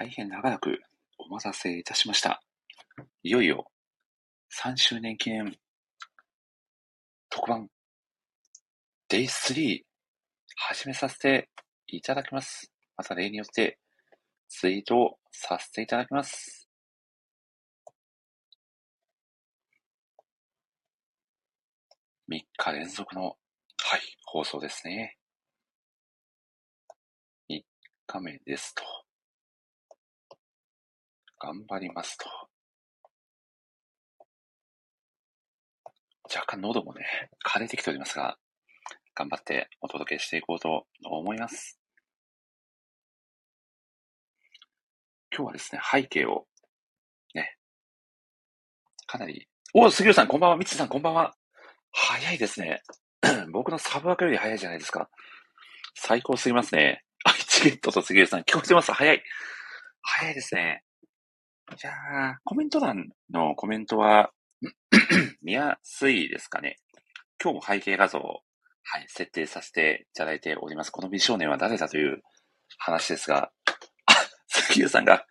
大変長らくお待たせいたしました。いよいよ3周年記念特番 Day3 始めさせていただきます。また例によってツイートをさせていただきます。3日連続の、はい、放送ですね。3日目ですと。頑張りますと。若干喉もね、枯れてきておりますが、頑張ってお届けしていこうと思います。今日はですね、背景を、ね、かなり、お杉浦さん、こんばんは。みつさん、こんばんは。早いですね。僕のサブワークより早いじゃないですか。最高すぎますね。あ、チゲットと杉浦さん、聞こえてます。早い。早いですね。じゃあ、コメント欄のコメントは、見やすいですかね。今日も背景画像を、はい、設定させていただいております。この美少年は誰だという話ですが、あ、杉浦さんが、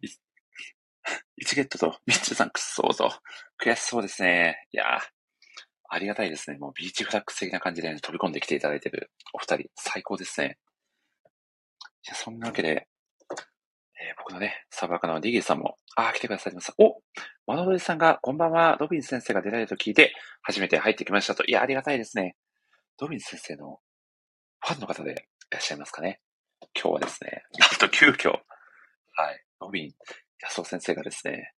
い一ゲットとミッチェさんくっそーと、悔しそうですね。いや、ありがたいですね。もうビーチフラッグ的な感じで、飛び込んできていただいているお二人、最高ですね。じゃあ、そんなわけで、えー僕のね、サブアカのリギーさんも、あ、来てくださいました。おマノロリさんが、こんばんは、ロビン先生が出られると聞いて、初めて入ってきましたと。いや、ありがたいですね。ロビン先生のファンの方でいらっしゃいますかね。今日はですね、なんと急遽、はい、ロビン安尾先生がですね、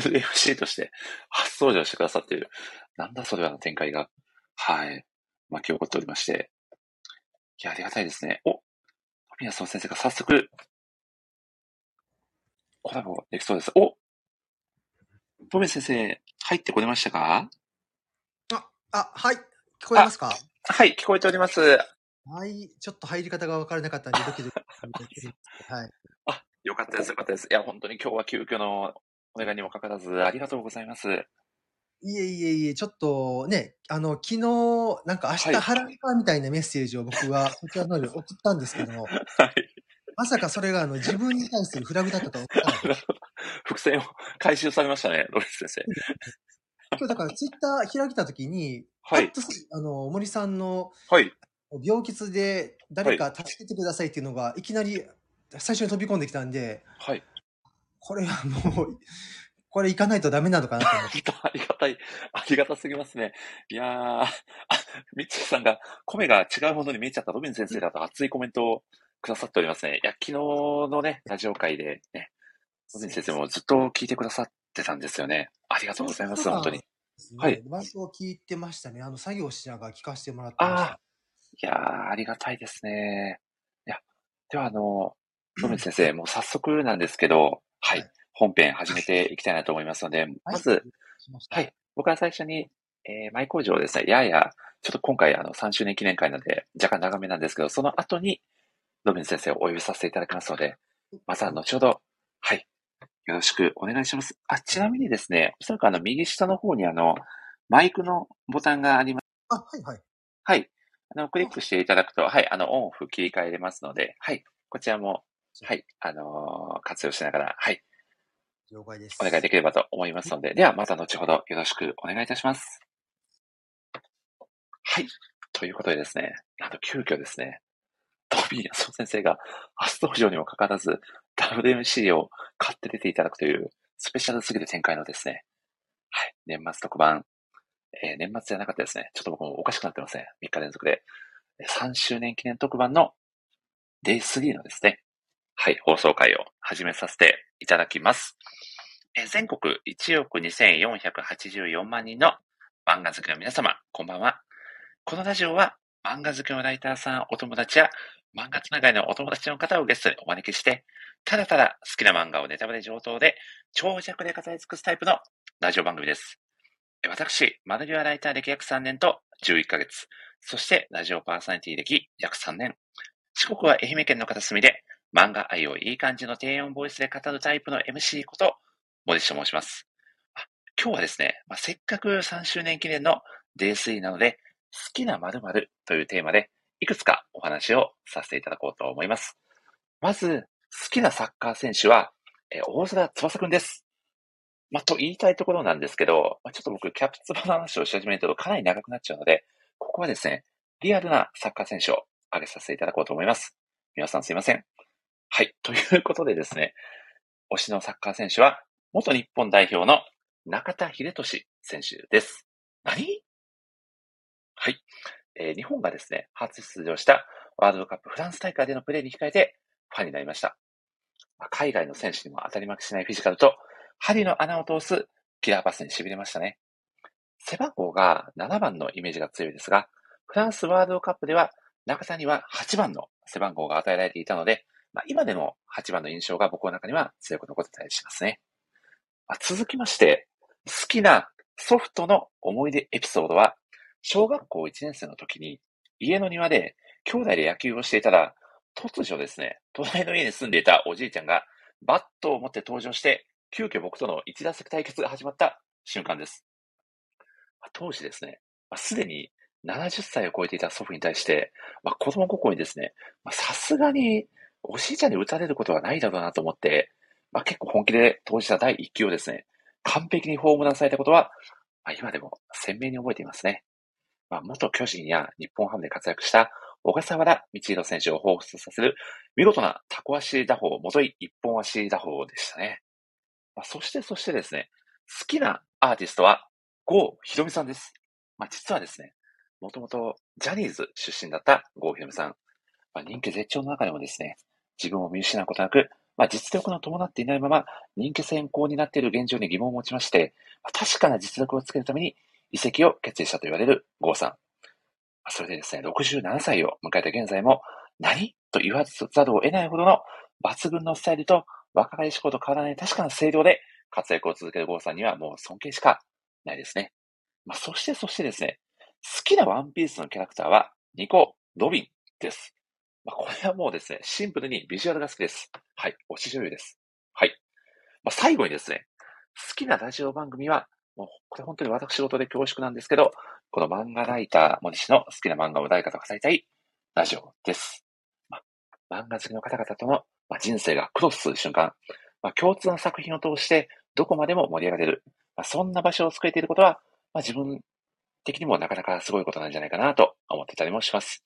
WFC として初登場してくださっている、なんだそれはの展開が、はい、巻き起こっておりまして、いや、ありがたいですね。お宮園先生が早速、コラボできそうです。おロビン先生、入ってこれましたか？あ、はい。聞こえますか？はい、聞こえております。はい。ちょっと入り方が分からなかったんで、ドキドキ。はい。あ、よかったです、よかったです。いや、本当に今日は急遽のお願いにもかかわらず、ありがとうございます。いえいえいえ、ちょっとね、あの、昨日、なんか明日はい払うかみたいなメッセージを僕はこちらの方に送ったんですけども、はい。まさかそれがあの自分に対するフラグだったとは思った。伏線を回収されましたね、ロビン先生。今日だからツイッター開いたときに、はいパッとすあの、森さんのはい。病欠で誰か助けてくださいっていうのが、いきなり最初に飛び込んできたんで、はい。これはもう、これ行かないとダメなのかなと思って。ありがたい。ありがたすぎますね。いやー、あ、ミッチーさんが、声が違うものに見えちゃったロビン先生だと熱いコメントをくださっておりますね。いや、昨日のね、ラジオ会でね、ロビン先生もずっと聞いてくださってたんですよね。ありがとうございます、本当に。。ははいい。割と聞いてましたね。あの、作業しながら聞かせてもらってました。あいやー、ありがたいですね。いや、では、あの、ロビン先生、もう早速なんですけど、はい、はい本編始めていきたいなと思いますので、まず、、はい。僕は最初に、えー、マイ工場をですね、やや、ちょっと今回あの3周年記念会なので、若干長めなんですけど、その後に、ロビン先生をお呼びさせていただきますので、また後ほど、はい。よろしくお願いします。あ、ちなみにですね、おそらくあの、右下の方にあの、マイクのボタンがあります。あ、はいはい。はい。あの、クリックしていただくと、はい、あの、オンオフ切り替えれますので、はい。こちらも、はい、あのー活用しながら、はい。お願いできればと思いますので、ではまた後ほどよろしくお願いいたします。はい。ということでですね、なんと急遽ですね、トビーヤソ先生が初登場にもかかわらず、WMC を買って出ていただくというスペシャルすぎる展開のですね、はい、年末特番、えー年末じゃなかったですね。ちょっと僕もおかしくなってますね。3日連続で。えー3周年記念特番の Day3 のですね、はい、放送回を始めさせていただきます。え全国1億2484万人の漫画好きの皆様、こんばんは。このラジオは漫画好きのライターさん、お友達や漫画つながりのお友達の方をゲストにお招きして、ただただ好きな漫画をネタバレ上等で長尺で語り尽くすタイプのラジオ番組です。私、マドリアライター歴約3年と11ヶ月、そしてラジオパーソナリティ歴約3年。四国は愛媛県の片隅で漫画愛をいい感じの低音ボイスで語るタイプの MC こと、森下と申します。今日はですね、まあ、せっかく3周年記念の Day3 なので、好きな〇〇というテーマで、いくつかお話をさせていただこうと思います。まず、好きなサッカー選手は、え大空翼くんです。まあ、と言いたいところなんですけど、まあ、ちょっと僕、キャプツバの話をし始めるとかなり長くなっちゃうので、ここはですね、リアルなサッカー選手を挙げさせていただこうと思います。皆さんすいません。はい。ということでですね、推しのサッカー選手は、元日本代表の中田秀俊選手です。何？はい。えー日本がですね、初出場したワールドカップフランス大会でのプレーに控えてファンになりました。海外の選手にも当たり負けしないフィジカルと、針の穴を通すキラーパスに痺れましたね。背番号が7番のイメージが強いですが、フランスワールドカップでは中田には8番の背番号が与えられていたので、まあ、今でも8番の印象が僕の中には強く残ってたりしますね。まあ、続きまして、好きなソフトの思い出エピソードは、小学校1年生の時に家の庭で兄弟で野球をしていたら、突如ですね、隣の家に住んでいたおじいちゃんがバットを持って登場して、急遽僕との一打席対決が始まった瞬間です。当時ですね、すでに70歳を超えていた祖父に対して、まあ、子供心にですね、さすがにおじいちゃんに打たれることはないだろうなと思って、まあ、結構本気で投じた第一球をですね、完璧にホームランされたことは、まあ、今でも鮮明に覚えていますね。まあ、元巨人や日本ハムで活躍した小笠原道弘選手を彷彿させる見事なタコ足打法、元い一本足打法でしたね。まあ、そして、そしてですね、好きなアーティストは、郷ひろみさんです。まあ、実はですね、もともとジャニーズ出身だった郷ひろみさん。まあ、人気絶頂の中でもですね、自分を見失うことなく、まあ、実力の伴っていないまま人気先行になっている現状に疑問を持ちまして、まあ確かな実力をつけるために移籍を決意したと言われる郷さん。まあそれでですね、67歳を迎えた現在も、何と言わざるを得ないほどの抜群のスタイルと若返り志向と変わらない確かな声量で活躍を続ける郷さんにはもう尊敬しかないですね。まあ、そしてそしてですね、好きなワンピースのキャラクターはニコ・ロビンです。まあ、これはもうですね、シンプルにビジュアルが好きです。はい、推し女優です。はい。まあ、最後にですね、好きなラジオ番組は、もうこれ本当に私事で恐縮なんですけど、この漫画ライター、森氏の好きな漫画を誰かと語りたいラジオです。まあ、漫画好きの方々との、まあ、人生がクロスする瞬間、まあ、共通の作品を通してどこまでも盛り上がれる、まあ、そんな場所を作れていることは、まあ、自分的にもなかなかすごいことなんじゃないかなと思ってたりもします。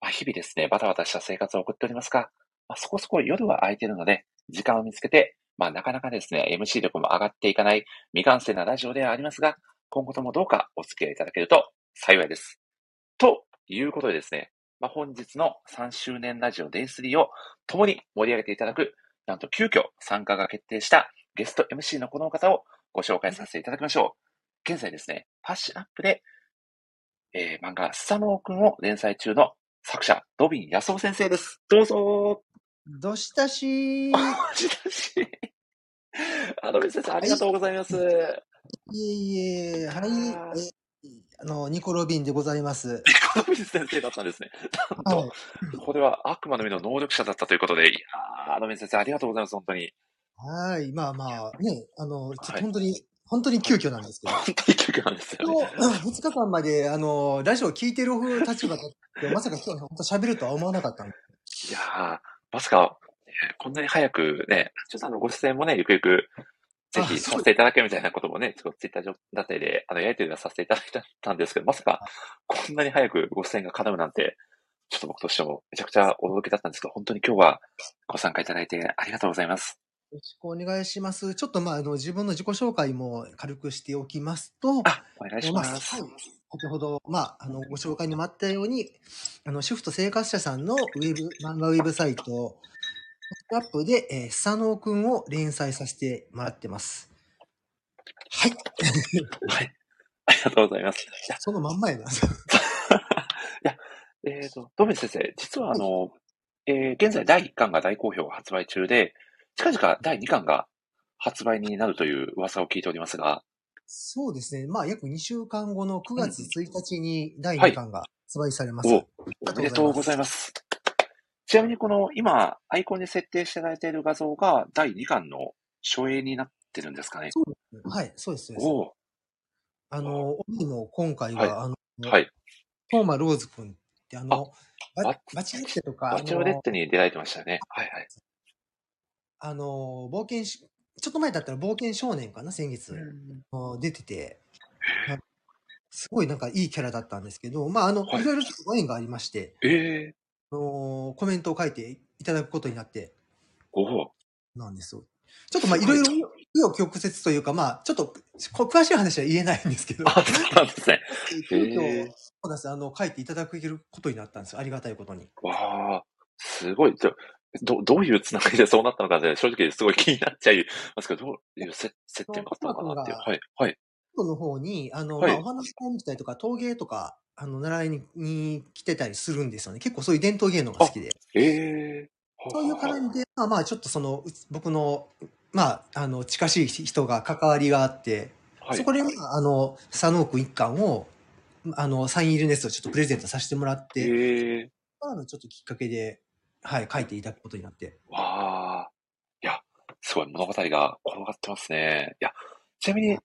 まあ、日々ですね、バタバタした生活を送っておりますが、まあ、そこそこ夜は空いているので、時間を見つけて、まあ、なかなかですね、MC 力も上がっていかない未完成なラジオではありますが、今後ともどうかお付き合いいただけると幸いです。ということでですね、まあ、本日の3周年ラジオ Day3 を共に盛り上げていただく、なんと急遽参加が決定したゲスト MC のこの方をご紹介させていただきましょう。現在ですね、パッシュアップで、えー漫画スサノオくんを連載中の作者、ドビン安夫先生です。どうぞどしたしー。しだし。あドビン先生、ありがとうございます。いえいえ、はいあー。えあの、ニコ・ロビンでございます。ドビン先生だったんですね。なんはいと、。これは悪魔の実の能力者だったということで、いやードビン先生、ありがとうございます、本当に。はい。まあまあ、ね、あの、はい本当に、本当に急遽なんですけど。本当に急遽なんですよ今ね。日、2日間まで、あの、ラジオ聞いてる立場だって、まさか今日本当喋るとは思わなかったんで。いやー、まさか、えーこんなに早くね、ちょっとあの、ご出演もね、ゆくゆく、ぜひさせていただけみたいなこともね、ちょっとツイッターだったりで、あの、やりとりはさせていただいたんですけど、まさか、こんなに早くご出演が叶うなんて、ちょっと僕としてもめちゃくちゃ驚きだったんですけど、本当に今日はご参加いただいてありがとうございます。よろしくお願いします。ちょっとまあ、あの、自分の自己紹介も軽くしておきますと、あ、お願いしままあす。はい先ほど、まあ、あの、ご紹介にもあったように、あの、主婦と生活者さんのウェブ、漫画ウェブサイト、アップで、えー、スサノオくんを連載させてもらってます。はい。はい。ありがとうございます。いや、そのまんまやな。いや、えっ、と、ドメス先生、実はあの、えー現在第1巻が大好評発売中で、近々第2巻が発売になるという噂を聞いておりますが、そうですね。まあ、約2週間後の9月1日に第はい2巻が発売されます。お、おめでとうございます。ちなみにこの今、アイコンで設定していただいている画像が第2巻の初映になってるんですかね。はい、そうです。そうですおあの、帯も今回は、はいあの、はい。トーマローズくんって、あの、バババチレッテとか、バチョレッテに出られてましたよね。はいはい。あの、冒険し、ちょっと前だったら冒険少年かな、先月、あ出てて、はい。すごいなんかいいキャラだったんですけど、まあ、あの、はい。いろいろちょっとご縁がありまして、ええ。あのコメントを書いていただくことになって、おお。なんですよ。ちょっとまあ、い。ろいろ、紆余曲折というか、まあ、ちょっと、こ詳しい話は言えないんですけど、あ、そうなんですね。急 遽そうです。あの、書いていただけることになったんです。よ。ありがたいことに。わあ、すごい。じゃど、どういうつながりでそうなったのかで、正直すごい気になっちゃいますけど、どういう接接点があったのかなっていう。はい、はい。の方に、あの、はいまあ、お話し会に来たりとか、陶芸とか、あの、習いにに来てたりするんですよね。結構そういう伝統芸能が好きで。ええそういう絡みで、まあまあ、ちょっとその、僕の、まあ、あの、近しい人が関わりがあって、はいそこで、まあ、あの、佐野区一巻を、あの、サイン入りのやつをちょっとプレゼントさせてもらって、ええあの、ちょっときっかけで、はい、書いていただくことになって。わあ、いや、すごい物語が転がってますね。いや、ちなみに、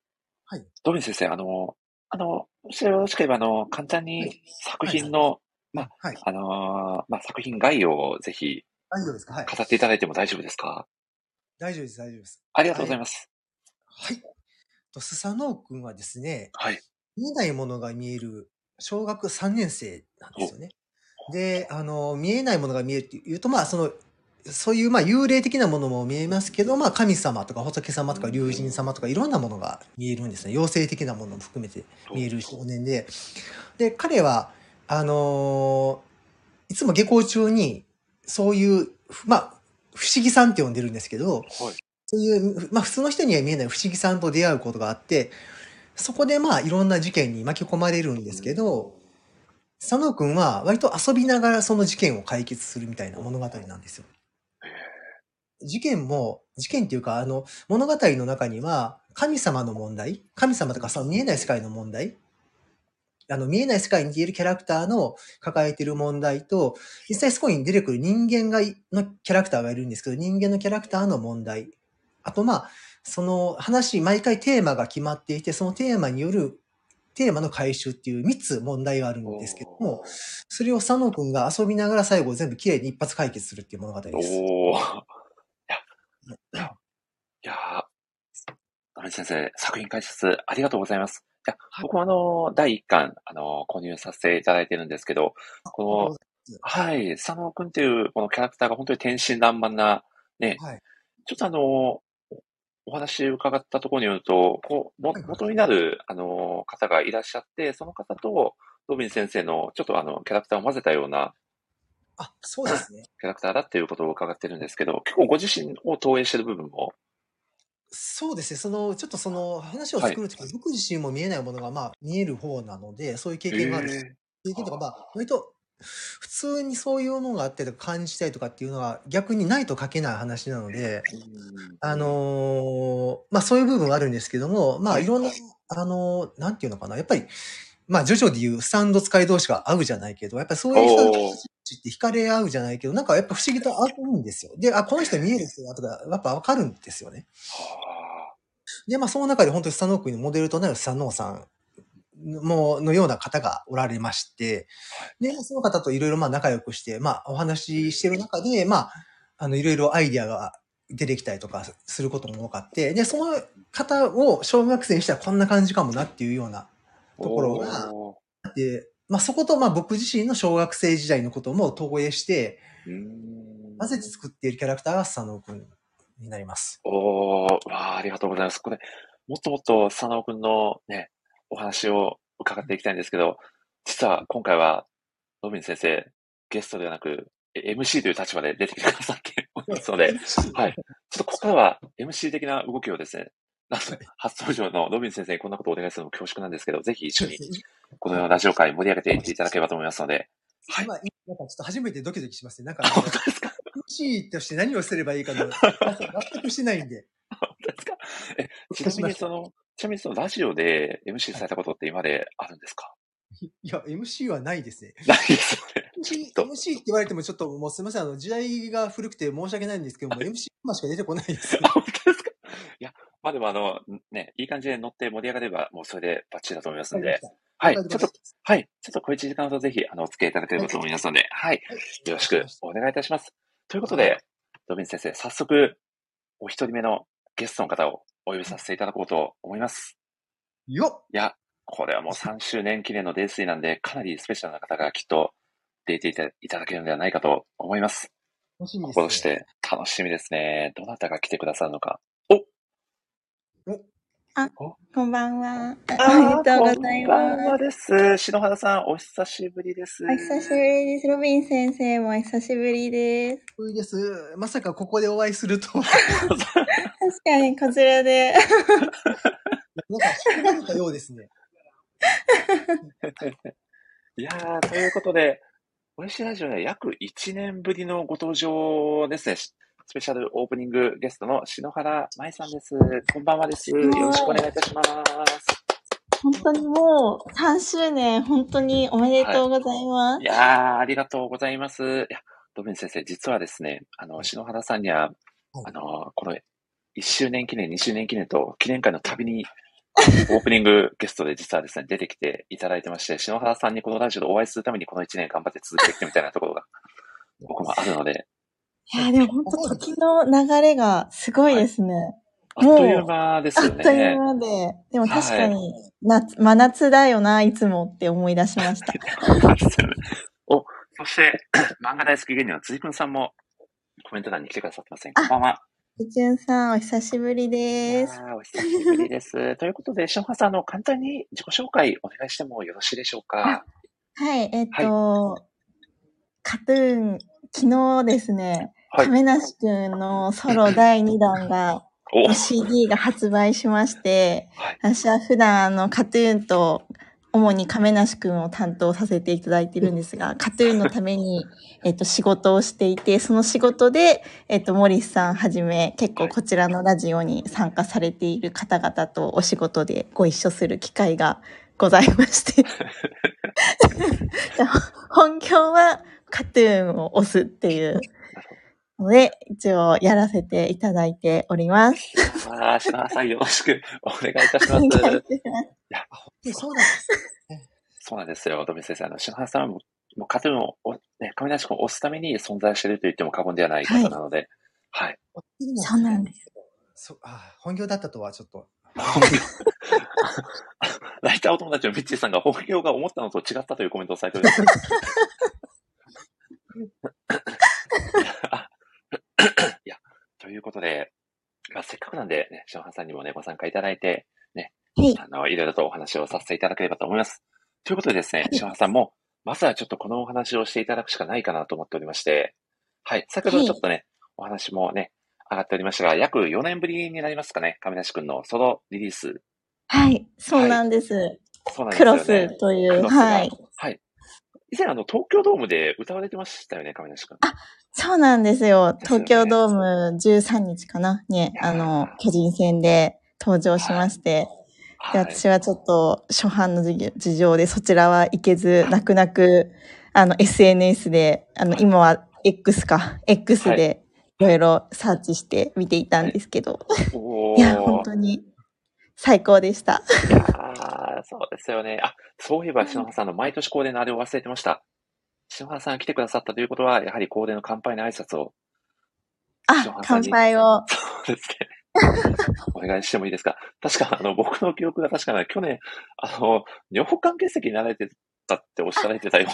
はい。ドビン先生、あの、あの、もしよろしければ、あの、簡単はにい作品の、まはい。あのーまあ、作品概要をぜひ大丈夫ですか？はい。語っていただいても大丈夫ですか？大丈夫です、大丈夫です。ありがとうございます。はい。と、スサノオ君はですね、はい。見えないものが見える小学3年生なんですよね。で、あの、見えないものが見えるっていうと、まあ、その、そういう、まあ、幽霊的なものも見えますけど、まあ、神様とか仏様とか竜神様とかいろんなものが見えるんですね。妖精的なものも含めて見える少年で。で、彼は、あのいつも下校中に、そういう、まあ、不思議さんって呼んでるんですけど、はい。そういう、まあ普通の人には見えない不思議さんと出会うことがあって、そこでまあいろんな事件に巻き込まれるんですけど、佐野くんは割と遊びながらその事件を解決するみたいな物語なんですよ。事件も、事件っていうか、あの、物語の中には、神様の問題、神様とかその見えない世界の問題、あの、見えない世界にいるキャラクターの抱えている問題と、実際そこに出てくる人間がい、のキャラクターがいるんですけど、人間のキャラクターの問題。あと、まあ、その話、毎回テーマが決まっていて、そのテーマによる、テーマの回収っていう3つ問題があるんですけども、それを佐野くんが遊びながら最後全部きれいに一発解決するっていう物語です。おお。いや、いや、野口先生、作品解説ありがとうございます。いや、はい僕もあの、第1巻、あの、購入させていただいてるんですけど、この、はい、佐野くんっていうこのキャラクターが本当に天真爛漫な、ね、はい。ちょっとあの、お話伺ったところによると、こう、もはい元になる、あの、方がいらっしゃって、その方と、ドビン先生の、ちょっとあの、キャラクターを混ぜたようなあ、そうですね。キャラクターだっていうことを伺ってるんですけど、結構ご自身を投影してる部分も、そうですね。その、ちょっとその話を作るときに、僕自身も見えないものがまあ見える方なので、そういう経験がある経験とかまあ、割と、普通にそういうのがあってとか感じたいとかっていうのは逆にないと書けない話なので、あのーまあそういう部分はあるんですけども、まあはいいろんな、あのーなんていうのかな、やっぱり、まあジョジョでいうスタンド使い同士が合うじゃないけど、やっぱりそういう人たちって惹かれ合うじゃないけど、なんかやっぱ不思議と合うんですよ。で、あ、この人見える人だとか、やっぱわかるんですよね。はで、まあその中で本当にスサノオ君のモデルとなるスサノオさんも、のような方がおられまして、で、その方といろいろまあ仲良くして、まあお話ししてる中で、まあ、あのいろいろアイディアが出てきたりとかすることも多かって、で、その方を小学生にしたらこんな感じかもなっていうようなーところがおあって、まあそことまあ僕自身の小学生時代のことも投影して、混ぜて作っているキャラクターがスサノオ君になります。おーわあ、ありがとうございます。これ、もっともっと佐野くんのね、お話を伺っていきたいんですけど、実は今回は、ロビン先生、ゲストではなく、え MC という立場で出てきてくださっておりますので、はい。ちょっとここからは MC 的な動きをですね、なんと初登場のロビン先生にこんなことをお願いするのも恐縮なんですけど、ぜひ一緒にこのラジオ会盛り上げていっていただければと思いますので、はい今、なんかちょっと初めてドキドキしますね。なんか、本当ですか？MC として何をすればいいかの、全くしてないんで。本当ですか？え、ちなみにその、ちなみにそのラジオで MC されたことって今まであるんですか？いや、MC はないですね。ないですよね。MC, って言われてもちょっともうすみません、あの、時代が古くて申し訳ないんですけども、MC 今しか出てこないです。よ あ、本当ですか？いや、まあでもあの、ね、いい感じで乗って盛り上がれば、もうそれでバッチリだと思いますんで、はい。ちょっと、はい。ちょっと小一時間ほどぜひ、あの、お付き合いいただければと思いますので、はい。よろしくお願いいたします。ということで、ドビン先生、早速、お一人目のゲストの方をお呼びさせていただこうと思います。よっいや、これはもう3周年記念のデイスリーなんで、かなりスペシャルな方がきっと出ていたいただけるのではないかと思います。楽しみです、心して楽しみですね。どなたが来てくださるのか。こんばんは。あありがとうございこんばんます。はです。篠原さん、お久しぶりです。お久しぶりです。ロビン先生もお久しぶりです。いいです。まさかここでお会いすると。なんか、確かにこちらで。引き抜いたようですね。いやー、ということで、おいしいラジオでは約1年ぶりのご登場ですね。スペシャルオープニングゲストの篠原舞さんです。こんばんはです。よろしくお願いいたします。本当にもう3周年、本当におめでとうございます。いやー、ありがとうございます。いや、ドビン先生、実はですね、あの、篠原さんには、あの、この1周年記念、2周年記念と記念会のたびに、オープニングゲストで実はですね、出てきていただいてまして、篠原さんにこのラジオでお会いするためにこの1年頑張って続けてきてみたいなところが僕もあるので、いや、でも本当時の流れがすごいですね。あっという間ですね。っという間で。でも確かに、夏、真夏だよな、いつもって思い出しました。お、そして、漫画大好き芸人の辻くんさんもコメント欄に来てくださってません。こんばんは。じゅんさん、お久しぶりです。お久しぶりです。ということで、篠原さん、あの、簡単に自己紹介お願いしてもよろしいでしょうか？はい、えっと、カトゥーン、昨日ですね、はい。亀梨くんのソロ第2弾が、CD が発売しまして、はい。私は普段あのカトゥーンと主に亀梨くんを担当させていただいているんですが、カトゥーンのために、えっと、仕事をしていて、その仕事で、えっと、モリスさんはじめ、結構こちらのラジオに参加されている方々とお仕事でご一緒する機会がございまして。本業はカトゥーンを押すっていうので、一応やらせていただいております。あー篠原さん、よろしくお願いいたしお願います。ますでそうなんです。そうなんですよ、ドミ先生。あの、篠原さんはもう、もうカトゥーンをお、ね、亀梨君を押すために存在していると言っても過言ではない方なので、はい。そうなんです。そうあ本業だったとはちょっと。本業ライターお友達のミッチーさんが本業が思ったのと違ったというコメントをされております。いや、ということで、まあ、せっかくなんで、ね、篠原さんにもね、ご参加いただいて、はい。あの、いろいろとお話をさせていただければと思います。ということでですね、篠原さんも、まずはちょっとこのお話をしていただくしかないかなと思っておりまして、はい、先ほどちょっとね、お話もね、上がっておりましたが、約4年ぶりになりますかね、亀梨くんのソロリリース。はい。そうなんです。そうなんですクロ。スという、はい。はい。以前、あの、東京ドームで歌われてましたよね、亀梨くん。そうなんですよ。ですよね。東京ドーム13日かな？に、あの、巨人戦で登場しまして、ではい。私はちょっと初版の事情でそちらは行けず、泣く泣く、あの、SNS で、あの、今は X か、X はでい。ろいろサーチして見ていたんですけど、おー。いや、本当に最高でした。いやーそうですよね。あ、そういえば、篠原さんの毎年恒例のあれを忘れてました。篠原さんが来てくださったということは、やはり恒例の乾杯の挨拶を、あ乾に杯を。そうですね。お願いしてもいいですか？確か、あの、僕の記憶が確かな、去年、あの、尿管結石になられてたっておっしゃられてたよ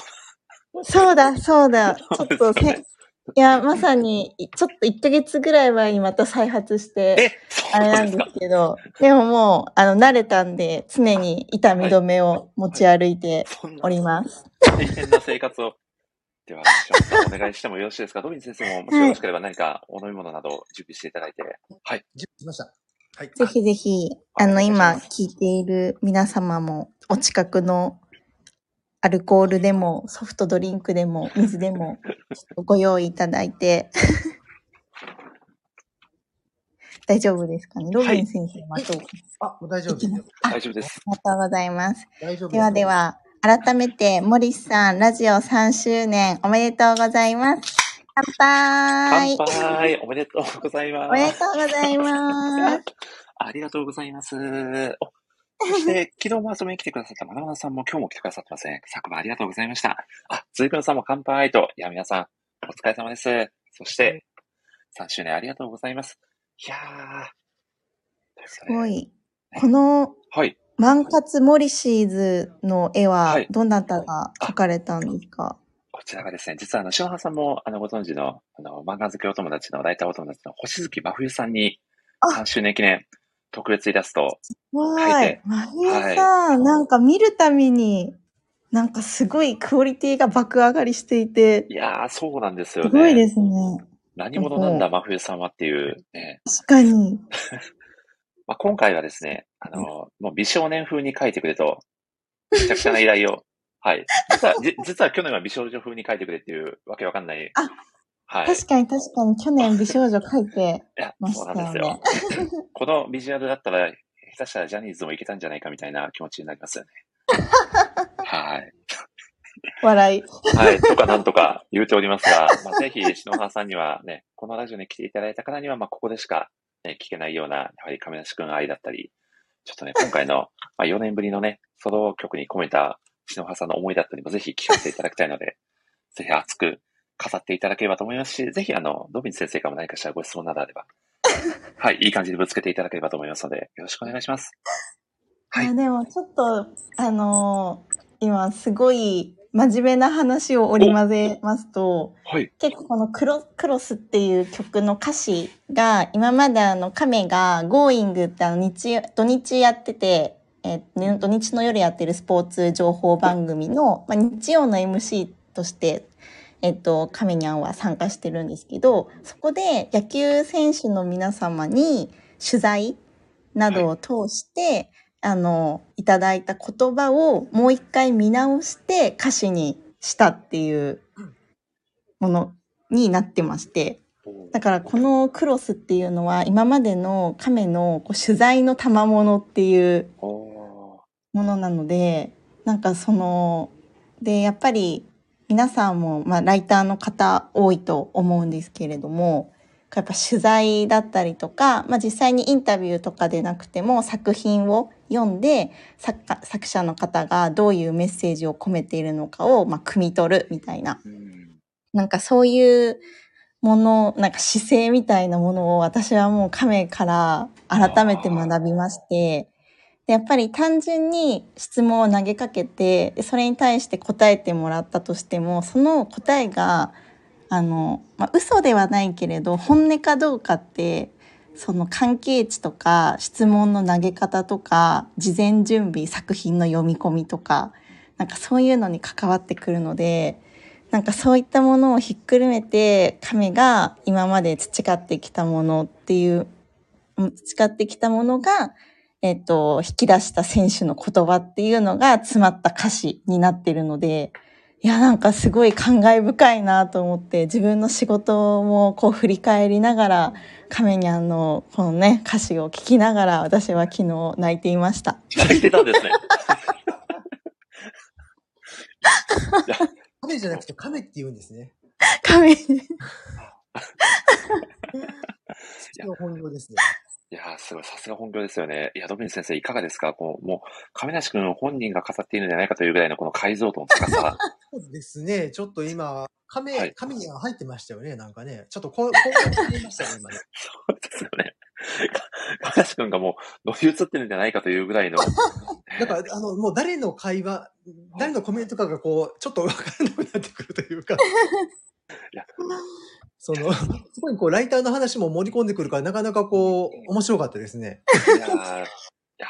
そうだ、そうだ。ちょっとねせ、いや、まさに、いちょっと1ヶ月ぐらい前にまた再発しうて、あれなんです。けど、でももう、あの、慣れたんで、常に痛み止めを持ち歩いております。大変な生活を。では、お願いしてもよろしいですか？ドビン先生も、もしよろしければ何かお飲み物など準備していただいて。はい。準備しました。はい。ぜひぜひ、ああの、今聞いている皆様も、お近くのアルコールでも、ソフトドリンクでも、水でも、ご用意いただいて。大丈夫ですかね？ロビン先生はどう、あ、もう大丈夫です大丈夫です。ありがとうございます。大丈夫ではで。は、改めて、モリスさん、ラジオ3周年おめでとうございます。乾杯乾杯おめでとうございます。おめでとうございます。ありがとうございます。おそして、昨日も遊びに来てくださったまなまなさんも今日も来てくださってますね。昨晩ありがとうございました。あ、ずいくんさんも乾杯と。いや、皆さん、お疲れ様です。そして、3周年ありがとうございます。いやー。すご。い。このはい。万活モリシーズの絵ははいどなたが描かれたんですか、こちらがですね、実はあの、篠原さんも、あの、ご存知の、あの、漫画好きお友達の、ライターお友達の星月真冬さんに、あ3周年記念、特別イラスト、わ描いて。まひえさん、なんか見るたびに、なんかすごいクオリティが爆上がりしていて、いやー、そうなんですよね。すごいですね。何者なんだ、真冬さんはっていう、ね。確かに。まあ、今回はですね、あの、もう美少年風に描いてくれと、めちゃくちゃな依頼を、はい。実は、じ実は去年は美少女風に描いてくれっていうわけわかんない。あはい。確かに確かに去年美少女描いていや、まそうしたよなんですねよ。。このビジュアルだったら、下手したらジャニーズもいけたんじゃないかみたいな気持ちになりますよね。はい。笑い。はい。とかなんとか言うておりますが、まあ、ぜひ、篠原さんにはね、このラジオに来ていただいた方には、まあ、ここでしか、ね、聞けないような、やはり亀梨くん愛だったり、ちょっとね、今回の、まあ、4年ぶりのね、ソロ曲に込めた篠原さんの思いだったりもぜひ聞かせていただきたいので、ぜひ熱く語っていただければと思いますし、ぜひ、あの、ドビン先生からも何かしらご質問などあれば、はい、いい感じでぶつけていただければと思いますので、よろしくお願いします。はいあでもちょっと、あのー今すごい真面目な話を織り交ぜますと、はい。結構このクロクロスっていう曲の歌詞が今まであの亀が Going ってあの日土日やってて、え土日の夜やってるスポーツ情報番組の、まあ、日曜の MC として、えっと、亀にゃんは参加してるんですけどそこで野球選手の皆様に取材などを通して、あのいただいた言葉をもう一回見直して歌詞にしたっていうものになってましてだからこのクロスっていうのは今までの亀のこう取材の賜物っていうものなのでなんかそのでやっぱり皆さんも、まあ、ライターの方多いと思うんですけれどもやっぱ取材だったりとか、まあ、実際にインタビューとかでなくても作品を読んで作家作者の方がどういうメッセージを込めているのかを、まあ、汲み取るみたいな。なんかそういうもの、なんか姿勢みたいなものを私はもう亀から改めて学びまして、でやっぱり単純に質問を投げかけて、それに対して答えてもらったとしても、その答えが、あの、まあ、嘘ではないけれど、本音かどうかって、その関係値とか質問の投げ方とか事前準備作品の読み込みとかなんかそういうのに関わってくるのでなんかそういったものをひっくるめて亀が今まで培ってきたものっていう培ってきたものが、えっと、引き出した選手の言葉っていうのが詰まった歌詞になってるのでいやなんかすごい感慨深いなと思って自分の仕事もこう振り返りながら亀にゃんのこのね歌詞を聞きながら私は昨日泣いていました。泣いてたんですね。亀じゃなくて亀って言うんですね。亀 にの本業ですね。いやー、すごい、さすが本業ですよね。いや、ドビン先生、いかがですか？こう、もう、亀梨くん本人が語っているんじゃないかというぐらいのこの解像度の高さ。そうですね。ちょっと今、亀、はい亀には入ってましたよね。なんかね。ちょっとこう、こうましたね、今ね。そうですよね。亀梨くんがもう、乗り移ってるんじゃないかというぐらいの。だから、あの、もう誰の会話、誰のコメントかがこう、ちょっとわからなくなってくるというか。や その、すごいこう、ライターの話も盛り込んでくるから、なかなかこう、面白かったですね。いやーいや、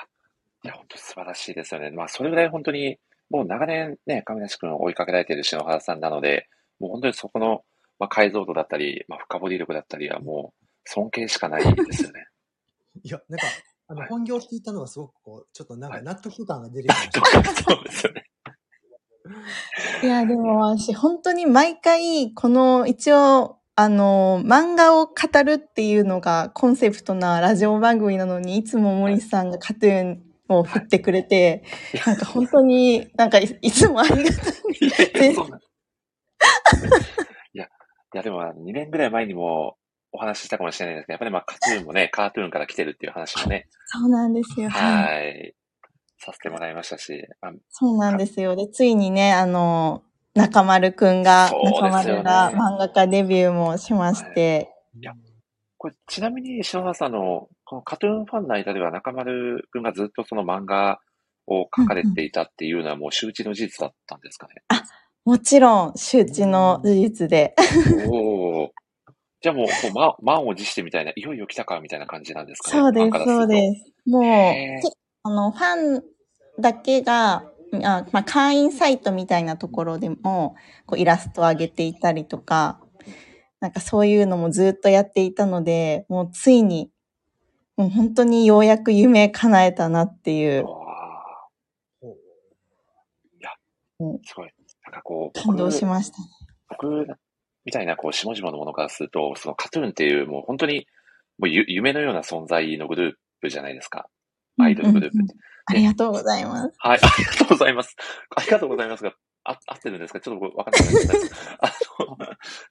いや、本当素晴らしいですよね。まあ、それぐらい本当に、もう長年ね、亀梨くんを追いかけられている篠原さんなので、もう本当にそこの、まあ、解像度だったり、まあ、深掘り力だったりはもう、尊敬しかないですよね。いや、なんか、あの、はい本業って言ったのがすごくこう、ちょっとなんはいか納得感が出てきました。そうですよね。いや、でも私、本当に毎回、この一応、あの、漫画を語るっていうのがコンセプトなラジオ番組なのに、いつも森さんがカトゥーンを振ってくれて、なんか本当に、なんかいいつもありがたい。いやいや、そんな。いや、いやでもあの2年ぐらい前にもお話ししたかもしれないですけど、やっぱりまあカトゥーンもね、カートゥーンから来てるっていう話もね、そうなんですよ。はい。はい。させてもらいましたし、あそうなんですよ。で、ついにね、あの、中丸くんが、ね中丸が漫画家デビューもしまして、いやこれ、ちなみに、篠原さんの、このカトゥーンファンの間では中丸くんがずっとその漫画を描かれていたっていうのはもう周知の事実だったんですかね？もちろん周知の事実で。おお。じゃあもう、こうま、満を持してみたいな、いよいよ来たかみたいな感じなんですかね？そうです、そうです。もう、あの、ファンだけが、あまあ、会員サイトみたいなところでも、こう、イラストを上げていたりとか、なんかそういうのもずっとやっていたので、もうついに、もう本当にようやく夢叶えたなっていう、いやうん、すごい。なんかこう、感動し僕ました。僕みたいなこう、下々のものからすると、そのカトゥーンっていうもう本当に、もうゆ夢のような存在のグループじゃないですか。アイドルグループ。うんうんうんありがとうございます。はい、ありがとうございます。ありがとうございますが、あ合ってるんですか？ちょっとわかんないです。あの、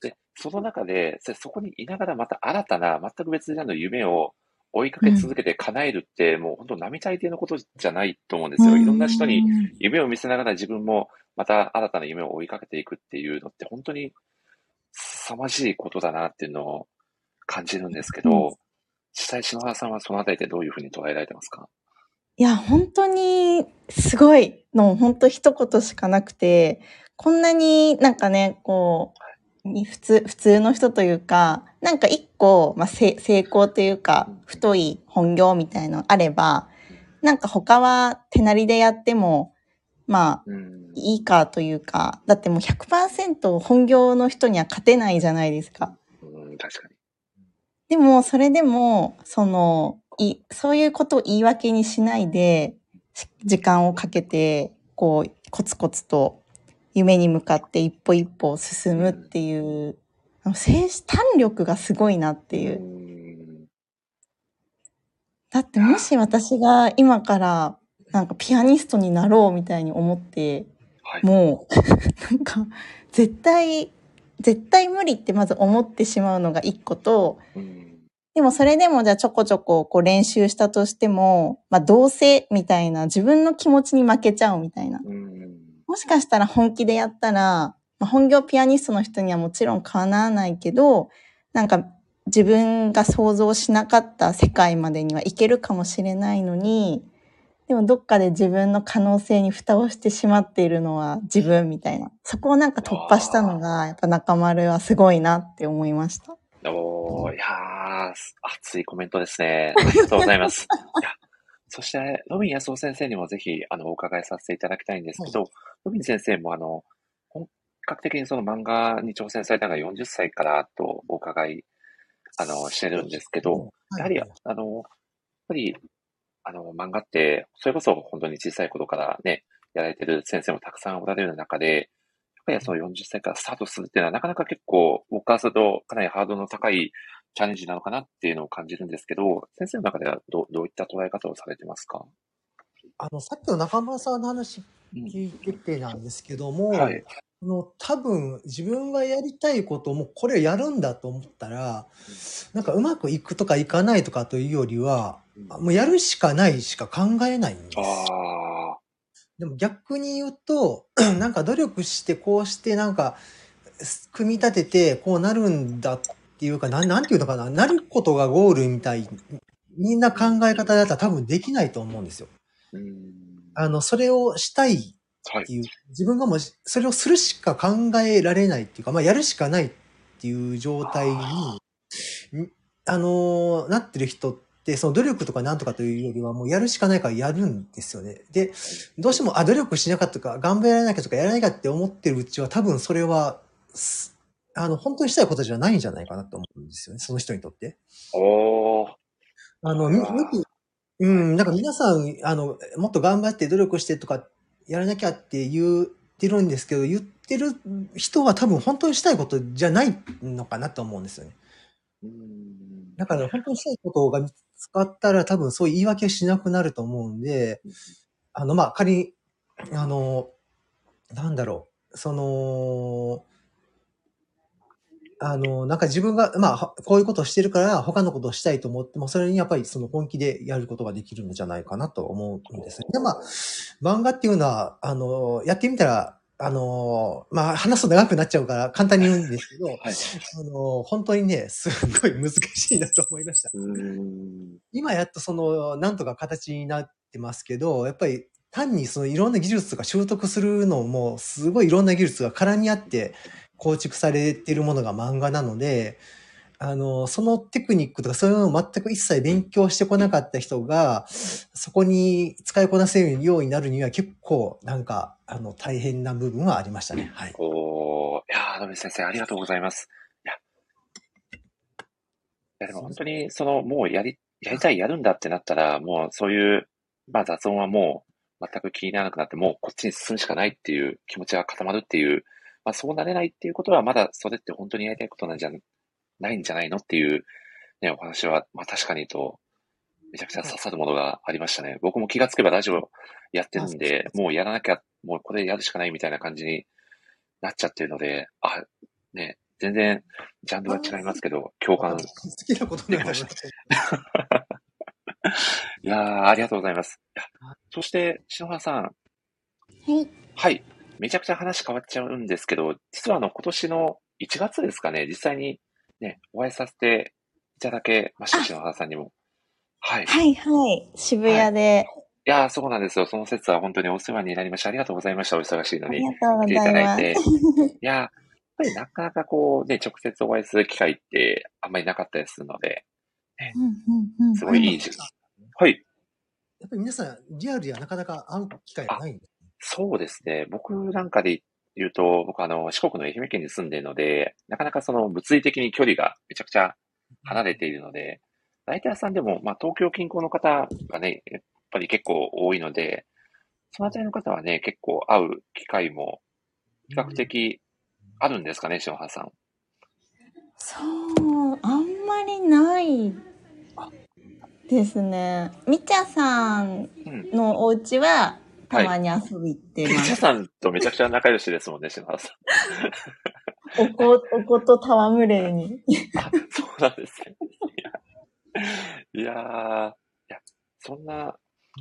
で、その中で、そそこにいながらまた新たな、全く別ジャンルの夢を追いかけ続けて叶えるって、もう本当並大抵のことじゃないと思うんですよ。いろんな人にうん夢を見せながら自分もまた新たな夢を追いかけていくっていうのって本当に凄まじいことだなっていうのを感じるんですけど、う実際篠原さんはそのあたりでどういうふうに捉えられてますか？いや、本当にすごいの、本当一言しかなくて、こんなになんかね、こう、に普通、普通の人というか、なんか一個、まあ、せ成功というか、太い本業みたいのあれば、なんか他は手なりでやっても、まあ、うん。いいかというか、だってもう100%本業の人には勝てないじゃないですか。うん、確かに。でも、それでも、その、い、そういうことを言い訳にしないで、し時間をかけて、こう、コツコツと夢に向かって一歩一歩進むっていう、あの精子胆力がすごいなっていうう。んだってもし私が今からなんかピアニストになろうみたいに思って、はい。もう、なんか、絶対、絶対無理ってまず思ってしまうのが一個と、うんでもそれでもじゃあちょこちょここう練習したとしても、まあどうせみたいな自分の気持ちに負けちゃうみたいな。うんもしかしたら本気でやったら、まあ、本業ピアニストの人にはもちろんかなわないけど、なんか自分が想像しなかった世界までにはいけるかもしれないのに、でもどっかで自分の可能性に蓋をしてしまっているのは自分みたいな。そこをなんか突破したのが、やっぱ中丸はすごいなって思いました。おー、いやー、熱いコメントですね。ありがとうございます。いや、そして、ロビン安夫先生にもぜひ、あの、お伺いさせていただきたいんですけど、ロビン先生も、あの、本格的にその漫画に挑戦されたのが40歳からとお伺い、あの、してるんですけど、やはり、あの、やっぱり、あの、漫画って、それこそ本当に小さい頃からね、やられてる先生もたくさんおられる中で、やっぱりその40歳からスタートするっていうのは、なかなか結構、僕からすると、かなりハードルの高いチャレンジなのかなっていうのを感じるんですけど、先生の中ではどどういった捉え方をされてますか？あの、さっきの中村さんの話うん。聞いててなんですけども、はい。あの多分自分がやりたいことをもうこれやるんだと思ったら、なんかうまくいくとかいかないとかというよりは、あもうやるしかないしか考えないんです。あでも逆に言うと、なんか努力してこうしてなんか、す組み立ててこうなるんだっていうか、なんなんていうのかな、なることがゴールみたい、みんな考え方だったら多分できないと思うんですよ。あの、それをしたいはいって。いう、自分がもうそれをするしか考えられないっていうか、まあやるしかないっていう状態に、んあのーなってる人って、その努力とかなんとかというよりはもうやるしかないからやるんですよね。で、どうしても、あ、努力しなかったとか、頑張らなきゃとか、やらなきゃって思ってるうちは多分それは、すあの、本当にしたいことじゃないんじゃないかなと思うんですよね、その人にとって。おー。あの、み、みきうん、なんか皆さん、あの、もっと頑張って努力してとか、やらなきゃって言ってるんですけど、言ってる人は多分本当にしたいことじゃないのかなと思うんですよね。うんだから本当にしたいことが見つかったら多分そう言い訳しなくなると思うんで、あの、まあ、仮に、あの、なんだろう、その、あの、なんか自分が、まあ、こういうことをしてるから、他のことをしたいと思っても、それにやっぱりその本気でやることができるんじゃないかなと思うんですね。で、まあ、漫画っていうのは、あの、やってみたら、あの、まあ、話すと長くなっちゃうから簡単に言うんですけど、はい。あの、本当にね、すごい難しいなと思いました。今やっとその、なんとか形になってますけど、やっぱり単にそのいろんな技術とか習得するのも、すごいいろんな技術が絡み合って構築されているものが漫画なので、あの、そのテクニックとかそういうのを全く一切勉強してこなかった人が、そこに使いこなせるようになるには結構なんか、あの、大変な部分はありましたね。はい。おー、いやー、野口先生、ありがとうございます。いや、いやでも本当に、その、もうやり、やりたい、やるんだってなったら、もうそういう、まあ雑音はもう全く気にならなくなって、もうこっちに進むしかないっていう気持ちが固まるっていう、まあそうなれないっていうことは、まだそれって本当にやりたいことなんじゃないんじゃないのっていう、ね、お話は、まあ確かにと、めちゃくちゃ刺さるものがありましたね。僕も気がつけばラジオやってるんで、もうやらなきゃ、もうこれやるしかないみたいな感じになっちゃってるので、あ、ね、全然ジャンルは違いますけど、共感。好きなことになりました。いやー、ありがとうございます。そして、篠原さん。はい。はい。めちゃくちゃ話変わっちゃうんですけど、実はあの、今年の1月ですかね、実際にね、お会いさせていただけました、篠原さんにも。はい。いはいはい。渋谷で、やー、そうなんですよ。その説は本当にお世話になりました。ありがとうございました。お忙しいのありに。がとうご来ていたざいます。だいて。いやー、やっぱりなかなかこうね、直接お会いする機会ってあんまりなかったりするので、うんうんうんすごいいい時間。はい。やっぱり皆さん、リアルではなかなか会う機会がないんで。そうですね。僕なんかで言うと、僕あの、四国の愛媛県に住んでいるので、なかなかその物理的に距離がめちゃくちゃ離れているので、ライターさんでも、まあ東京近郊の方がね、やっぱり結構多いので、そのあたりの方はね、結構会う機会も比較的あるんですかね、篠原さん。そう、あんまりないですね。みちゃさんうん。のお家はたまに遊び行ってま皆す。さんとめちゃくちゃ仲良しですもんね、篠原さん。おこ、おこと戯れに。あ、そうなんですね。いや、いやーいや、そんな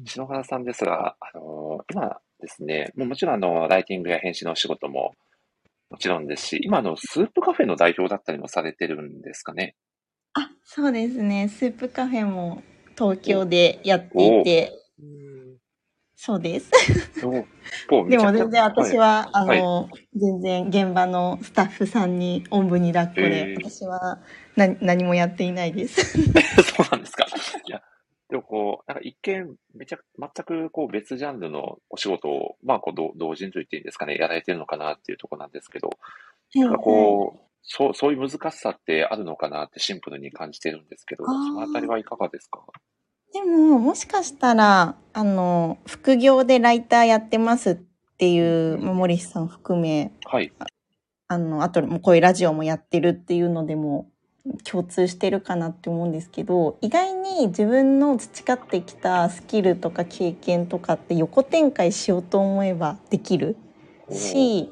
篠原さんですが、あのー今ですね、もうもちろんあの、ライティングや編集のお仕事ももちろんですし、今あの、スープカフェの代表だったりもされてるんですかね？あ、そうですね。スープカフェも東京でやっていて、うんそうです。でも全然私は、あはい。の、全然現場のスタッフさんにおんぶに抱っこで、えー。私は何何もやっていないです。そうなんですか。いや、でもこう、なんか一見、めちゃく、全くこう別ジャンルのお仕事を、まあこう同同人と言っていいんですかね、やられてるのかなっていうところなんですけど、なんかこう、そう、そういう難しさってあるのかなってシンプルに感じてるんですけど、そのあたりはいかがですか？でも、もしかしたら、あの、副業でライターやってますっていう、まあ森さん含め、はい。あの、あと、もうこういうラジオもやってるっていうのでも、共通してるかなって思うんですけど、意外に自分の培ってきたスキルとか経験とかって横展開しようと思えばできるし、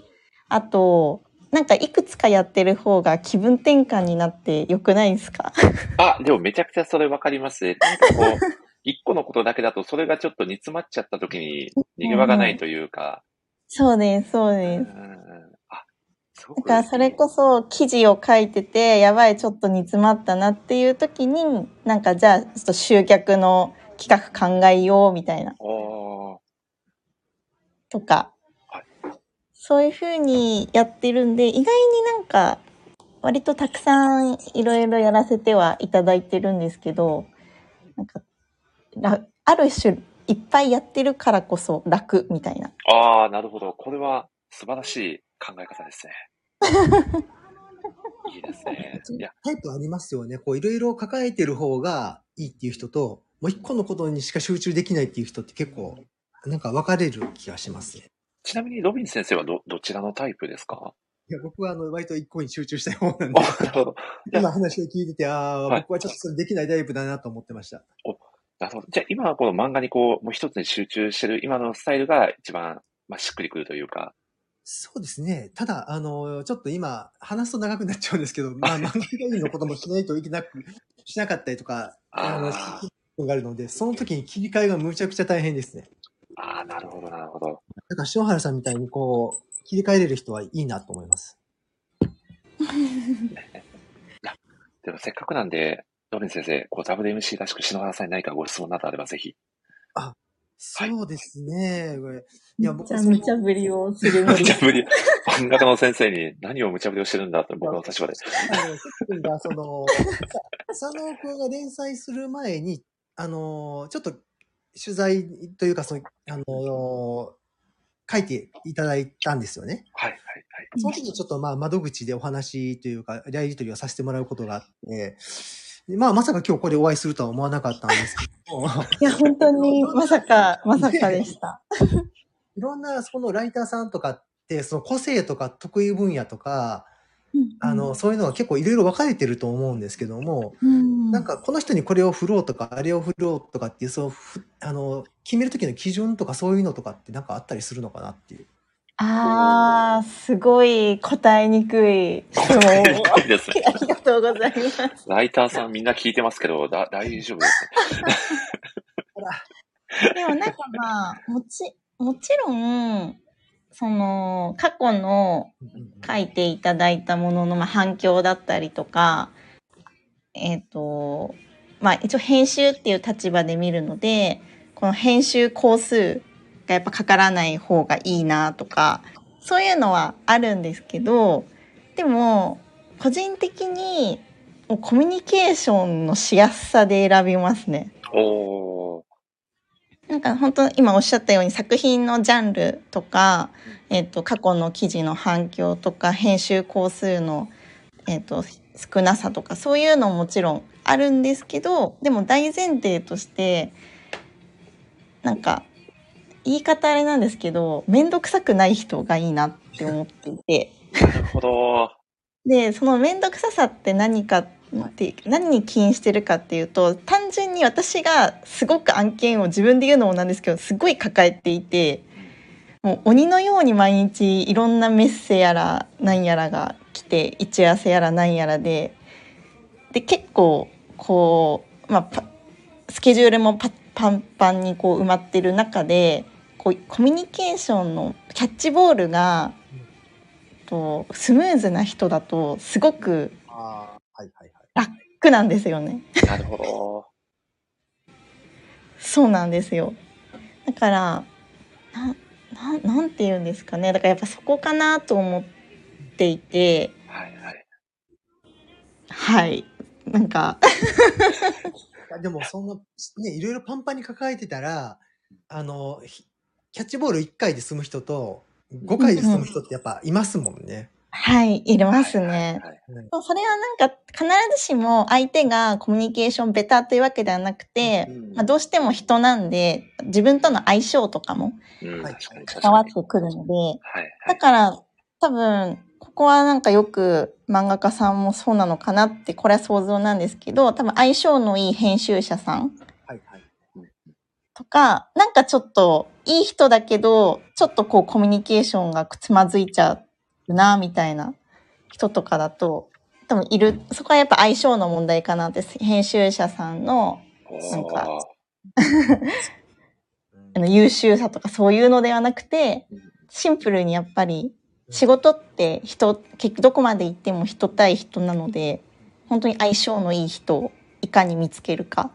あと、なんかいくつかやってる方が気分転換になって良くないですか？あ、でもめちゃくちゃそれわかりますね。なんかこう、一個のことだけだと、それがちょっと煮詰まっちゃった時に逃げ場がないというか、そうです、そううんです。だくからそれこそ記事を書いてて、やばい、ちょっと煮詰まったなっていう時に、なんかじゃあ、ちょっと集客の企画考えようみたいな、とかはい。そういう風にやってるんで、意外になんか、割とたくさんいろいろやらせてはいただいてるんですけど、なんか、らある種、いっぱいやってるからこそ楽みたいな。ああ、なるほど。これは素晴らしい考え方ですね。いいですね。いや、タイプありますよね。こう、いろいろ抱えてる方がいいっていう人と、もう一個のことにしか集中できないっていう人って結構、なんか分かれる気がしますね。ちなみにロビン先生はど、どちらのタイプですか？いや、僕はあの、割と一個に集中したい方なんあ、で、なるほど。今話を聞いてて、ああ、はい僕はちょっとそれできないタイプだなと思ってました。なるほど。じゃあ今はこの漫画にこう、もう一つに集中してる今のスタイルが一番、まあ、しっくりくるというか。そうですね。ただ、あの、ちょっと今、話すと長くなっちゃうんですけど、まあ、漫画ヒロインのこともしないといけなく、しなかったりとか、あの、があるので、その時に切り替えがむちゃくちゃ大変ですね。あー、なるほど、なるほど。だから、塩原さんみたいにこう、切り替えれる人はいいなと思います。でもせっかくなんで、ドリン先生、こう WMC らしく篠原さんに何かご質問などあればぜひ。そうですね。これいや、僕むちゃむちゃぶりをするの無茶ぶり、漫画家の先生に何を無茶ぶりをしてるんだって僕の立場で。あの、その、佐野くんが連載する前に、あの、ちょっと取材というか、そうあの、書いていただいたんですよね。はい、はい、はい。その時にちょっとまあ窓口でお話というか、やり取りをさせてもらうことがあって、でまあまさか今日これお会いするとは思わなかったんですけども、いや、本当に まさか、まさかでした。いろんなそのライターさんとかって、その個性とか得意分野とか、あの、そういうのが結構いろいろ分かれてると思うんですけども、うん、なんかこの人にこれを振ろうとか、あれを振ろうとかっていう、そう、ふあの、決める時の基準とかそういうのとかってなんかあったりするのかなっていう。あー、すごい答えにくい質問ですね。ありがとうございます。ライターさんみんな聞いてますけど、だ大丈夫です でもなんかまあ、もち、もちろん、その、過去の書いていただいたものの、まあ、反響だったりとか、えっ、と、まあ一応編集っていう立場で見るので、この編集工数がやっぱかからない方がいいなとか、そういうのはあるんですけど、でも、個人的にコミュニケーションのしやすさで選びますね。おー。なんか本当今おっしゃったように作品のジャンルとか、えっと過去の記事の反響とか編集工数の、えっと少なさとかそういうのももちろんあるんですけどでも大前提としてなんか言い方あれなんですけど面倒くさくない人がいいなって思っていて。なるほど。でその面倒くささって何かって何に起因してるかっていうと単純に私がすごく案件を自分で言うのもなんですけどすごい抱えていてもう鬼のように毎日いろんなメッセやら何やらが来て打ち合わせやら何やらでで結構こう、まあ、パスケジュールもパパンパンにこう埋まってる中でこうコミュニケーションのキャッチボールがとスムーズな人だとすごく。楽なんですよね。なるほど。そうなんですよ。だからなななんて言うんですかねだからやっぱそこかなと思っていてはい、はい。はいなんか でもそんな、ね、いろいろパンパンに抱えてたら、あの、ひキャッチボール1回で済む人と、5回で済む人ってやっぱいますもんね。はいいれますね。はいそれはなんか必ずしも相手がコミュニケーションベターというわけではなくて、うんまあ、どうしても人なんで自分との相性とかも関わ。ってくるので。だから多分ここはなんかよく漫画家さんもそうなのかなってこれは想像なんですけど多分相性のいい編集者さん。とかなんかちょっといい人だけどちょっとこうコミュニケーションがつまずいちゃうなみたいな人とかだと多分いる。そこはやっぱ相性の問題かなって編集者さんのなんか あの優秀さとかそういうのではなくてシンプルにやっぱり仕事って人結どこまで行っても人対人なので本当に相性のいい人をいかに見つけるか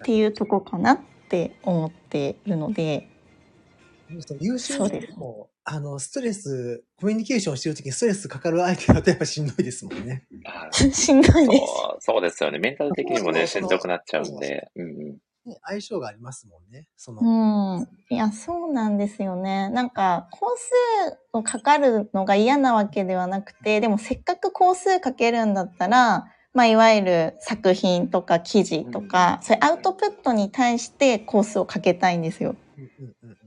っていうとこかなって思っているので。優秀そうです。でも、あの、ストレス、コミュニケーションしてるときにストレスかかる相手だとやっぱしんどいですもんね。あしんどいです。そうそうですよね。メンタル的にもね、しんどくなっちゃうんで。うんうん。ね相性がありますもんね。その、うん。いや、そうなんですよね。なんか、工数をかかるのが嫌なわけではなくて、でもせっかく工数かけるんだったら、まあ、いわゆる作品とか記事とか、そういうアウトプットに対してコースをかけたいんですよ。うんうんうんうんうん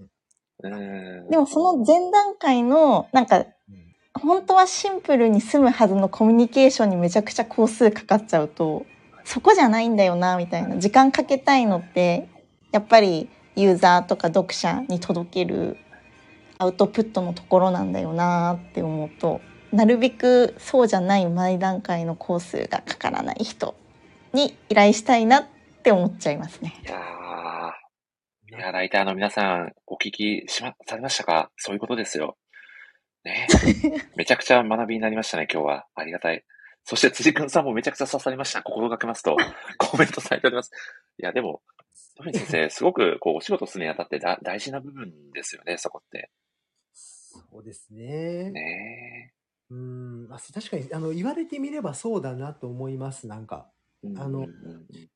でもその前段階の、なんか、本当はシンプルに済むはずのコミュニケーションにめちゃくちゃ工数かかっちゃうと、そこじゃないんだよな、みたいな。時間かけたいのって、やっぱりユーザーとか読者に届けるアウトプットのところなんだよなって思うとなるべくそうじゃない前段階の工数がかからない人に依頼したいなって思っちゃいますね。いやライターの皆さん、お聞きしま、されましたか？そういうことですよ。ね めちゃくちゃ学びになりましたね、今日は。ありがたい。そして辻くんさんもめちゃくちゃ刺さりました。心がけますと、コメントされております。いや、でも、トミ先生、すごくこう、お仕事するにあたってだ大事な部分ですよね、そこって。そうですね。ねうん、あ確かに、あの、言われてみればそうだなと思います、なんか。え。あのうんうんうん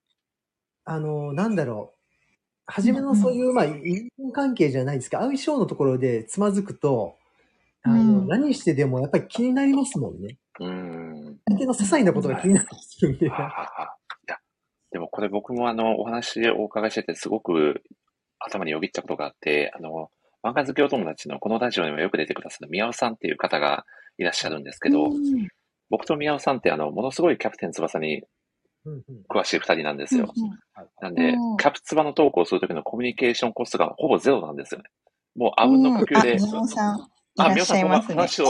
あの、なんだろう。初めのそういう、まあ、人間関係じゃないですけど、相性のところでつまずくと、あの、うん何してでもやっぱり気になりますもんね。うん。うん。相手の些細なことが気になったりするんで。はははいや、でもこれ僕もあの、お話をお伺いしててすごく頭によぎったことがあって、あの、漫画好きお友達のこのラジオにもよく出てくださる宮尾さんっていう方がいらっしゃるんですけど、うん僕と宮尾さんってあの、ものすごいキャプテン翼に詳しい二人なんですよ。はいなんでうん、キャプツバのトークをするときのコミュニケーションコストがほぼゼロなんですよね。もうあうんの呼吸で、うんあ宮尾さんいあ、らっ宮尾さんとしゃいますね。話を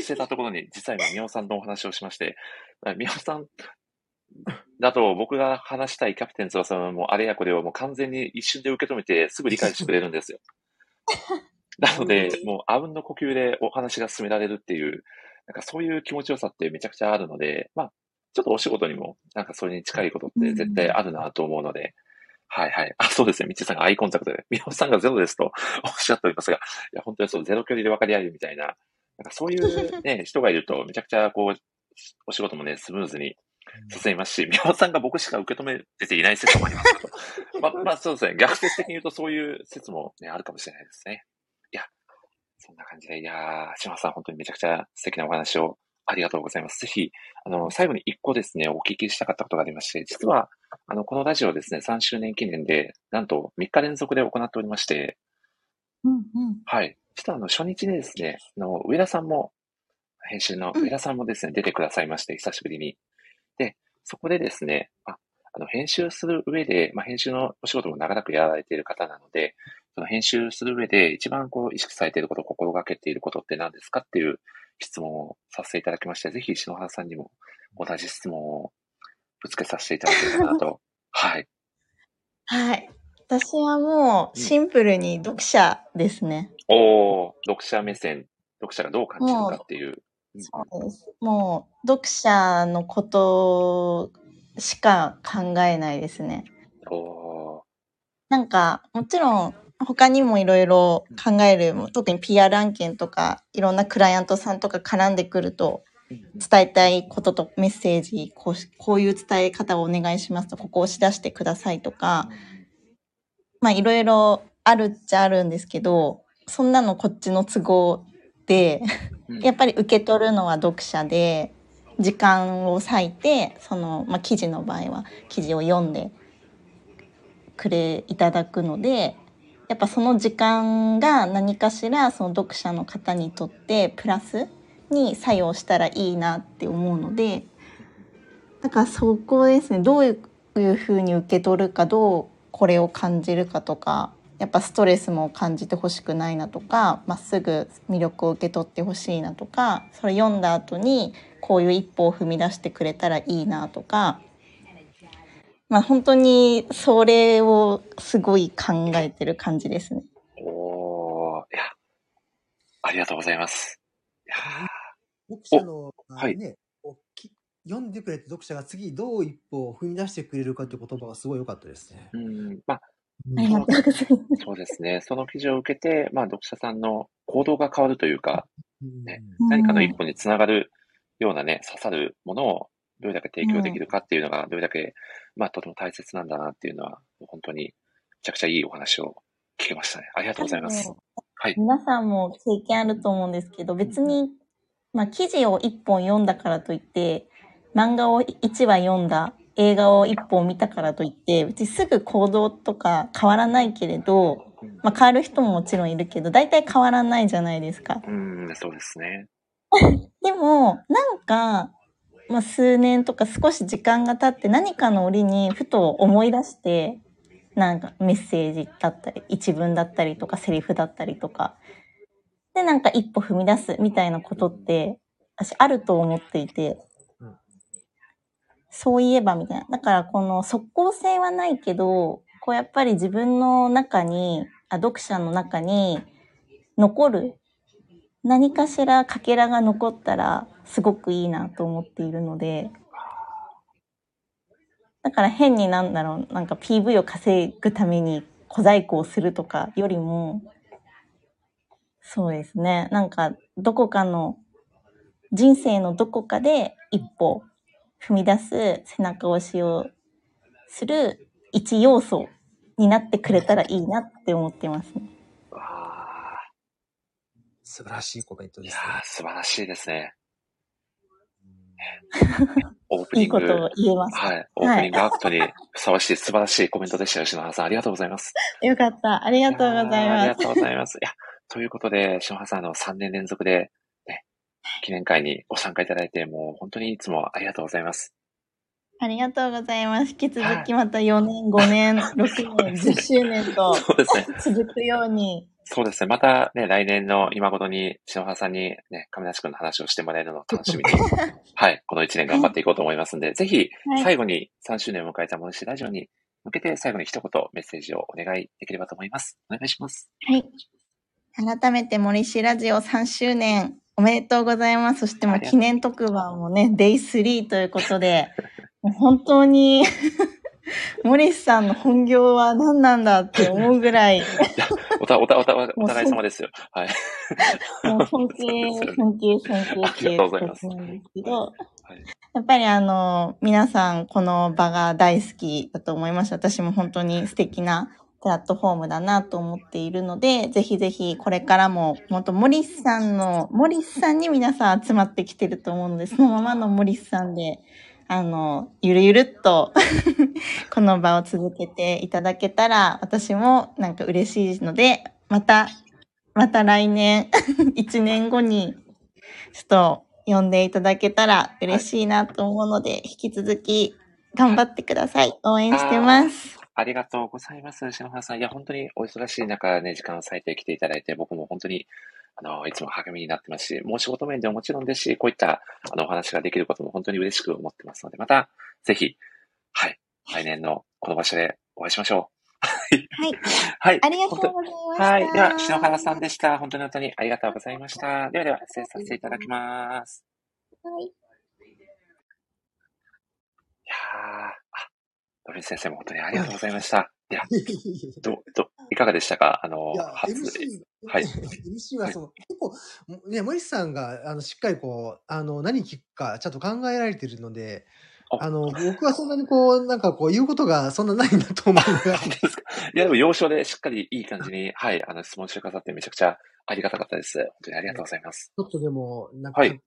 してたところに、実は今、宮尾さんとお話をしまして、あ宮尾さんだと僕が話したいキャプテン翼のもうあれやこれをもう完全に一瞬で受け止めてすぐ理解してくれるんですよ。なので、もうあうんの呼吸でお話が進められるっていう、なんかそういう気持ちよさってめちゃくちゃあるので、まあ、ちょっとお仕事にもなんかそれに近いことって絶対あるなと思うので、はいはい。あ、そうですね。みちさんがアイコンタクトで、宮尾さんがゼロですと おっしゃっておりますが、いや、本当にそう、ゼロ距離で分かり合えるみたいな、なんかそういうね、人がいると、めちゃくちゃこう、お仕事もね、スムーズに進みますし、宮尾さんが僕しか受け止めてていない説もありますけど、まあ、まあそうですね。逆説的に言うとそういう説もね、あるかもしれないですね。いや、そんな感じで、いやー、島田さん本当にめちゃくちゃ素敵なお話をありがとうございます。ぜひ、あの、最後に一個ですね、お聞きしたかったことがありまして、実は、あの、このラジオですね、3周年記念で、なんと3日連続で行っておりまして、うんうんはい。実はあの、初日でですね、あの、上田さんも、編集の上田さんもですね、出てくださいまして、久しぶりに。で、そこでですね、ああの、編集する上で、まあ、編集のお仕事も長らくやられている方なので、その編集する上で一番こう意識されていること、心がけていることって何ですかっていう質問をさせていただきまして、ぜひ篠原さんにも同じ質問をぶつけさせていただければなと。はい。はい。私はもうシンプルに読者ですね。おー、読者目線、読者がどう感じるかっていう。うんそうです。もう読者のことしか考えないですね。おー、なんかもちろん他にもいろいろ考える特に PR 案件とかいろんなクライアントさんとか絡んでくると伝えたいこととメッセージこうしこういう伝え方をお願いしますとここを押し出してくださいとかまあいろいろあるっちゃあるんですけどそんなのこっちの都合でうん。やっぱり受け取るのは読者で時間を割いてその、まあ、記事の場合は記事を読んでくれいただくのでやっぱその時間が何かしらその読者の方にとってプラスに作用したらいいなって思うのでだからそこですねどういうふうに受け取るかどうこれを感じるかとかやっぱストレスも感じてほしくないなとかまっすぐ魅力を受け取ってほしいなとかそれ読んだ後にこういう一歩を踏み出してくれたらいいなとかまあ本当にそれをすごい考えてる感じですね。おー、いや、ありがとうございます。いや読者の、はいね、読んでくれた読者が次どう一歩を踏み出してくれるかという言葉がすごい良かったですね。ーうん、まあ、ありがとうございます。そうですね。その記事を受けて、まあ、読者さんの行動が変わるというか、うんね何かの一歩につながるようなね、刺さるものをどれだけ提供できるかっていうのが、どれだけ、まあ、とても大切なんだなっていうのは、本当に、めちゃくちゃいいお話を聞けましたね。ありがとうございます。はい。皆さんも経験あると思うんですけど別に、まあ、記事を1本読んだからといって漫画を1話読んだ映画を1本見たからといって別にすぐ行動とか変わらないけれど、まあ、変わる人ももちろんいるけど大体変わらないじゃないですか。うん、そうですね。でもなんか、まあ、数年とか少し時間が経って何かの折にふと思い出してなんかメッセージだったり一文だったりとかセリフだったりとか。でなんか一歩踏み出すみたいなことって、私あると思っていて。うん、そういえばみたいな。だからこの即効性はないけど、こうやっぱり自分の中に、あ読者の中に残る何かしらかけらが残ったらすごくいいなと思っているので、だから変になんだろう、なんか PV を稼ぐために小細工をするとかよりも、そうですね。なんか、どこかの、人生のどこかで一歩踏み出す背中押しをする一要素になってくれたらいいなって思ってますね。わあ素晴らしいコメントいやですねー、素晴らしいですね。オープニング、いいことを言えます。はい。オープニングアクトにふさわしい素晴らしいコメントでしたよ、篠原さん。ありがとうございます。よかった。ありがとうございやーあります。がとうございます。いや、ということで、篠原さん、あの、3年連続で、ね、記念会にご参加いただいて、もう本当にいつもありがとうございます。ありがとうございます。引き続きまた4年、5年、6年、10周年とそうですね。続くように。そうですね。またね、来年の今頃に、篠原さんにね、亀梨君の話をしてもらえるのを楽しみに、はい、この1年頑張っていこうと思いますんで、ぜひ、はい最後に3周年を迎えた森氏ラジオに向けて、最後に一言メッセージをお願いできればと思います。お願いします。はい。改めて森氏ラジオ3周年おめでとうございます。そしてもう記念特番もね、デイ3ということで、もう本当に 森氏さんの本業は何なんだって思うぐらい、おた、おた、おた、お互い様ですよ。はい。もう尊敬、尊敬、尊敬っていうこありがとうございますとなんですけど、はいやっぱりあの、皆さんこの場が大好きだと思いました。私も本当に素敵なプラットフォームだなと思っているので、ぜひぜひこれからも、本当モリスさんの、モリスさんに皆さん集まってきてると思うので、そのままのモリスさんで、あの、ゆるゆるっと この場を続けていただけたら、私もなんか嬉しいので、また、また来年、1年後に、ちょっと呼んでいただけたら嬉しいなと思うので、引き続き頑張ってください。応援してます。ありがとうございます、篠原さん。いや、本当にお忙しい中ね、時間を割いてきていただいて、僕も本当に、あの、いつも励みになってますし、もう仕事面でももちろんですし、こういった、あの、お話ができることも本当に嬉しく思ってますので、また、ぜひ、はい、来年のこの場所でお会いしましょはい。う。はい。ありがとう本ございま当した。はい。では、篠原さんでした。本当に本当にありがとうございました。ではでは、失礼させていただきます。はいいやー、あ、ドビン先生も本当にありがとうございました。いや、ど、ど、いかがでしたか？あのいや、、初、MC、はい。MC はその、結構、ね、森さんが、あの、しっかりこう、あの、何聞くか、ちゃんと考えられてるので、ああの、僕はそんなにこう、なんかこう、言うことがそんなないなと思いながら。本 当ですか？いや、でも、要所でしっかりいい感じに、はい、あの、質問してくださってめちゃくちゃありがたかったです。本当にありがとうございます。ちょっとでも、なんか、はい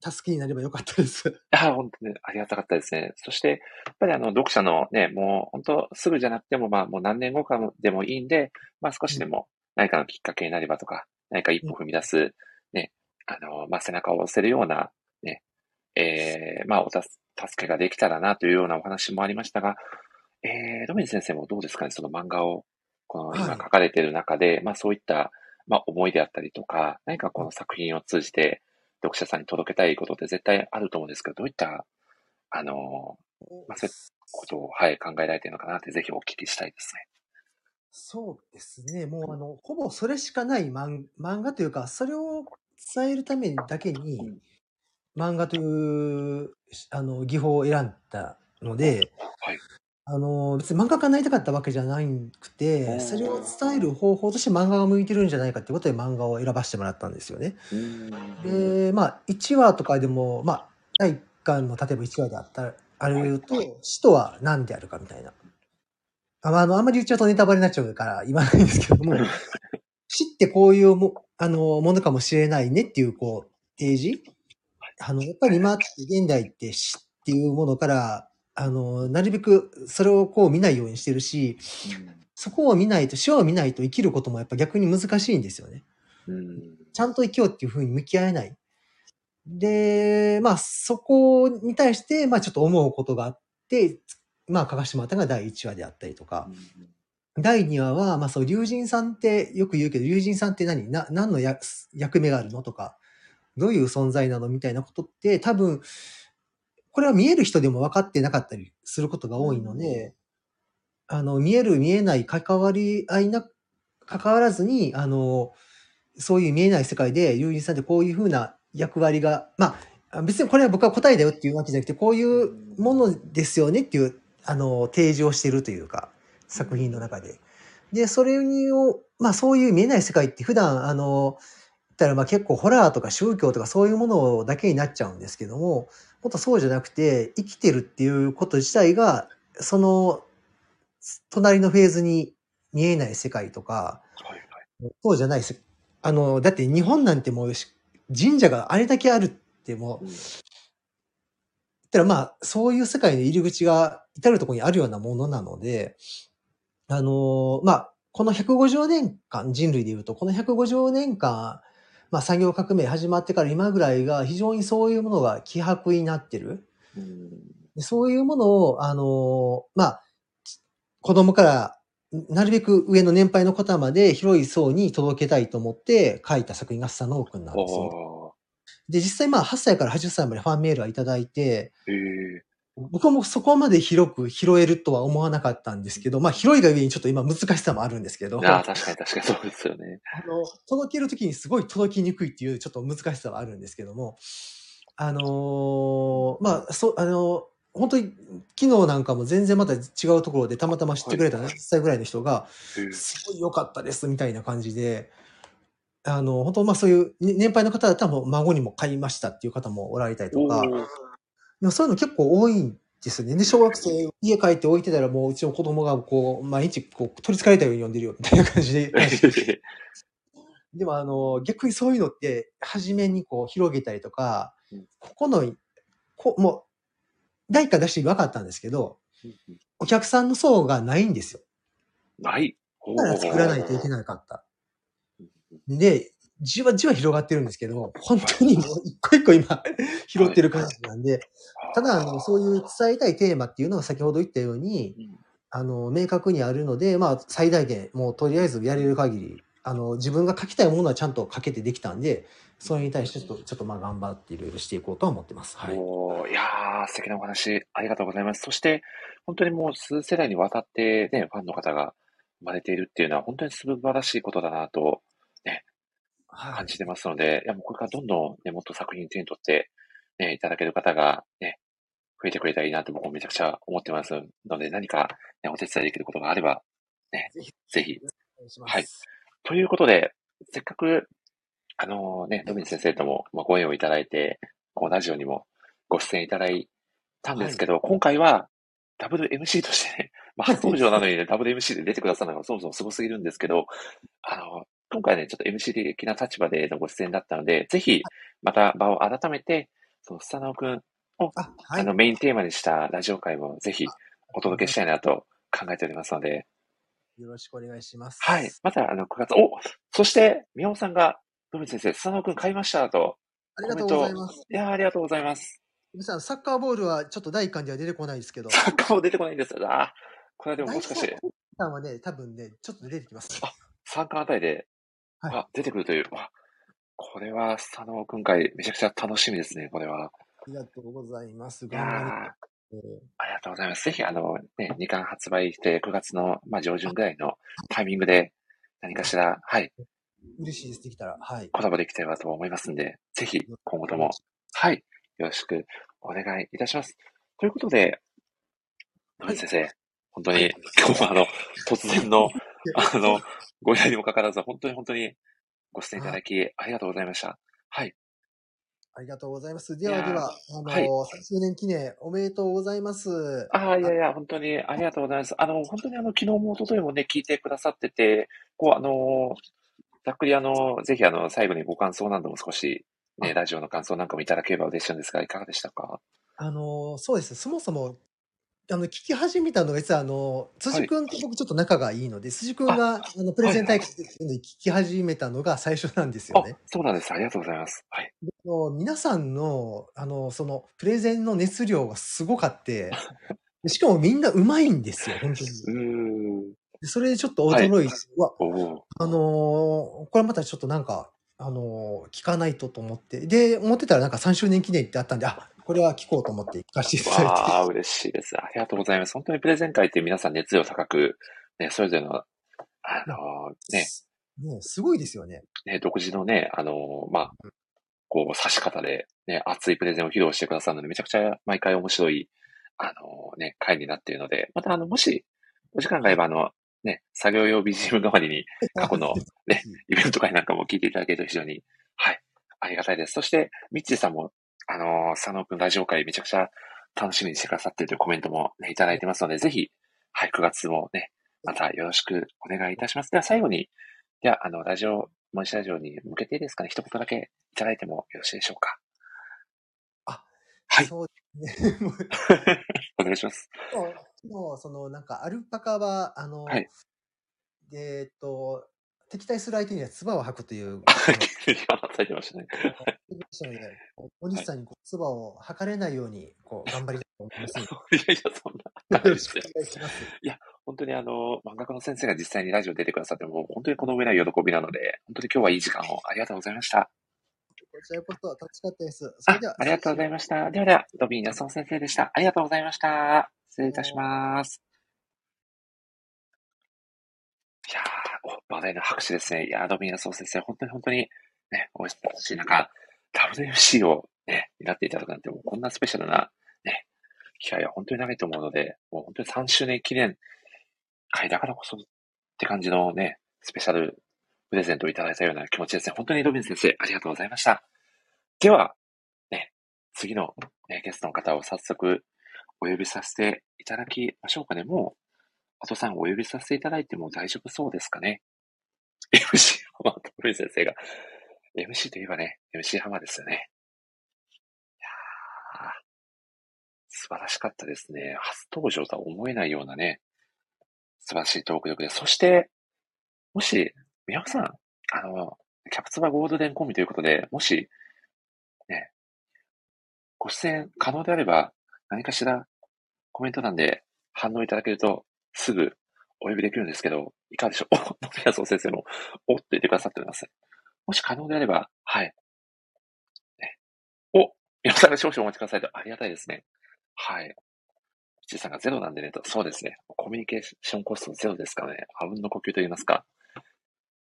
助けになればよかったです。いや、本当にありがたかったですね。そして、やっぱりあの、読者のね、もう本当すぐじゃなくても、まあ、もう何年後かでもいいんで、まあ、少しでも何かのきっかけになればとか、何か一歩踏み出す、ね、あの、まあ、背中を押せるような、ね、えー、まあ、お助けができたらなというようなお話もありましたが、えー、ロビン先生もどうですかね、その漫画を、この今はい書かれている中で、まあ、そういった、まあ、思いであったりとか、何かこの作品を通じて、読者さんに届けたいことって絶対あると思うんですけど、どういった、あの、まあ、そういうことを、はい、考えられているのかなって、ぜひお聞きしたいですね。そうですね。もう、あの、ほぼそれしかない漫漫画というか、それを伝えるためだけにうん、漫画という、あの、技法を選んだので、はい。あの、別に漫画家になりたかったわけじゃなくおて、ーそれを伝える方法として漫画が向いてるんじゃないかってことで漫画を選ばせてもらったんですよね。で、まあ、1話とかでも、まあ、第1巻の例えば1話であったら、あると、使徒は何であるかみたいな。あまああの、あんまり言っちゃうとネタバレになっちゃうから言わないんですけども、死ってこういうも、あの、ものかもしれないねっていう、こう、提示？あの、やっぱり今って現代って死っていうものから、あの、なるべくそれをこう見ないようにしてるし、そこを見ないと、死を見ないと生きることもやっぱ逆に難しいんですよね。うん。ちゃんと生きようっていうふうに向き合えない。で、まあ、そこに対して、まあ、ちょっと思うことがあって、まあ、かがしまたが第1話であったりとか、第2話は、まあそう、竜神さんってよく言うけど、竜神さんって何？な、何の役役目があるの？とか、どういう存在なの？みたいなことって、多分、これは見える人でも分かってなかったりすることが多いので、あの、見える見えない関わり合いな、関わらずに、あの、そういう見えない世界で、竜神さんってこういうふうな役割が、まあ、別にこれは僕は答えだよっていうわけじゃなくて、こういうものですよねっていう、あの、提示をしてるというか、作品の中で。で、それにを、まあそういう見えない世界って普段、あの、言ったらまあ結構ホラーとか宗教とかそういうものだけになっちゃうんですけども、もっとそうじゃなくて、生きてるっていうこと自体が、その、隣のフェーズに見えない世界とか、はいはい。そうじゃないです。あの、だって日本なんてもうし神社があれだけあるってもう、うんたらまあ、そういう世界の入り口が至るところにあるようなものなので、あのまあ、この150年間、人類で言うと、この150年間、まあ産業革命始まってから今ぐらいが非常にそういうものが希薄になってる。うそういうものを、あのまあ、子供からなるべく上の年配の方まで広い層に届けたいと思って書いた作品がスサノオ君なんですよ。おで、実際まあ8歳から80歳までファンメールはいただいて、ー僕もそこまで広く拾えるとは思わなかったんですけど、まあ広いがゆえにちょっと今難しさもあるんですけど、ああ、確かに確かにそうですよね。あの、届けるときにすごい届きにくいっていうちょっと難しさはあるんですけども、あのーまあ、そう、あの本当に昨日なんかも全然また違うところでたまたま知ってくれたはい。70歳ぐらいの人が、すごい良かったですみたいな感じで、あの、本当まあそういうね年配の方だったらもう孫にも買いましたっていう方もおられたりとか、でもそういうの結構多いんですよね。で、小学生家帰って置いてたらもううちの子供がこう、毎日こう取り憑かれたように読んでるよみたいな感じで。でもあの、逆にそういうのって、初めにこう広げたりとかうん、ここの、こもう、第一回出して分かったんですけど、お客さんの層がないんですよ。ない。だから作らないといけなかった。で、じわじわ広がってるんですけど、本当にもう一個一個今拾ってる感じなんで、ただあの、そういう伝えたいテーマっていうのが先ほど言ったように、うんあの、明確にあるので、まあ、最大限、もうとりあえずやれる限り、あの、自分が書きたいものはちゃんと書けてできたんで、それに対してちょっと、ちょっとまあ頑張っていろいろしていこうとは思ってます。はい。おーいやー、素敵なお話、ありがとうございます。そして、本当にもう数世代にわたってね、ファンの方が生まれているっていうのは、本当に素晴らしいことだなとはい。感じてますので、いや、もうこれからどんどんね、もっと作品手に取って、ね、いただける方がね、増えてくれたらいいなと僕もめちゃくちゃ思ってますので、何か、ね、お手伝いできることがあれば、ね、ぜひぜひ。お願いします。はいということで、せっかく、あのね、ドミニ先生とも、まあ、ご縁をいただいて、こう、ラジオにもご出演いただいたんですけど、今回は、ダブル MC としてね、まあ、初登場なのにね、ダブル MC で出てくださるのがそもそもすごすぎるんですけど、あの、今回ね、ちょっと MC 的な立場でのご出演だったので、ぜひ、また場を改めて、その、スサノオくん、あ、はい。あの、メインテーマにしたラジオ会もぜひお届けしたいなと考えておりますので、よろしくお願いします。はい。また、あの、9月、おそして、宮尾さんが、ドミ先生、スサノオくん買いましたと。ありがとうございます。いやーありがとうございます。皆さん、サッカーボールはちょっと第一巻では出てこないですけど、サッカーも出てこないんですよ。あーこれはでももしかして、第一巻はね、多分ね、ちょっと出てきます。あ3巻あたりで、はいあ、出てくるという。あこれは、スサノオくん会、めちゃくちゃ楽しみですね、これは。ありがとうございます。いありがとうございます。ぜひ、あの、ね、2巻発売して、9月の、まあ、上旬ぐらいのタイミングで、何かしら、はい、嬉しいです。できたら。はい。コラボできたらと思いますんで、ぜひ、今後とも、はい、よろしくお願いいたします。ということで、野口先生、本当に、今日はあの、突然の、あの、ご依頼にもかかわらず、本当に本当にご出演いただき、ありがとうございました。はい。ありがとうございます。ではでは、あの、はい3周年記念おめでとうございます。ああ、いやいや、本当にありがとうございます。あの、本当にあの、昨日も一昨日もね、聞いてくださってて、こう、あの、ざっくりあの、ぜひあの、最後にご感想なども少し、ね、あラジオの感想なんかもいただければ嬉しいんですが、いかがでしたか？あの、そうです。そもそも、あの、聞き始めたのが、実はあの、辻君と僕ちょっと仲がいいので、辻君が、あの、プレゼン大会っていうのに聞き始めたのが最初なんですよあね。、そうなんです。ありがとうございます。はい。皆さんの、あの、その、プレゼンの熱量がすごかって、でしかもみんな上手いんですよ、本当に。うそれでちょっと驚いて、うわ、おおあのーこれまたちょっとなんか、あのー聞かないとと思って、で、思ってたらなんか3周年記念ってあったんで、あ、これは聞こうと思って聞かせていただいて。わあ、嬉しいです。ありがとうございます。本当にプレゼン会って皆さん熱量高く、ね、それぞれの、あのね、ね、すごいですよね。ね、独自のね、あのまあ、こう、指し方で、ね、熱いプレゼンを披露してくださるので、めちゃくちゃ毎回面白い、あのね、回になっているので、また、あの、もし、お時間があれば、あの、ね、作業用 BGM 代わりに、過去の ね、イベント会なんかも聞いていただけると非常に、はい、ありがたいです。そして、ミッチーさんも、あのー佐野くんラジオ会めちゃくちゃ楽しみにしてくださっているというコメントもね、いただいてますので、ぜひ、はい、9月もね、またよろしくお願いいたします。では、最後に、では、あの、ラジオ、モニシラジオに向けてですかね、一言だけいただいてもよろしいでしょうか。あ、はい、そうですね。もうお願いします。昨日、昨日その、なんか、アルパカは、あの、はいえーっと、敵対する相手には唾を吐くという、今、されてましたね。あのねお西さんにこう唾を吐かれないように、こう、頑張りたいと思いますの いやいや、そんな。で。よろしくお願いします。本当にあの、漫画家の先生が実際にラジオ出てくださっても、本当にこの上ない喜びなので、本当に今日はいい時間をありがとうございました。こちらこそ楽しかったです。そあれでは、ありがとうございました。ではでは、ドビー安尾先生でした。ありがとうございました。失礼いたします。いやー、お、話題の拍手ですね。いやー、ドビー安尾先生、本当に本当に、ね、お忙しい中、WFC をね、担っていただくなんて、もうこんなスペシャルな、ね、機会は本当にないと思うので、もう本当に3周年記念会だからこそって感じのね、スペシャルプレゼントをいただいたような気持ちですね。本当にドビン先生、ありがとうございました。では、ね、次の、ね、ゲストの方を早速お呼びさせていただきましょうかね。もう、あとさんお呼びさせていただいても大丈夫そうですかね。MC 浜ドビン先生が、MC といえばね、MC 浜ですよね。素晴らしかったですね。初登場とは思えないようなね、素晴らしいトーク力で。そして、もし、宮尾さん、あの、キャプツバゴールデンコンビということで、もし、ね、ご出演可能であれば、何かしらコメント欄で反応いただけると、すぐお呼びできるんですけど、いかがでしょう？お、野宮総先生も、おって言ってくださっております。もし可能であれば、はい。ね、お、皆さんが少々お待ちくださいと、ありがたいですね。はい。ちさんがゼロなんでねと、そうですね。コミュニケーションコストゼロですかね。あうんの呼吸と言いますか。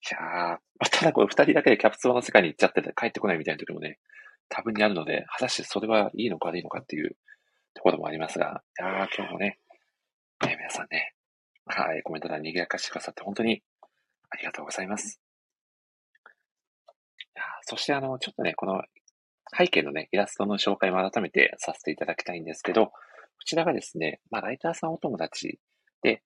いやー、ただこれ二人だけでキャプツバの世界に行っちゃってて帰ってこないみたいな時もね、多分にあるので、果たしてそれはいいのか悪いのかっていうところもありますが、いやー、今日もね、ね皆さんね、はい、コメント欄に賑やかしてくださって本当にありがとうございます。いやそしてあの、ちょっとね、この背景のね、イラストの紹介も改めてさせていただきたいんですけど、こちらがですね、まあ、ライターさんお友達で、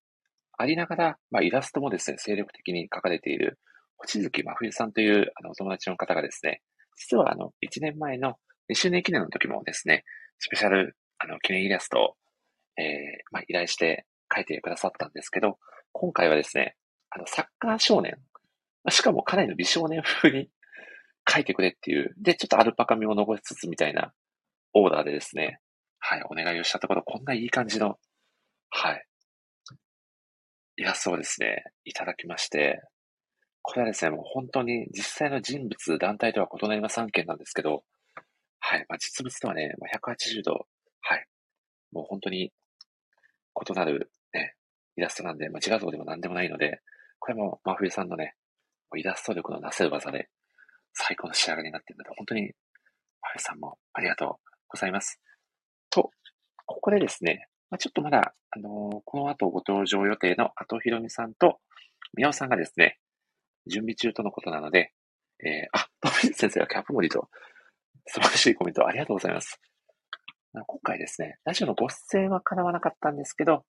ありながら、まあ、イラストもですね、精力的に描かれている、星月真冬さんというあのお友達の方がですね、実はあの、1年前の2周年記念の時もですね、スペシャル、あの、記念イラストを、えー、まあ、依頼して描いてくださったんですけど、今回はですね、あの、サッカー少年、しかもかなりの美少年風に描いてくれっていう、で、ちょっとアルパカ味を残しつつみたいなオーダーでですね、はい、お願いをしたところ、こんないい感じの、はい、イラストをですね、いただきまして、これはですね、もう本当に実際の人物、団体とは異なります案件なんですけど、はい、まあ、実物とはね、まあ、180度、はい、もう本当に異なるね、イラストなんで、まあ、自画像でも何でもないので、これも真冬さんのね、イラスト力のなせる技で、最高の仕上がりになっているので、本当に、真冬さんもありがとうございます。と、ここでですね、まあ、ちょっとまだ、あのーこの後ご登場予定の後ひろみさんと宮尾さんがですね、準備中とのことなので、えー、あ、トミ先生がキャップモリと、素晴らしいコメントありがとうございます。今回ですね、ラジオのご出演は叶わなかったんですけど、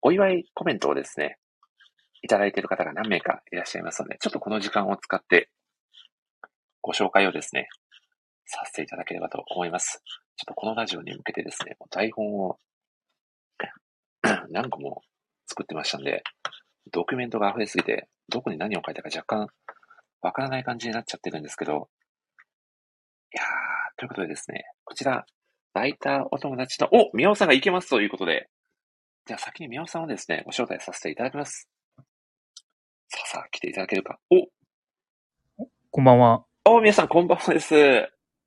お祝いコメントをですね、いただいている方が何名かいらっしゃいますので、ちょっとこの時間を使って、ご紹介をですね、させていただければと思います。ちょっとこのラジオに向けてですね、台本を 何個も作ってましたんで、ドキュメントが溢れすぎて、どこに何を書いたか若干わからない感じになっちゃってるんですけど、いやー、ということでですね、こちら、ライターお友達の、お宮尾さんが行けますということで、じゃあ先に宮尾さんをですね、ご招待させていただきます。さあさあ、来ていただけるか。おこんばんは。お皆さん、こんばんはです。い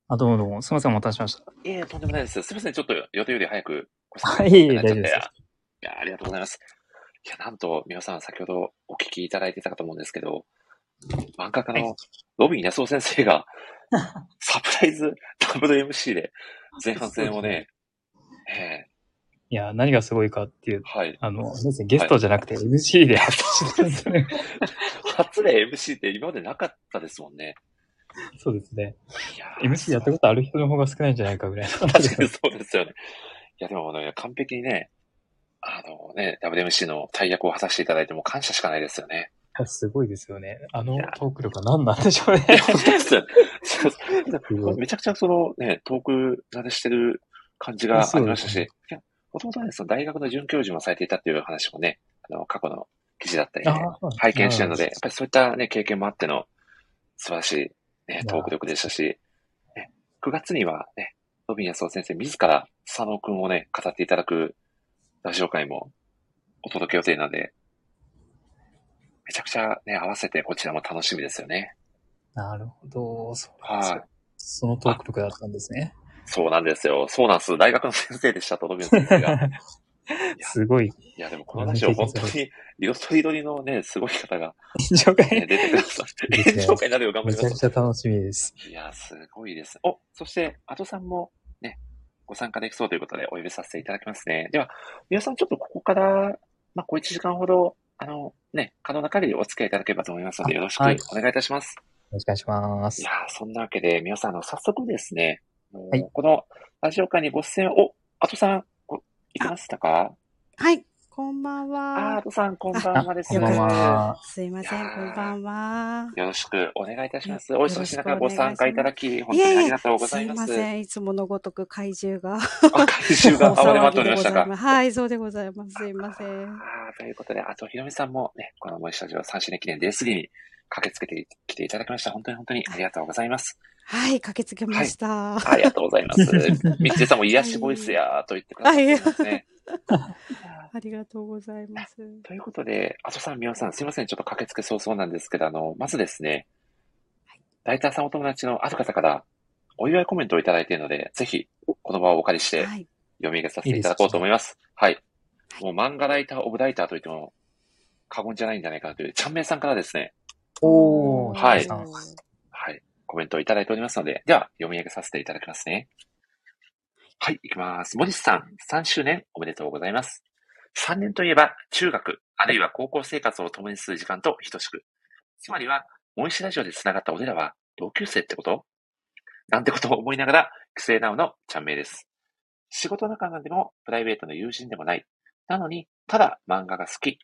あ、どうもどうも。すみません、お待たせしました。えいえ、とんでもないです。すみません、ちょっと予定より早くはい。大丈夫ですいや、ありがとうございます。いや、なんと、皆さん先ほどお聞きいただいてたかと思うんですけど、漫画家はのロビン安夫先生が、サプライズ WMC で前半戦をね、えいや、何がすごいかっていうー、はい。あの、ゲストじゃなくて MC で発してるんですね。初で MC って今までなかったですもんね。そうですね。MC やったことある人の方が少ないんじゃないかぐらいの。確かにそうですよね。いや、でもね、完璧にね、あのね、WMC の大役を果たしていただいても感謝しかないですよね。すごいですよね。あのトーク力は何なんでしょうね。めちゃくちゃそのね、トーク慣れしてる感じがありましたし、いや、もともとね、その大学の准教授もされていたっていう話もね、あの、過去の記事だったり、ね、あ拝見してるので、やっぱりそういったね、経験もあっての素晴らしいね、トーク力でしたし、ね、9月にはね、ロビン安夫先生自ら佐野くんをね、語っていただくラジオ会もお届け予定なんで、めちゃくちゃね、合わせてこちらも楽しみですよね。なるほど。そうはい。そのトーク力だったんですね。そうなんですよ。そうなんです。大学の先生でしたと、ロビン先生が。すごい。いや、でもこのラジオ本当に、色とりどりのね、すごい方が、紹ね、介。出てくださって、会になるよ、頑張めちゃくります。ちゃ楽しみです。いや、すごいです。お、そして、アトさんもね、ご参加できそうということでお呼びさせていただきますね。では、皆さんちょっとここから、まあ、小1時間ほど、あの、ね、可能な限りお付き合いいただければと思いますので、よろしくおはい願いいたします。よろしくお願いしますいや。ーそんなわけで、皆さん、あの、早速ですね、はいこのラジオ会にご出演、お、アトさん、ごいけましたか？はい、こんばんはア。トさん、こんばあんはです。こんばんは。すいません、こんばんは。よろしくお願いいたします。よお忙しい中ご参加いただき、本当にありがとうございます。すいません、いつものごとく怪獣が。あ、怪獣が暴れ回っておりましたか。はい、そうでございます。すいません。ということで、あと、ひろみさんもね、この森スタジオ3周年記念 Day3 に駆けつけてきていただきました。本当に本当にありがとうございます。はい、駆けつけました。ありがとうございます。みっちーさんも癒しボイスやーと言ってくださってますね。ありがとうございます。ということで、あとさん、みおさん、すいません。ちょっと駆けつけ早々なんですけど、あの、まずですね、ライターさんお友達のある方からお祝いコメントをいただいているので、ぜひ、この場をお借りしてはい。読み上げさせていただこうと思います。はい。もう漫画ライター、オブライターと言っても過言じゃないんじゃないかなという、ちゃんめいさんからですね、おー、はいはい、コメントをいただいておりますので、では、読み上げさせていただきますね。はい、いきます。森さん、3周年おめでとうございます。3年といえば、中学、あるいは高校生活を共にする時間と等しく。つまりは、森氏ラジオで繋がった俺らは同級生ってこと？なんてことを思いながら、クセナウのちゃんめいです。仕事仲間でもプライベートの友人でもない。なのに、ただ漫画が好き。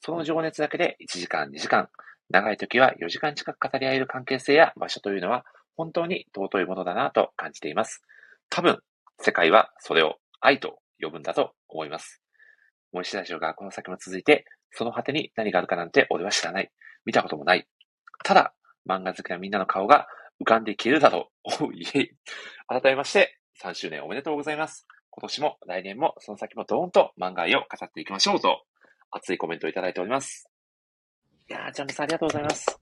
その情熱だけで1時間、2時間、長い時は4時間近く語り合える関係性や場所というのは本当に尊いものだなと感じています。多分、世界はそれを愛と呼ぶんだと思います。森氏ラジオがこの先も続いて、その果てに何があるかなんて俺は知らない。見たこともない。ただ、漫画好きなみんなの顔が浮かんで消えるだろう。おいえい。改めまして、3周年おめでとうございます。今年も来年もその先もドーンと漫画愛を語っていきましょうと、熱いコメントをいただいております。いやー、ジャンプさんありがとうございます。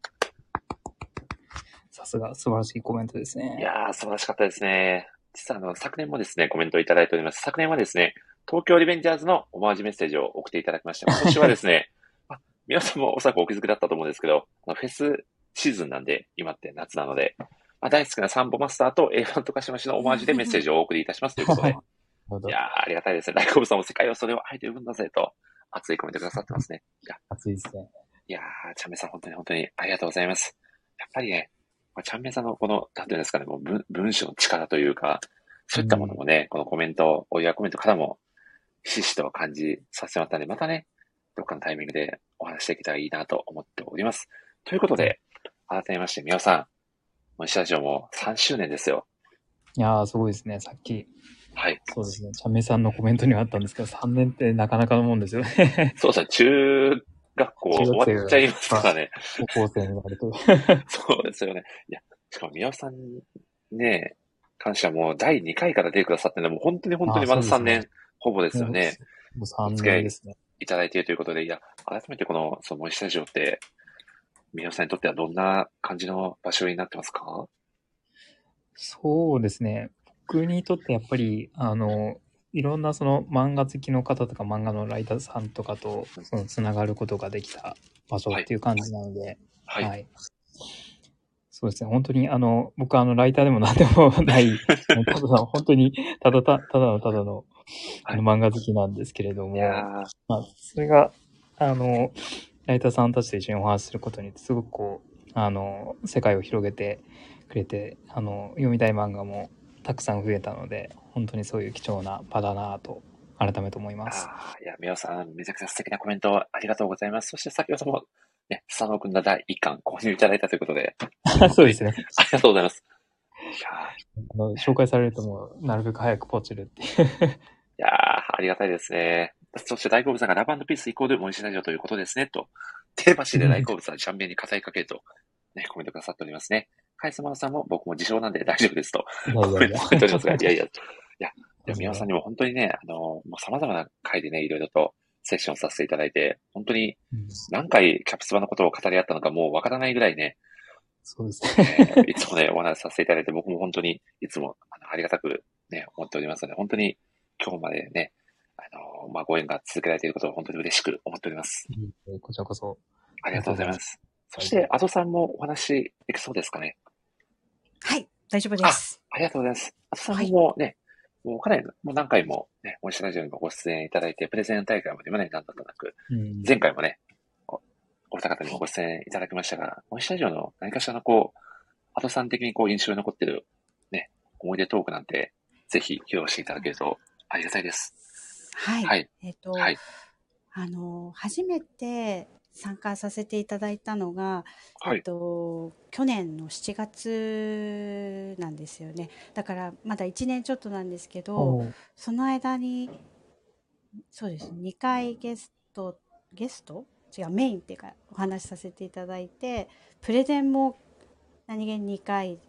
さすが、素晴らしいコメントですね。いやー、素晴らしかったですね。実はあの、昨年もですね、コメントをいただいております。昨年はですね、東京リベンジャーズのオマージュメッセージを送っていただきまして、今年はですね、あ皆さんもおそらくお気づきだったと思うんですけど、あのフェスシーズンなんで、今って夏なので、まあ、大好きなサンボマスターと A1 とかしましのオマージュでメッセージをお送りいたしますということで、いやー、ありがたいですね。大好物さんも世界はそれを愛と呼ぶんだぜと、熱いコメントくださってますね。いや、熱いですね。いやー、ちゃんめいさん本当に本当にありがとうございます。やっぱりね、まあちゃんめいさんのこの、なんていうんですかね、もう文文章の力というか、そういったものもね、このコメント、お祝いコメントからも、ひしひしと感じさせてもらったんで、またね、どっかのタイミングでお話しできたらいいなと思っております。ということで、改めまして、みおさん、もう石ラジオも3周年ですよ。いやー、すごいですね。さっき、はい。そうですね。ちゃんめいさんのコメントにはあったんですけど、3年ってなかなかのもんですよね。そうですね、中学校終わっちゃいますからね。高校生になると。そうですよね。いや、しかも宮尾さんね、感謝もう第2回から出てくださってね、もう本当に本当にまだ3あそうです年ほぼですよね。もう3年ですね。いただいているということで、いや、改めてこの、その森スタジオって、皆さんにとってはどんな感じの場所になってますか？そうですね。僕にとってやっぱり、あの、いろんなその漫画好きの方とか漫画のライターさんとかとそのつながることができた場所っていう感じなので、はい。はい。そうですね。本当に、あの、僕はあの、ライターでも何でもない、ただの本当に、ただた、ただのただの、あの漫画好きなんですけれども、まあ、それが、あの、ライターさんたちと一緒にお話しすることにすごくこう、あの、世界を広げてくれて、あの、読みたい漫画もたくさん増えたので、本当にそういう貴重な場だなと、改めて思います。あーいや、みおさん、めちゃくちゃ素敵なコメントありがとうございます。そして先ほども、ね、佐野くんの第1巻購入いただいたということで、そうですね。ありがとうございます。あの紹介されるともう、なるべく早くポチるっていう。いやーありがたいですね。そして大好物さんがラブピースイコールモニシラジオということですね、と。手橋で大好物さん、シャンベンに語りかけると、ね、コメントくださっておりますね。カイスマノさんも僕も自称なんで大丈夫ですと、いコメントやいやいや。くれておりますが、いやいや、いや、でも皆さんにも本当にね、あの、もう様々な回でね、いろいろとセッションさせていただいて、本当にうん何回キャプツバのことを語り合ったのかもうわからないぐらいね、そうですね。えー いつもね、お話しさせていただいて、僕も本当にいつもあのありがたくね、思っておりますので、本当に今日までね、あのまあ、ご縁が続けられていることを本当に嬉しく思っております。うんこちらこそ。ありがとうございます。そして、アドさんもお話できそうですかね。はい、大丈夫です。ありがとうございます。アドさんもね、もうかなり、もう何回もね、モニシラジオにもご出演いただいて、プレゼン大会まで今まで何だったなく、うん前回もね、おお二方にもご出演いただきましたが、モニシラジオの何かしらのこう、アドさん的にこう印象に残ってるね、思い出トークなんて、ぜひ披露していただけるとありがたいです。はい。はい。えっ、と、はい。あの、初めて参加させていただいたのが、えっはい。と、去年の7月なんですよね。だから、まだ1年ちょっとなんですけど、その間に、そうですね、2回ゲスト、ゲスト？違う、メインっていうか、お話しさせていただいて、プレゼンも何気に2回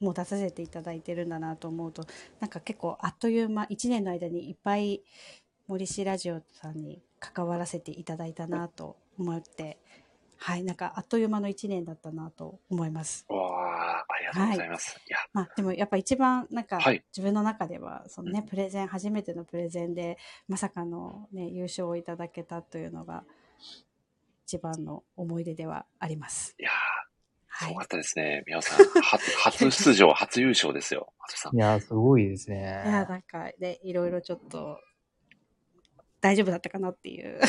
も出させていただいてるんだなと思うと、なんか結構あっという間、1年の間にいっぱい森氏ラジオさんに関わらせていただいたなと思って、はい、なんかあっという間の1年だったなと思います。わあ、ありがとうございます。い、や、まあでもやっぱ一番なんかはい自分の中ではそのねプレゼン初めてのプレゼンでまさかのね優勝をいただけたというのが一番の思い出ではあります。いやー、はいすごか。ったですね。みおさん、初、初出場、初優勝ですよ。い。やー、すごいですいやね。なんかねいろいろちょっと大丈夫だったかなっていう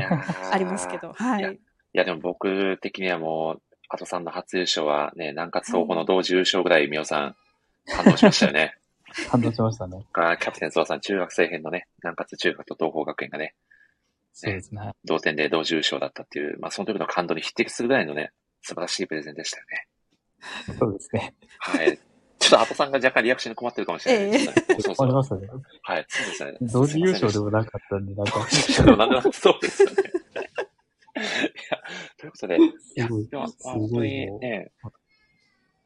ありますけど、はいやいや、でも僕的にはもう、アトさんの初優勝はね、南葛東宝の同時優勝ぐらい、みおさん、感動しましたよね。感動しましたね。がキャプテン翼さん、中学生編のね、南葛中学と東邦学園がね、そうですね。同点で同時優勝だったっていう、まあその時の感動に匹敵するぐらいのね、素晴らしいプレゼンでしたよね。そうですね。はい。ちょっとアトさんが若干リアクションに困ってるかもしれないですね。そうそう。ありましたね。はい、そうですね。同時優勝でもなかったんで、なんか、でもなんでもそうですよね。いや、ということで、いや、でも、本当にね、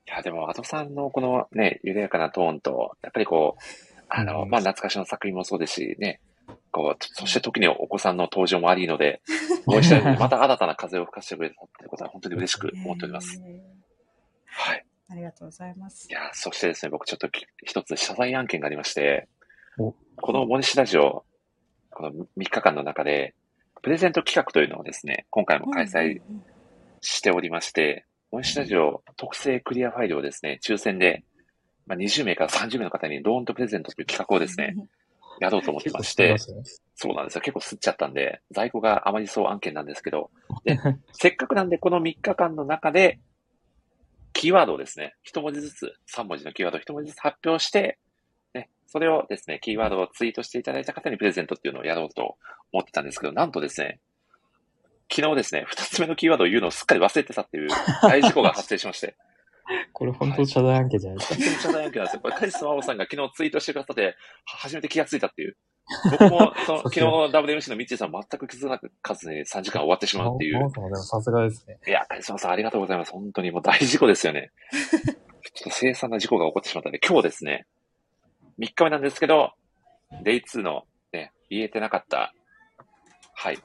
いや、でも、アトさんのこのね、緩やかなトーンと、やっぱりこう、あの、うんまあ、懐かしの作品もそうですし、ね、こう、そして時にお子さんの登場もありので、もう一度、また新たな風を吹かせてくれたってことは本当に嬉しく思っております。えーはい。ありがとうございますい。や、そしてですね、僕ちょっとき一つ謝罪案件がありましてお、この森氏ラジオ、この3日間の中で、プレゼント企画というのをですね、今回も開催しておりまして、森氏ラジオ特製クリアファイルをですね、抽選で、まあ、20名から30名の方にドーンとプレゼントという企画をですね、やろうと思ってまして、そうなんですよ。結構吸っちゃったんで、在庫が余りそう案件なんですけど、で、せっかくなんでこの3日間の中で、キーワードをですね、一文字ずつ、三文字のキーワードを一文字ずつ発表して、ね、それをですね、キーワードをツイートしていただいた方にプレゼントっていうのをやろうと思ってたんですけど、なんとですね、昨日ですね、二つ目のキーワードを言うのをすっかり忘れてたっていう大事故が発生しまして、これ本当謝罪案件じゃないですか。本当に謝罪案件なんですよ。これ、カリスマオさんが昨日ツイートしてくださって、は初めて気がついたっていう。僕も、その、昨日の WMC のミッチーさん全く気づかなずに3時間終わってしまうっていう。さんもでもさすがですね。いや、カリスマさんありがとうございます。本当にもう大事故ですよね。ちょっと凄惨な事故が起こってしまったんで、今日ですね、3日目なんですけど、Day2 のね、言えてなかった、はい、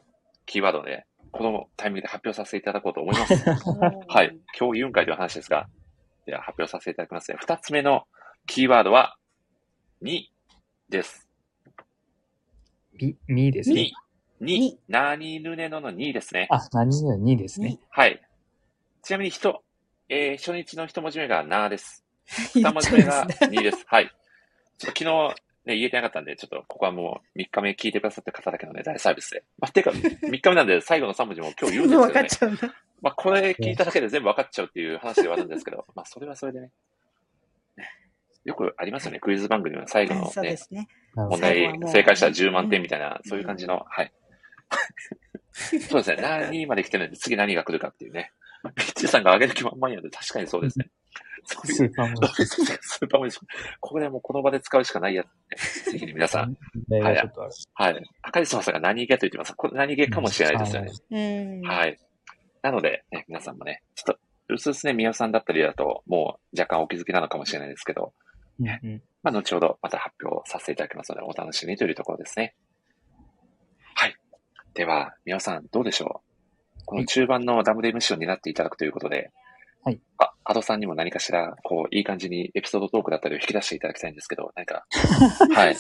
キーワードで、このタイミングで発表させていただこうと思います。はい。今日言うんかいという話ですが、では発表させていただきますね。二つ目のキーワードは、にです。み、みですねに。。に。なにぬねののにですね。あ、何々にですね。はい。ちなみに人、えー、初日の一文字目がなです。二文字目がにです。はい。ちょっと昨日、ね、言えてなかったんで、ちょっとここはもう3日目聞いてくださってる方だけのね、大サービスで。まあ、てか、3日目なんで最後の3文字も今日言うんです分けどね。かっちゃう。まあ、これ聞いただけで全部分かっちゃうっていう話ではあるんですけど、まあ、それはそれでね。ねよくありますよね、クイズ番組の最後のねそうで、すね。問題正解したら10万点みたいな、うんそういう感じの、はい。そうですね、何まで来てるんで、次何が来るかっていうね。ピッチさんが上げる気満々やで、確かにそうですね。そういう、スーパーモそうですねスーパーモニション。ここでもうこの場で使うしかないやつ、ね。ぜひね、皆さん、デがちょっとある。はい。赤石さんが何気と言ってます。これ何気かもしれないですよね。うん。はい。なので、ね、皆さんもね、ちょっと、うすうすね、宮尾さんだったりだと、もう若干お気づきなのかもしれないですけど、うんうんまあ、後ほどまた発表させていただきますので、お楽しみにというところですね。はい。では、宮尾さん、どうでしょう？この中盤の WMC を担っていただくということで、はい。あ、アドさんにも何かしら、こう、いい感じにエピソードトークだったりを引き出していただきたいんですけど、何か、はい。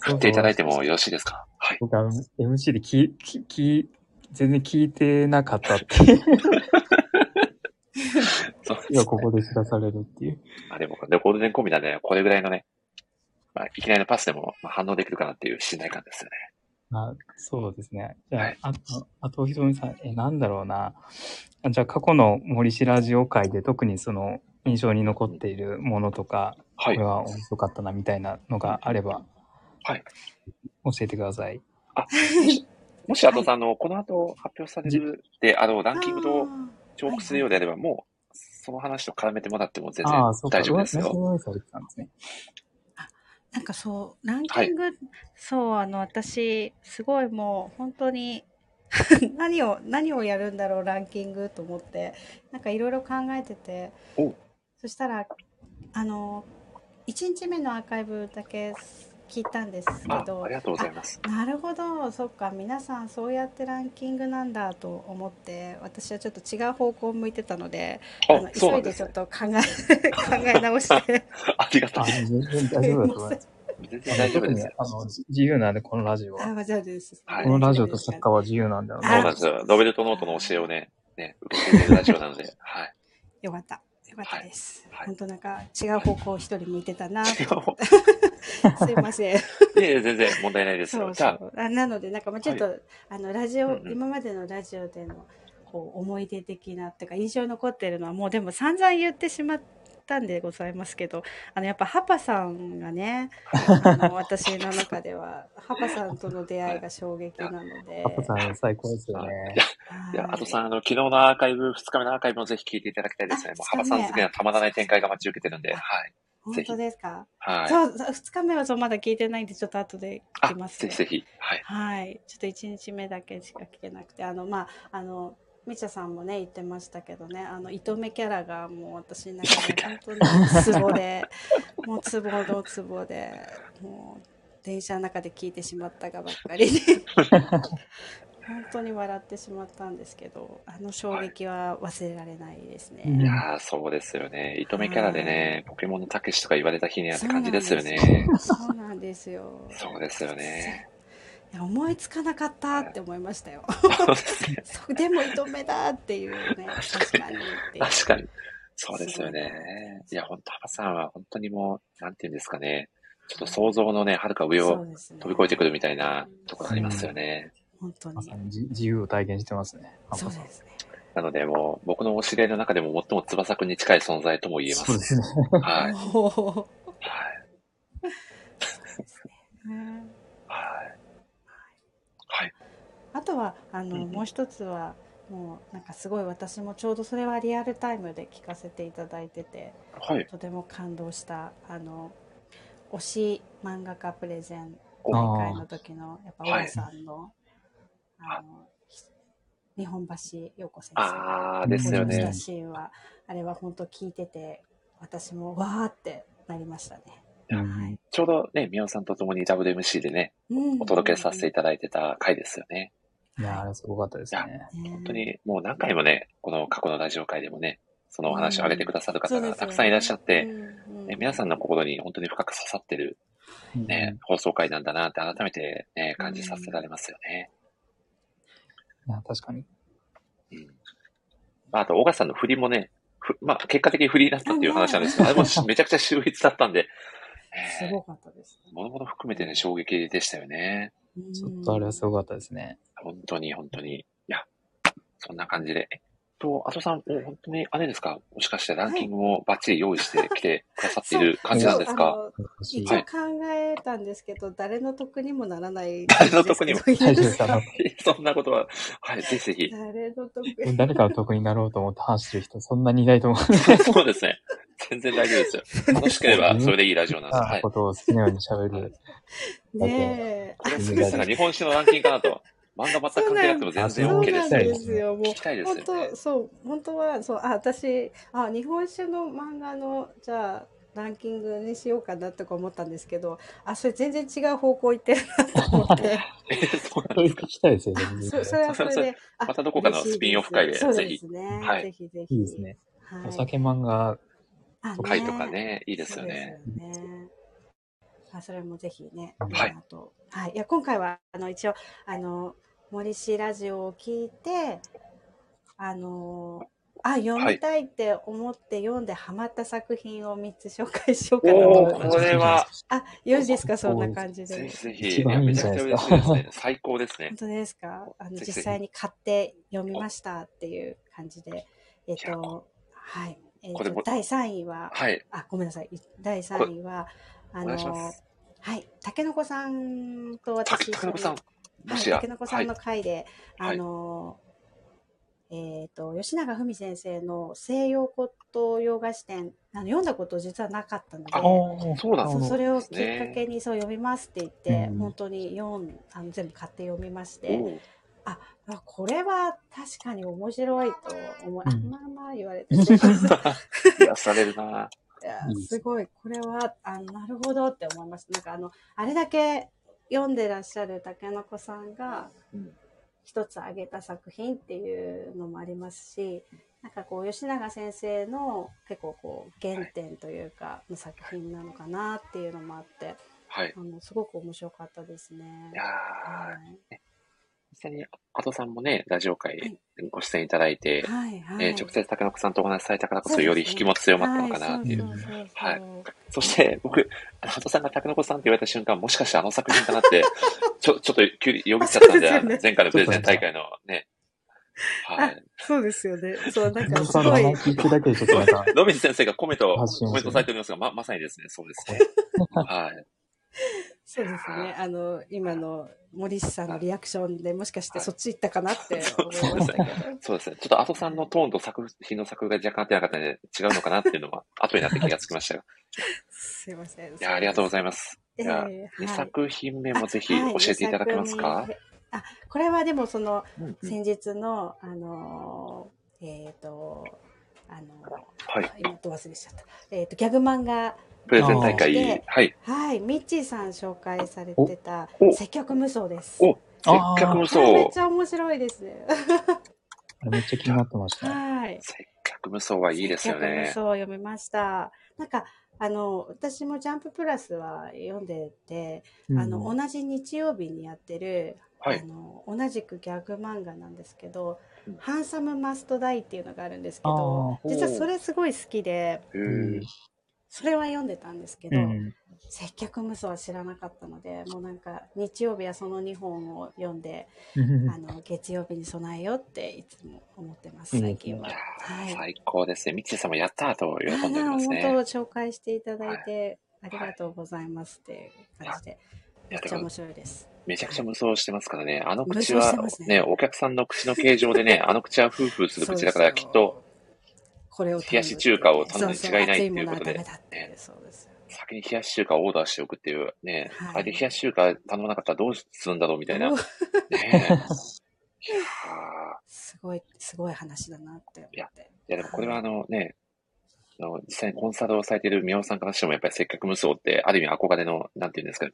振っていただいてもよろしいですか？はい。僕は MC で聞い、聞き、全然聞いてなかったっていう。そうです今ここで知らされるっていう。まあでも、でゴールデンコンビなんで、これぐらいのね、まあ、いきなりのパスでも、まあ、反応できるかなっていう信頼感ですよね。あそうですね。じゃあ、はいあと、あとひとみさん、え、なんだろうな。あじゃあ、過去の森氏ラジオ会で特にその印象に残っているものとか、はいこれ。は面白かったなみたいなのがあれば、はい。教えてください。もし、あの、この後発表されるで、あの、ランキングと重複するようであれば、もう、その話と絡めてもらっても全然ああ、そうか。大丈夫ですよ。上されてたんですね。なんかそう、ランキング、そう、あの、私、すごいもう、本当に、何を、何をやるんだろう、ランキングと思って、なんかいろいろ考えててお、そしたら、あの、1日目のアーカイブだけ聞いたんですけあ、どあり、がとうございます。なるほど、そっか、皆さんそうやってランキングなんだと思って、私はちょっと違う方向を向いてたので、あのあ、そう急ないんでちょっ。と考え、考え直して、ありがとうあ。全然大丈夫だと思います。全然大丈夫特ですあのじ自由なんで、このラジオは。あ、大丈夫です。はいこのラジオとサッカーは自由なんだよそうなんね。ですよ。ロベルトノートの教えをね、ね、受け継いでるラジオなので、はい。よかった。よかったです。はい本当なんか違う方向一人向いてたな。す違う いません。いえ全然問題ないですよ。そうあ、そうあなのでなんかもうちょっと、あのラジオ、うんうん今までのラジオでのこう思い出的なっていうか印象に残ってるのはもうでも散々言ってしまったんでございますけど、あのやっぱハパさんがね、あの私の中ではハパさんとの出会いが衝撃なので。パパさん最高ですよね。いや、はいあとさん、あの、昨日のアーカイブ、2日目のアーカイブもぜひ聞いていただきたいですね。あもう、幅さん好きにはたまらない展開が待ち受けてるんで、はい。本当ですか？はい。そう、二日目はそうまだ聞いてないんで、ちょっと後で聞あきます、ぜひぜひ。はい。はい。ちょっと一日目だけしか聞けなくて、あの、まあ、あの、みちゃさんもね、言ってましたけどね、あの、糸目キャラがもう私の中で本当にツボで、もうツボのツボで、もう、電車の中で聞いてしまったがばっかりで、本当に笑ってしまったんですけど、あの衝撃は忘れられないですね。うんいやー、そうですよね。糸目キャラでね、ポケモンのたけしとか言われた日にはって感じですよね。そうなんですよ。そうですよね。思いつかなかったって思いましたよ。そうでも糸目だっていうね、確かにっていう。確かに。そうですよね。いや、本当幅さんは本当にもう、なんていうんですかね。ちょっと想像のね、はるか上を飛び越えてくるみたいなところありますよね。本当にま。さに自自由を体現してますね。そうですね。なので、もう、僕のお知り合いの中でも最も翼くんに近い存在とも言えます。そうですね。はい。はい。そうですねねはい。はい。あとはあの、うんうんもう一つはもうなんかすごい私もちょうどそれはリアルタイムで聞かせていただいててはい。とても感動したあの推し漫画家プレゼンお大会の時のやっぱはい大さんの,、あのひ日本橋陽子先生あーですよね登場した。シーンはあれは本当聞いてて私もわーってなりましたね。うんはいちょうどね、宮尾さんと共に WMC でね、うんお届けさせていただいてた回ですよね。いやー、あれすごかったですね。ね本当にもう何回もね、この過去のラジオ会でもね、そのお話を上げてくださる方がたくさんいらっしゃって、ね、皆さんの心に本当に深く刺さってる、ね、放送回なんだなって改めて、ね、感じさせられますよね。いや、確かに。うん。まあ、あと、小川さんの振りもね、ふまあ、結果的にフリーだったっていう話なんですけど、あれもめちゃくちゃ秀逸だったんで、えすごかったですね。ー、ものもの含めてね、衝撃でしたよね。ちょっとあれはすごかったですね。本当に、本当に。いや、そんな感じで。えっと、あとさん、もう本当に、あれですか？もしかしてランキングもバッチリ用意してきて くださっている感じなんですそうかあの欲しい一応考えたんですけど、誰の得にもならない。誰の得にもそんなことは、はい、ぜひぜひ。誰の得？誰かの得になろうと思って話してる人、そんなにいないと思う。そうですね。全然大丈夫ですよ。楽しければそれでいいラジオなんで。はい。ことを好きなように喋る。ねえ。これ杉内さ日本史のランキングかなと。漫画全く関係なくても全然そう OK でなんすね。ですよ。もう聞きたいですよ本ね。当そう本当はそうあ私あ日本酒の漫画のじゃあランキングにしようかなとか思ったんですけどあそれ全然違う方向行ってるなと思って えーそうなんですか聞。きたいですよね。あそそれはそれであまたどこかのスピンオフ会でぜひですねはいぜひぜひいいですね。はいお酒漫画、あ会とかね、いいですよそうね。ですよねあそれもぜひね、はいあとはい、いや今回はあの一応あの森氏ラジオを聞いてあのあ読みたいって思って読んでハマった作品を3つ紹介しようかなとお思います。ーこれは、あ、よろしいですか？そんな感じで。ぜひぜひ、一いやめちゃいいんじゃないちゃですか嬉しいですね。最高ですね本。当ですか？あの実際に買って読みましたっていう感じで。えっ、いやと、はい。えっ、これも、と第3位は、はい。あ、ごめんなさい。第3位は、あのす、はい。たけのこさんとた私けたけのこさん、もはい、しや。たけのこさんの回で、はい。あの、えっ、と、吉永文先生の西洋骨董洋菓子店、あの読んだこと実はなかったので、あーそうなんですそうそれをきっねかけにそう読みますって言って、うん。本当に読んあの全部買って読みまして、あこれは確かに面白いと思い、あうん。まあまあ言われてすいません 癒されるな。いやすごい。これはあなるほどって思いました。なんかあのあれだけ読んでらっしゃる竹の子さんがうん一つ挙げた作品っていうのもありますしなんかこう吉永先生の結構こう原点というかの作品なのかなっていうのもあってはい。あのすごく面白かったですねい。やーはい実際に、加藤さんもね、ラジオは会いご出演いただいて、はいはい、えー直接竹中さんとお話しされたからこそ、より引きも強まったのかなっていう。はいそして、僕、加藤さんが竹中さんって言われた瞬間、もしかしてあの作品かなって、ちょ、ちょっと急によぎっちゃったんで、前回のプレゼン大会のね、はい。そうですよね。そう、なんかすごい。話聞いてだけでちょっとなんか、ロビン先生がコメント、発信コメントされておりますが、ま、まさにですね、そうですね。はい。そうですね。あの、今の森氏さんのリアクションでもしかしてそっち行ったかなって思いましたけど。そうですね。ちょっとアトさんのトーンと作品の作が若干合ってなかったので、違うのかなっていうのは、後になって気がつきましたが。すいません。いや、ありがとうございまます。え2ーはい作品目もぜひ教えていただけますか、はいあ、これはでもその、うんうん先日の、あのー、えっ、と、あのはい。今ど忘れしちゃった。えっ、と、ギャグ漫画、プレゼン大あー会、はい。はい、ミッチーさん紹介されてた接客無双です。お、接あー客無これめっ双ち。ゃ面白いですね。めっちゃ気になってました。はい。接客無双はいいですよ接客無ね。双を読みました。なんか、あの、私もジャンププラスは読んでて、あの、うん同じ日曜日にやってる、はいあの、同じくギャグ漫画なんですけど、うんハンサムマストダイっていうのがあるんですけあど、ー実はそれすごい好きで、それは読んでたんですけど、うん接客無双は知らなかったので、もうなんか日曜日はその2本を読んで、うんあの、月曜日に備えようっていつも思ってます、うん最近は。はい。ー最高ですね。ミッチーさんもやったーと喜んでおりますね。本当紹介していただいて、ありがとうございますっていう感じで、めっちゃ面白いです。めちゃくちゃ無双してますからね。あの口はね。ね、お客さんの口の形状でね、あの口はフーフーする口だから、きっと、これを冷やし中華を頼むに違いないっていうことで。先に冷やし中華をオーダーしておくっていうね、はい。あれで冷やし中華頼まなかったらどうするんだろうみたいな。おね。すごい、すごい話だなって思って。いやでもこれはあのね、あの実際にコンサルをされている宮尾さんからしてもやっぱり接客無双ってある意味憧れの、なんていうんですか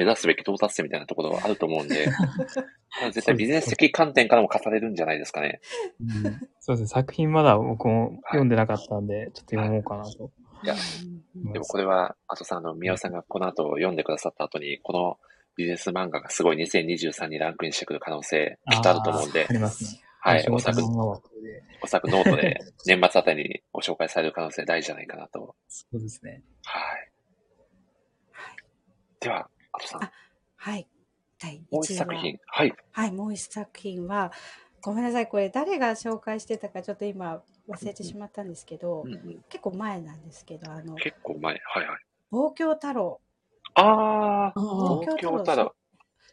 目指すべき到達点みたいなところはあると思うんで、絶対ビジネス的観点からも語れるんじゃないですかね。うんそうですね。作品まだ僕も読んでなかったんで、ちょっと読もうかなといや。でもこれは、あとさん、あの、宮尾さんがこの後読んでくださった後に、このビジネス漫画がすごい2023にランクインしてくる可能性、きっとあると思うんであ、りますね。はい、仕おそらく、事の方はこれでおノートで年末あたりにご紹介される可能性大じゃないかなと。そうですね。はい。では、あとさん、はい。第もう一1作品。はい。はい、もう一作品は、ごめんなさい、これ誰が紹介してたかちょっと今忘れてしまったんですけど、うんうん、結構前なんですけど、あの、結構前。はいはい。望郷太郎。あー、望東京太郎。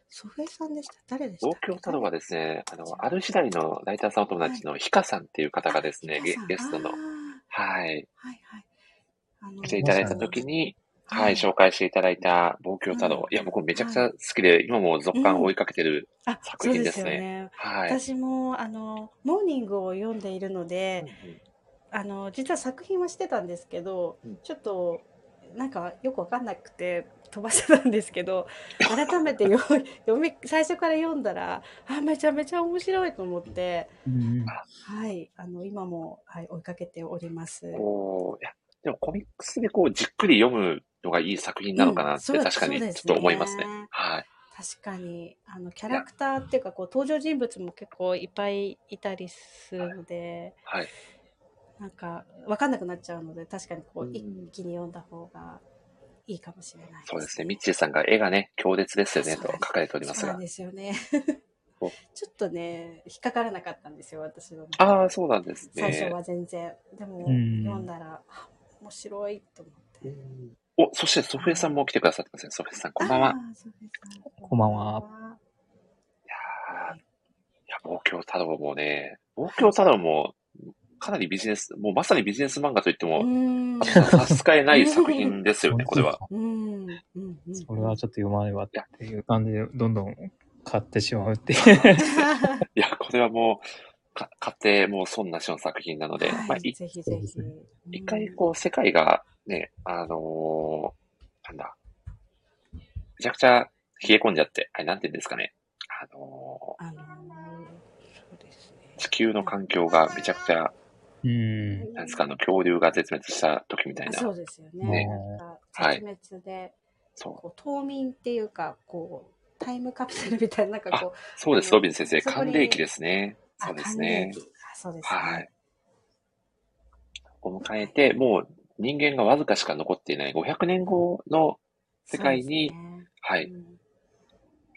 祖父江さんでした誰でした東京太郎はですね、あの、ある時代のライターさんお友達のヒカさんっていう方がですね、ゲゲストの、はい、はいはい。あの来ていただいた時に、ははいい、紹介していただいた望郷太郎。うんいや、僕めちゃくちゃ好きで、今も続刊追いかけてる。あ、作品ですねそうですよね。はい。私も、あの、モーニングを読んでいるので、あの、実は作品はしてたんですけど、うんちょっと、なんかよくわかんなくて飛ばしてたんですけど、改めてよ読み、最初から読んだら、あ、めちゃめちゃ面白いと思って、うんはい、あの、今も、はい、追いかけております。こう、いや、でもコミックスでこう、じっくり読むのがいい作品なのかなって、うん確かにちょっと思いますね。はい。確かに、あの、キャラクターっていうか、こう、登場人物も結構いっぱいいたりするので、はい。なんか、わかんなくなっちゃうので、確かにこう、うん一気に読んだ方がいいかもしれないです。そうですね。ミッチーさんが絵がね、強烈ですよね、と書かれておりますがそうなん。ですよねお。ちょっとね、引っかからなかったんですよ、私の。ああ、そうなんですね。最初は全然。でも、うん読んだら、あ面白いと思って。お、そしてソフェさんも来てくださってますね。ソフェさん、こんばんは。こんばんは。いやーいや、望郷太郎もね、望郷太郎も、かなりビジネス、もうまさにビジネス漫画といってうも、ん。差し支えない作品ですよね、これは。。うん。うん。うん。それはちょっと読まねばっていう感じで、どんどん買ってしまうっていう。いや、これはもう、か買ってもう損なしの作品なので、まあ、はい、いぜひぜひ。一回こう、世界がね、あのーなんだ、めちゃくちゃ冷え込んじゃって、あれ、なんて言うんですかね。あのあのーそうですねー。地球の環境がめちゃくちゃ、うん。なんですか、あの、恐竜が絶滅した時みたいな。そうですよね。ねなんか、はい絶滅で、そう。冬眠っていうか、こう、タイムカプセルみたいな、なんかこう、そうです、あのロビン先生。寒冷期ですね。あそうですね。そうですね。はい。を迎えて、もう人間がわずかしか残っていない500年後の世界に、そうですね。はい、うん。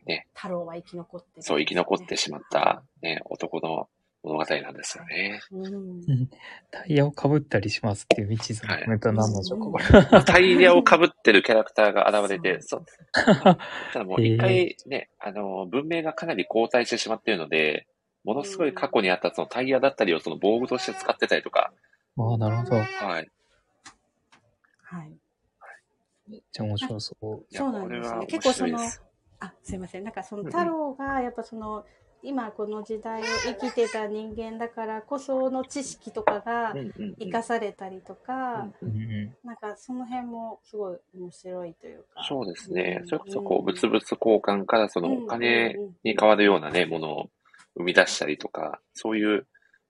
ね。太郎は生き残ってそう生き残ってしまった、ね、男の物語なんですよね。うん。タイヤをかぶったりしますっていうミッチーさん。のコメントは何なん。でしょうか、うん。これ。タイヤを被ってるキャラクターが現れて、そう。ただもう一回ね、あの、文明がかなり後退してしまっているので、ものすごい過去にあったそのタイヤだったりをその防具として使ってたりとか、ああ、なるほど。はい。はい。めっちゃ面白そう。いやそうなんですねこれは面結構その。あ、すいません。なんかその太郎が、やっぱその、今この時代を生きてた人間だからこその知識とかが生かされたりとか、うんうんうん。なんかその辺もすごい面白いというか。そうですねう。んそれこそこう、物々交換からそのお金に変わるようなね、ものを生み出したりとか、そういう、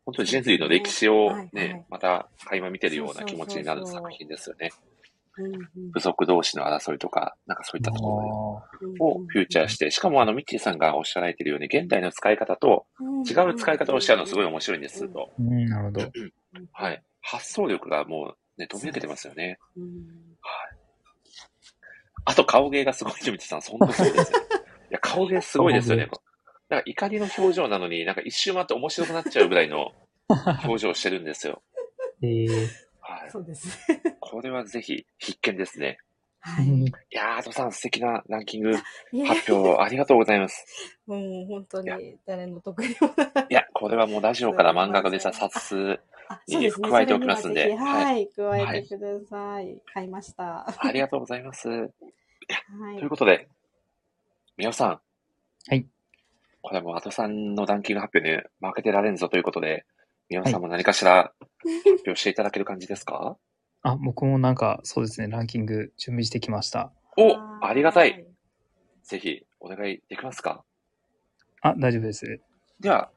本当に人類の歴史をはいはいね、また垣間見てるような気持ちになる作品ですよね。部族同士の争いとか、なんかそういったところうんをフューチャーして、しかもあの、ミッチーさんがおっしゃられているように、現代の使い方と違う使い方をしちゃうのすごい面白いんですと。うん、なるほど。はい。発想力がもうね、飛び抜けてますよね。うんあと顔芸がすごいね、ミッチーさん。本当そうですよ。いや、顔芸すごいですよね。なんか怒りの表情なのに、なんか一周回って面白くなっちゃうぐらいの 表情をしてるんですよ。えー、はい。そうですね。これはぜひ必見ですね。はい。いやー、アドさん素敵なランキング発表ありがとうございます。もう本当に誰の得意もない。いや、これはもうラジオから漫画家でさ、冊数、あいい加えておきますんでそれにはい、加えてください。買いました。ありがとうございます。はいということで、宮尾さん。はい。これはもう、アトさんのランキング発表に負けてられんぞということで、宮尾さんも何かしら発表していただける感じですか、あ、僕もなんか、そうですね、ランキング準備してきました。おありがたい。。ぜひお願いできますか？あ、大丈夫です。では、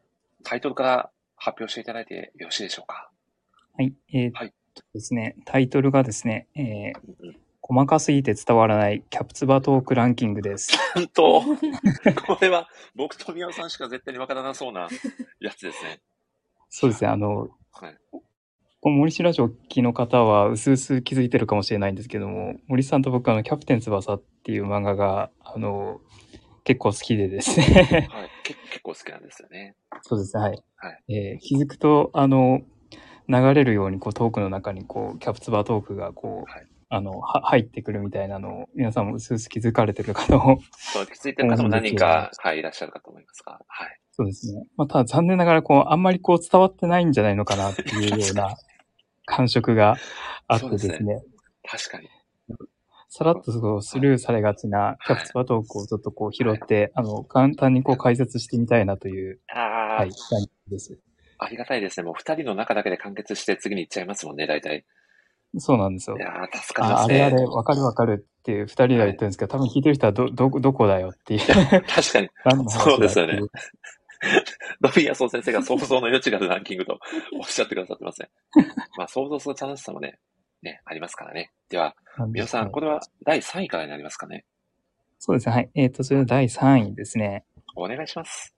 タイトルから発表していただいてよろしいでしょうか？はい。えーっとはいですね、タイトルがですね、えーうんうん細かすぎて伝わらないキャプツバトークランキングです。本当これは僕と宮尾さんしか絶対にわからなそうなやつですね。そうですね、あの、はい。この森氏ラジオをお聞きの方は、うすうす気づいてるかもしれないんですけども、森さんと僕はあの、キャプテン翼っていう漫画が、あの、結構好きでですね。はい。け結構好きなんですよね。そうですね、はい。はいえー気づくと、あの、流れるように、こう、トークの中に、こう、キャプツバトークが、こう、はいあの、は入ってくるみたいなのを、皆さんもうすうす気づかれてるかとそう、気づいてる方も何人か、はい、いらっしゃるかと思いますが、はい。そうですね。まあ、ただ残念ながら、こう、あんまりこう伝わってないんじゃないのかなっていうような感触があってですね。そうで確かに。さらっとそうスルーされがちなキャプツバトークをちょっとこう拾って、あの、簡単にこう解説してみたいなという、はい、感じです。ありがたいですね。もう二人の中だけで完結して次に行っちゃいますもんね、大体。そうなんですよい。やー、助かりまああすね。れあれ、わかるわかるっていう二人が言ってるんですけど、多分聞いてる人はど、ど、どこだよっていう。確かに。そうですよね ドビアソン先生が想像の余地があるランキングとおっしゃってくださってますね。まあ、想像する楽しさもね、ね、ありますからね。では、皆さん、これは第3位からになりますかね。そうですね。はい。えっ、と、それで第3位ですね。お願いします。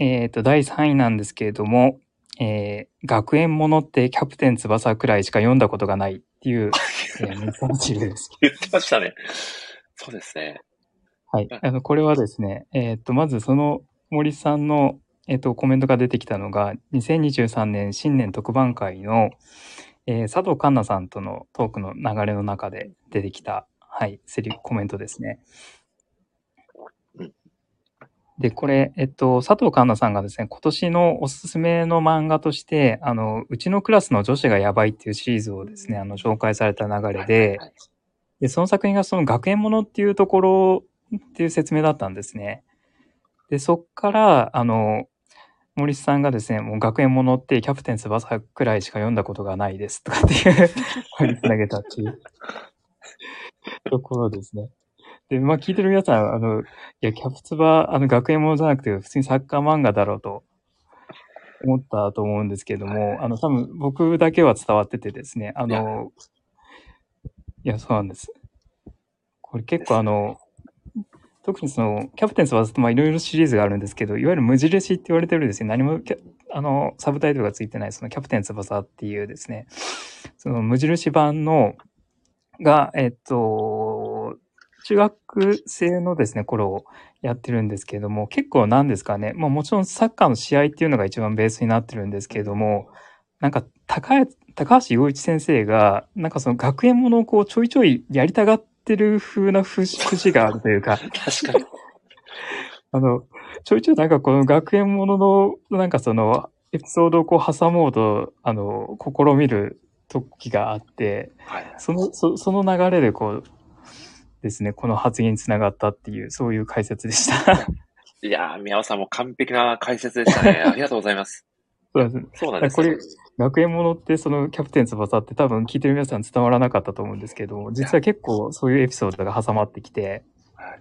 えっ、と、第3位なんですけれども、えー、学園ものってキャプテン翼くらいしか読んだことがないっていう、えー、です。言ってましたね。そうですね。はい。あの、これはですね、えっ、と、まずその森さんの、えっ、と、コメントが出てきたのが、2023年新年特番会の、えー佐藤環奈さんとのトークの流れの中で出てきた、はい、セリフ、コメントですねうん。で、これ、えっと、佐藤環奈さんがですね、今年のおすすめの漫画として、あの、うちのクラスの女子がやばいっていうシリーズをですね、あの、紹介された流れで、はいで、その作品がその学園ものっていうところっていう説明だったんですね。で、そっから、あの、森さんがですね、もう学園ものってキャプテン翼くらいしか読んだことがないですとかっていう、つなげたっていうところですね。で、まあ聞いてる皆さん、あの、いや、キャプツバ、あの、学園ものじゃなくて、普通にサッカー漫画だろうと思ったと思うんですけれども、あの、多分僕だけは伝わっててですね、あの、いや、そうなんです。これ結構あの、特にその、キャプテン翼ってまあいろいろシリーズがあるんですけど、いわゆる無印って言われてるですね、何もキャあの、サブタイトルがついてない、そのキャプテン翼っていうですね、その無印版の、が、えっと、中学生のですね、頃をやってるんですけれども、結構なんですかね、まあもちろんサッカーの試合っていうのが一番ベースになってるんですけれども、なんか高い高橋洋一先生が、なんかその学園ものをこうちょいちょいやりたがってる風な節節があるというか、確かに。あの、ちょいちょいなんかこの学園ものの、なんかその、エピソードをこう挟もうと、あの、試みる時があって、はい。その、そその流れでこう、ですね、この発言につながったっていう、そういう解説でした。いやー、宮尾さんも完璧な解説でしたね。ありがとうございます。そうなんです。そうなんですこれ、学園ものってそのキャプテン翼って多分聞いてる皆さん伝わらなかったと思うんですけども、実は結構そういうエピソードが挟まってきて、はい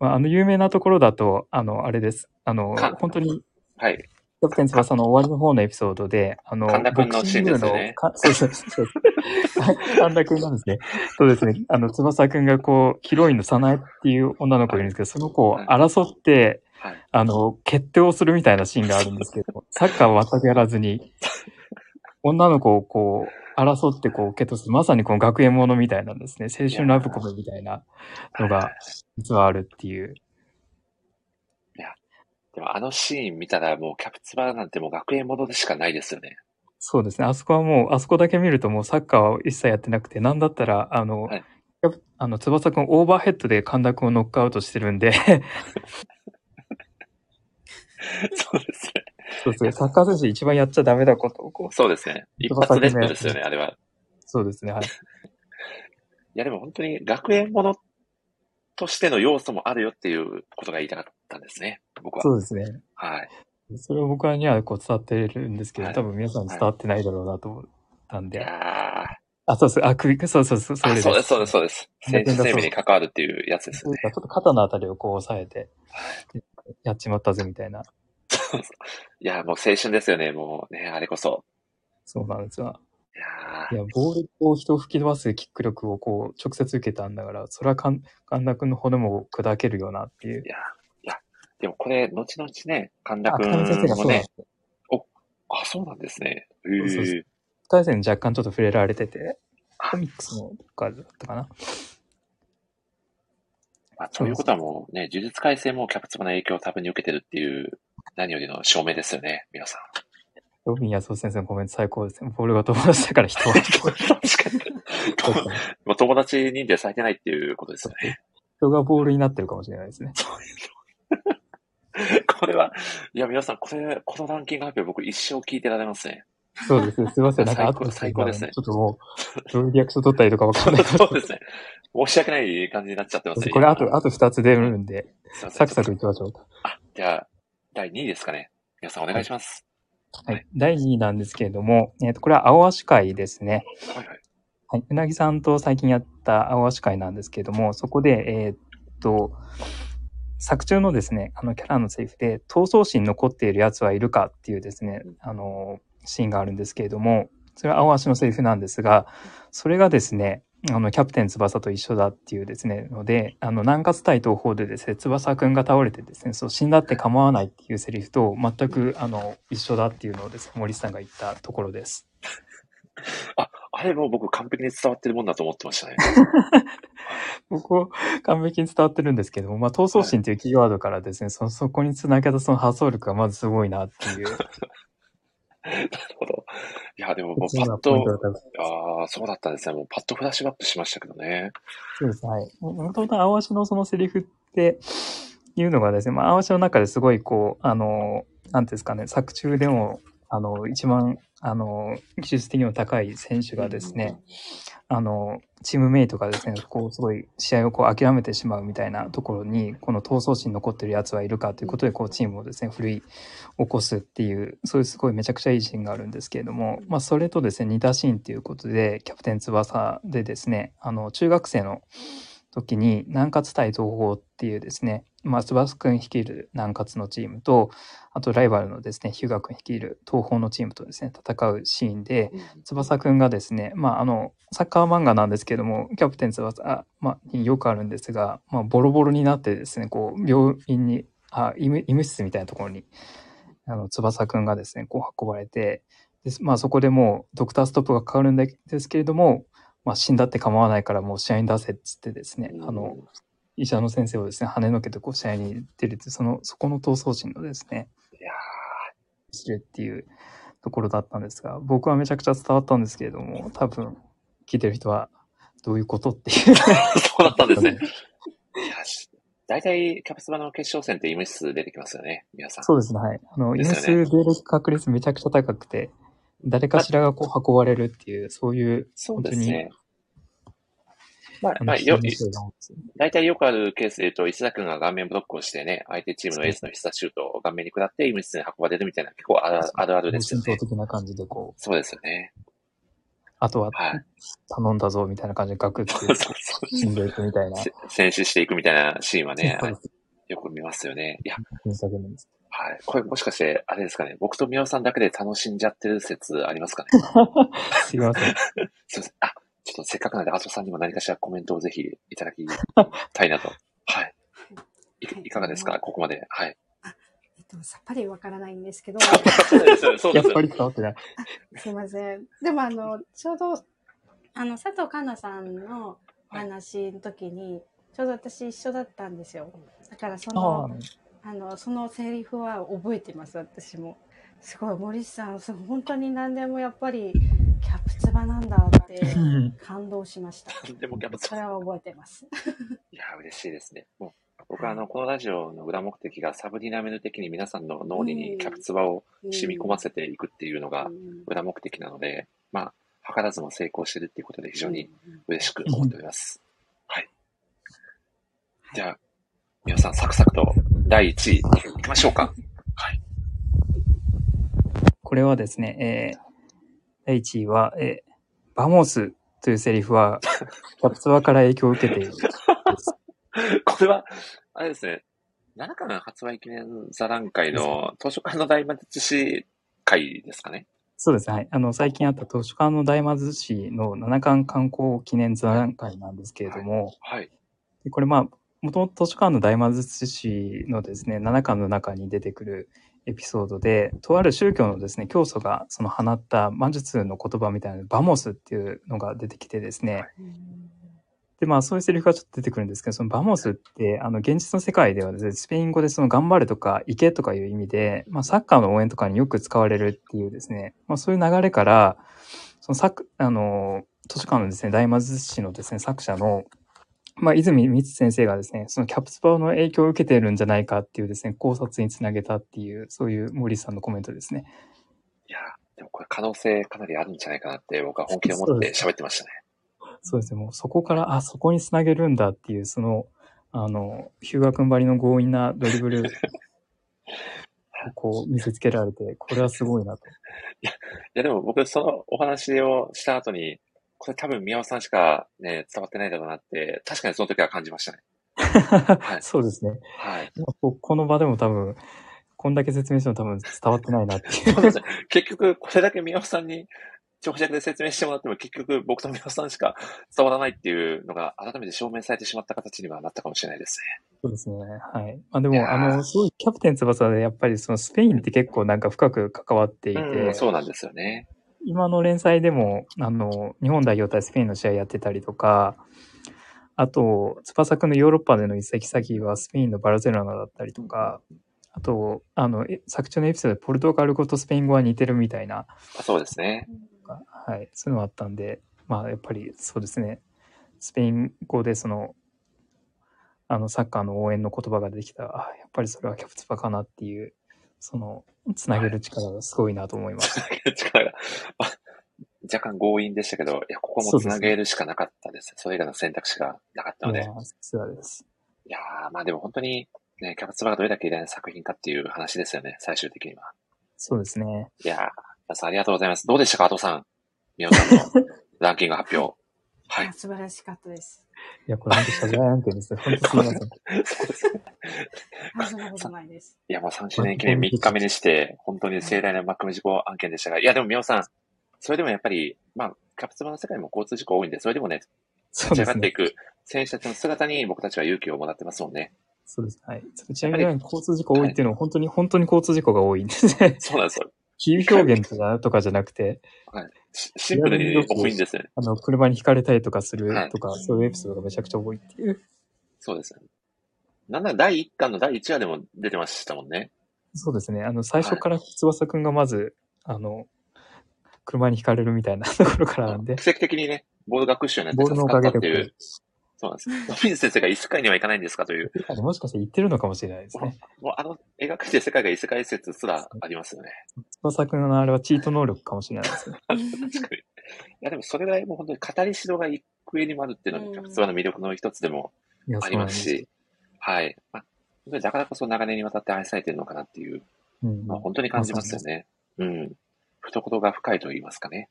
まあ、あの有名なところだと、あの、あれです。あのか、本当にはい。キャプテン翼の終わりの方のエピソードで、あの、神田君のシーンですよねそうそうそうそう。神田君なんですね。そうですね。あの、翼君がこう、ヒロインの早苗っていう女の子がいるんですけど、その子を争って、はい。あの、決定をするみたいなシーンがあるんですけど、サッカーは全くやらずに、女の子をこう、争ってこう、決闘する、まさにこの学園ものみたいなんですね。青春ラブコメみたいなのが、実はあるっていう。でもあのシーン見たらもうキャプツバなんてもう学園ものでしかないですよね。そうですね。あそこはもう、あそこだけ見るともうサッカーは一切やってなくて、なんだったら、あの、はいあの、翼くんオーバーヘッドで神田くんをノックアウトしてるんで、そうですね。そうですね。サッカー選手一番やっちゃダメなことをこう、そうですね。一発レッドですよね、あれは。そうですね。はい。いやでも本当に学園ものとしての要素もあるよっていうことが言いたかったんですね。僕は。そうですね。はい。それを僕にはこう伝わってるんですけど、はい多分皆さんに伝わってないだろうなと思ったんいで、やあ、そうそう、あ、首、そうそうそう、それあ、そうです、そうです、そうです。選手生命に関わるっていうやつですよね。ちょっと肩のあたりをこう押さえて、やっちまったぜみたいな。いや、もう青春ですよね、もうね、あれこそ。そうなんですよ。いやボールを人を吹き飛ばすキック力をこう、直接受けたんだから、それは神神田君の骨も砕けるよなっていうい。や、いや、でもこれ、後々ね、神田あ、く北見先生がんもねそうなんで、すよ。あ、そうなんですね。へそうそうそうえ。大戦若干ちょっと触れられてて、コミックスのかだったかな。まあ、ということはもうね、呪術改正もキャプツバの影響を多分に受けてるっていう、何よりの証明ですよね、皆さん。ロビン安尾先生のコメント最高ですね。ボールが友達だから人は。確かに。もう友達認定されてないっていうことですよね。人がボールになってるかもしれないですね。これは、いや、皆さん、これ、このランキング発表僕一生聞いてられますね。そうですね。すいません。なんか最高後最高ですねちょっともう、どういうリアクション取ったらいいのかわかんないそうですね。申し訳ない感じになっちゃってますね。これあと、あと二つ出るんで、サクサクいきましょう。あ、じゃあ、第2位ですかね。皆さんお願いします。はい。第2位なんですけれども、えっ、と、これは青足会ですね。はいはい。はい。うなぎさんと最近やった青足会なんですけれども、そこで、えーっと、作中のですね、あのキャラのセリフで、闘争心残っている奴はいるかっていうですね、あの、シーンがあるんですけれども、それは青足のセリフなんですが、それがですね、あの、キャプテン翼と一緒だっていうですね、ので、あの、南葛対東方でですね、翼くんが倒れてですね、そう、死んだって構わないっていうセリフと全く、あの、一緒だっていうのをですね、森さんが言ったところです。あ、あれもう僕完璧に伝わってるもんだと思ってましたね。ここ、完璧に伝わってるんですけども、まあ、闘争心というキーワードからですね、その、そこにつなげたその発想力がまずすごいなっていう。なるほど。いや、でももうパッと、ああ、そうだったんですね。もうパッとフラッシュバックしましたけどね。そうです、はい。ももともと青足のそのセリフっていうのがですね、まあ、青足の中ですごいこう、あの、なんていうんですかね、作中でも、あの、一番、あの、技術的にも高い選手がですね、あの、チームメイトがですね、こう、すごい試合をこう諦めてしまうみたいなところに、この闘争心残ってるやつはいるかということで、こう、チームをですね、奮い起こすっていう、そういうすごいめちゃくちゃいいシーンがあるんですけれども、まあ、それとですね、似たシーンということで、キャプテン翼でですね、あの、中学生の時に、南葛対東方っていうですね、まあ、翼くん率いる南葛のチームと、あとライバルのですね、ヒューガくん率いる東方のチームとですね、戦うシーンで、翼くんがですね、まあ、あの、サッカー漫画なんですけども、キャプテン翼、あまあ、によくあるんですが、まあ、ボロボロになってですね、こう、病院に、あ、医務医務室みたいなところに、あの、翼くんがですね、こう運ばれて、でまあ、そこでもう、ドクターストップがかかるんですけれども、まあ、死んだって構わないからもう試合に出せっつってですね、あの、医者の先生をですね、跳ねのけてこう試合に出るって、その、そこの闘争心のですね、いや知るっていうところだったんですが、僕はめちゃくちゃ伝わったんですけれども、多分、聞いてる人は、どういうことっていう。ーそうだったんですね。いや、し大体、キャプツバの決勝戦って医務室出てきますよね、皆さん。そうですね、はい。あの、イですよねネス出る確率めちゃくちゃ高くて、誰かしらがこう運ばれるっていう、そういう、そうですね。まあ、まあ、よ、大体よくあるケースで言うと、石田君が顔面ブロックをしてね、相手チームのエースの必殺シュートを顔面に食らって、医務室に運ばれるみたいな、結構あるあるあるですよね。的な感じでこう、そうですよね。あとははい。頼んだぞみたいな感じでガクって そうそうそう死んでいくみたいな。せ選手していくみたいなシーンはねよく見ますよね。いや、はい。これもしかして、あれですかね、僕と宮尾さんだけで楽しんじゃってる説ありますかね？すいません。すいません。あ、ちょっとせっかくなので、アトさんにも何かしらコメントをぜひいただきたいなと。はい。いいかがですか？ここまで。はい。えっと、さっぱりわからないんですけど、そうですよそうですよやっぱり伝わってない。すいません。でも、あの、ちょうど、あの、佐藤香奈さんのお話の時に、ちょうど私一緒だったんですよ。だから、そあの、あ、あの、そのセリフは覚えてます、私も。すごい、森さん、そう本当に何でもやっぱり、キャプツバなんだってうん感動しました。でもキャプツそれは覚えてます。いや、嬉しいですね。もう僕はあの、このラジオの裏目的がサブディナミル的に皆さんの脳裏にキャプツバを染み込ませていくっていうのがうん裏目的なので、まあ、図らずも成功してるっていうことで非常に嬉しく思っております。はい。じゃあ、皆さんサクサクと第1位いきましょうか。はい。これはですね、えー、第1位は、えー、バモースというセリフは、キャプツバから影響を受けている。これは、あれですね、7巻発売記念座談会の図書館の大魔術師会ですかね。そうですね。はい。あの、最近あった図書館の大魔術師の七巻刊行記念座談会なんですけれども、はい。でこれまあ、もともと図書館の大魔術師のですね、7巻の中に出てくるエピソードで、とある宗教のですね、教祖がその放った魔術の言葉みたいなバモスっていうのが出てきてですね、で、まあそういうセリフがちょっと出てくるんですけど、その vamos って、あの、現実の世界ではですね、スペイン語でその頑張るとか、行けとかいう意味で、まあサッカーの応援とかによく使われるっていうですね、まあそういう流れから、その作、あの、図書館のですね、大魔術師のですね、作者の、まあ、泉光先生がですね、そのキャプツバの影響を受けているんじゃないかっていうですね、考察につなげたっていう、そういう森さんのコメントですね。いやーでもこれ可能性かなりあるんじゃないかなって僕は本気で思って喋ってましたね。そうですね、もうそこから、あ、そこにつなげるんだっていう、その、あの、ヒューガ君ばりの強引なドリブルをこう見せつけられて、これはすごいなと。いやでも僕そのお話をした後に、これ多分宮尾さんしかね、伝わってないだろうなって、確かにその時は感じましたね。い そうですね。はい。ここの場でも多分、こんだけ説明しても多分伝わってないなっていそうなんですよ結局、これだけ宮尾さんに長尺で説明してもらっても、結局僕と宮尾さんしか伝わらないっていうのが改めて証明されてしまった形にはなったかもしれないですね。そうですね。はい。まあでも、あの、すごいキャプテン翼でやっぱりそのスペインって結構なんか深く関わっていて、うん、そうなんですよね。今の連載でも、あの、日本代表対スペインの試合やってたりとか、あと、翼くんのヨーロッパでの移籍先はスペインのバルセロナだったりとか、あと、あの、え作中のエピソードでポルトガル語とスペイン語は似てるみたいな、そうですね。はい、そういうのがあったんで、まあ、やっぱりそうですね、スペイン語でその、あの、サッカーの応援の言葉ができた。ら、あやっぱりそれはキャプツバかなっていう、その、つなげる力がすごいなと思います。力が、まあ若干強引でしたけど、いや、ここもつなげるしかなかったです。それ以外の選択肢がなかったので。いやーさすがです。いやー、まあでも本当に、ね、キャプツバがどれだけ偉大な作品かっていう話ですよね、最終的には。そうですね。いやー、皆さんありがとうございます。どうでしたか、アトさん。宮尾さんの ランキング発表。はいあ。素晴らしかったです。いや、これ本当謝罪案件ですね。本当すみません。そうですね。あそんなことないです。いや、もう3周年記念3日目にして、本当に盛大なマックム事故案件でしたが、いや、でも宮尾さん、それでもやっぱり、まあ、キャプツバの世界も交通事故多いんで、それでもね、立ち上がってい。く選手たちの姿に僕たちは勇気をもらってますもんね。そうです。はい。ちなみに交通事故多いっていうのは本当に、本当に交通事故が多いんですね。そうなんですよ。比喩表現とかとかじゃなくて、しシンプルに多いんですよね。あの、車にひかれたりとかするはいとか、そういうエピソードがめちゃくちゃ多いっていう。そうですよね。なんなら第1巻の第1話でも出てましたもんね。そうですね。あの、最初から翼くんがまず、あの、車にひかれるみたいなところからなんで、奇跡的にね、ボールがクッションになってボールのお助かったっていう。そうなんです。ロビン先生が異世界には行かないんですかという。もしかして言ってるのかもしれないですね。もうあの描かれてる世界が異世界説すらありますよね。翼くんのあれはチート能力かもしれないですね。確かに。いやでもそれぐらいもう本当に語りしろが幾重にもあるっていうのが、キャプツバの魅力の一つでもあり。ますし、はい。まあ、本当にだからこそ長年にわたって愛されてるのかなっていう、うん。まあ、本当に感じますよね。うん。懐が深いと言いますかね。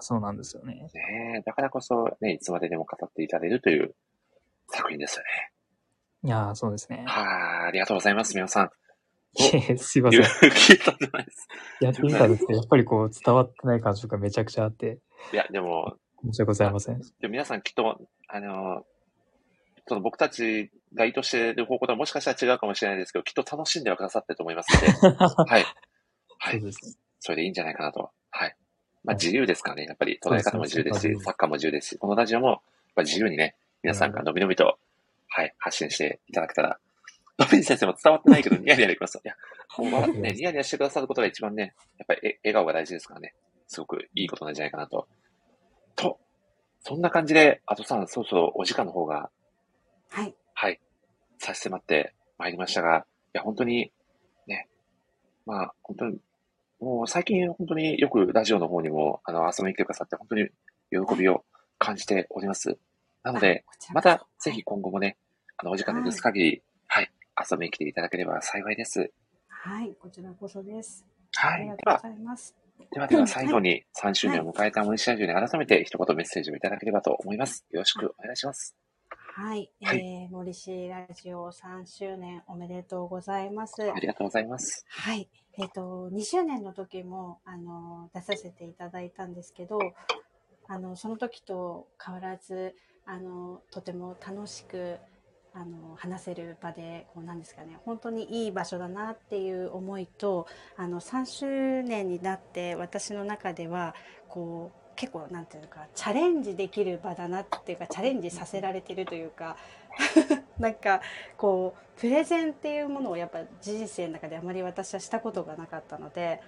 そうなんですよね。ねえだからこそね、いつまででも語っていただけるという作品ですよね。いやーそうですね。はい、ありがとうございます、皆さん。すいません。聞いたんじゃないです。やってみたんですけど、やっぱりこう伝わってない感触がめちゃくちゃあって、いや、でも、申し訳ございません。でも皆さんきっと、あの、その僕たちが意図している方向とはもしかしたら違うかもしれないですけど、きっと楽しんではくださってると思いますので、はい。はい。そうです。それでいいんじゃないかなと。はい。まあはい自由ですからね。やっぱり捉え方も自由ですし、サッカーも自由ですし、このラジオもやっぱ自由にね、皆さんがのびのびと、はい、発信していただけたら、のび先生も伝わってないけど、ニヤニヤできます。いや、もう笑ってね、ニヤニヤしてくださることが一番ね、やっぱりえ笑顔が大事ですからね。すごくいいことなんじゃないかなと。と、そんな感じで、あとさん、そろそろお時間の方が、はい。はい、差し迫ってまいりましたが、いや、本当に、ね、まあ、本当に、もう最近本当によくラジオの方にも、あの、遊びに来てくださって、本当に喜びを感じております。なので、またぜひ今後もね、あの、お時間の許す限り、はい、遊びに来ていただければ幸いです。はい、こちらこそです。はい。ありがとうではご、ざいます。ではでは 最後に3周年を迎えた森下ラジオに改めて一言メッセージをいただければと思います。よろしくお願いします。はい、はいえー、森氏ラジオ3周年おめでとうございます。ありがとうございます。はい。えっ、と、2周年の時も、あの、出させていただいたんですけど、あの、その時と変わらず、あの、とても楽しく、あの、話せる場で、こう、なんですかね、本当にいい場所だなっていう思いと、あの、3周年になって、私の中では、こう、結構、なんていうか、チャレンジできる場だなっていうか、チャレンジさせられてるというか、なんか、こうプレゼンっていうものをやっぱ人生の中であまり私はしたことがなかったので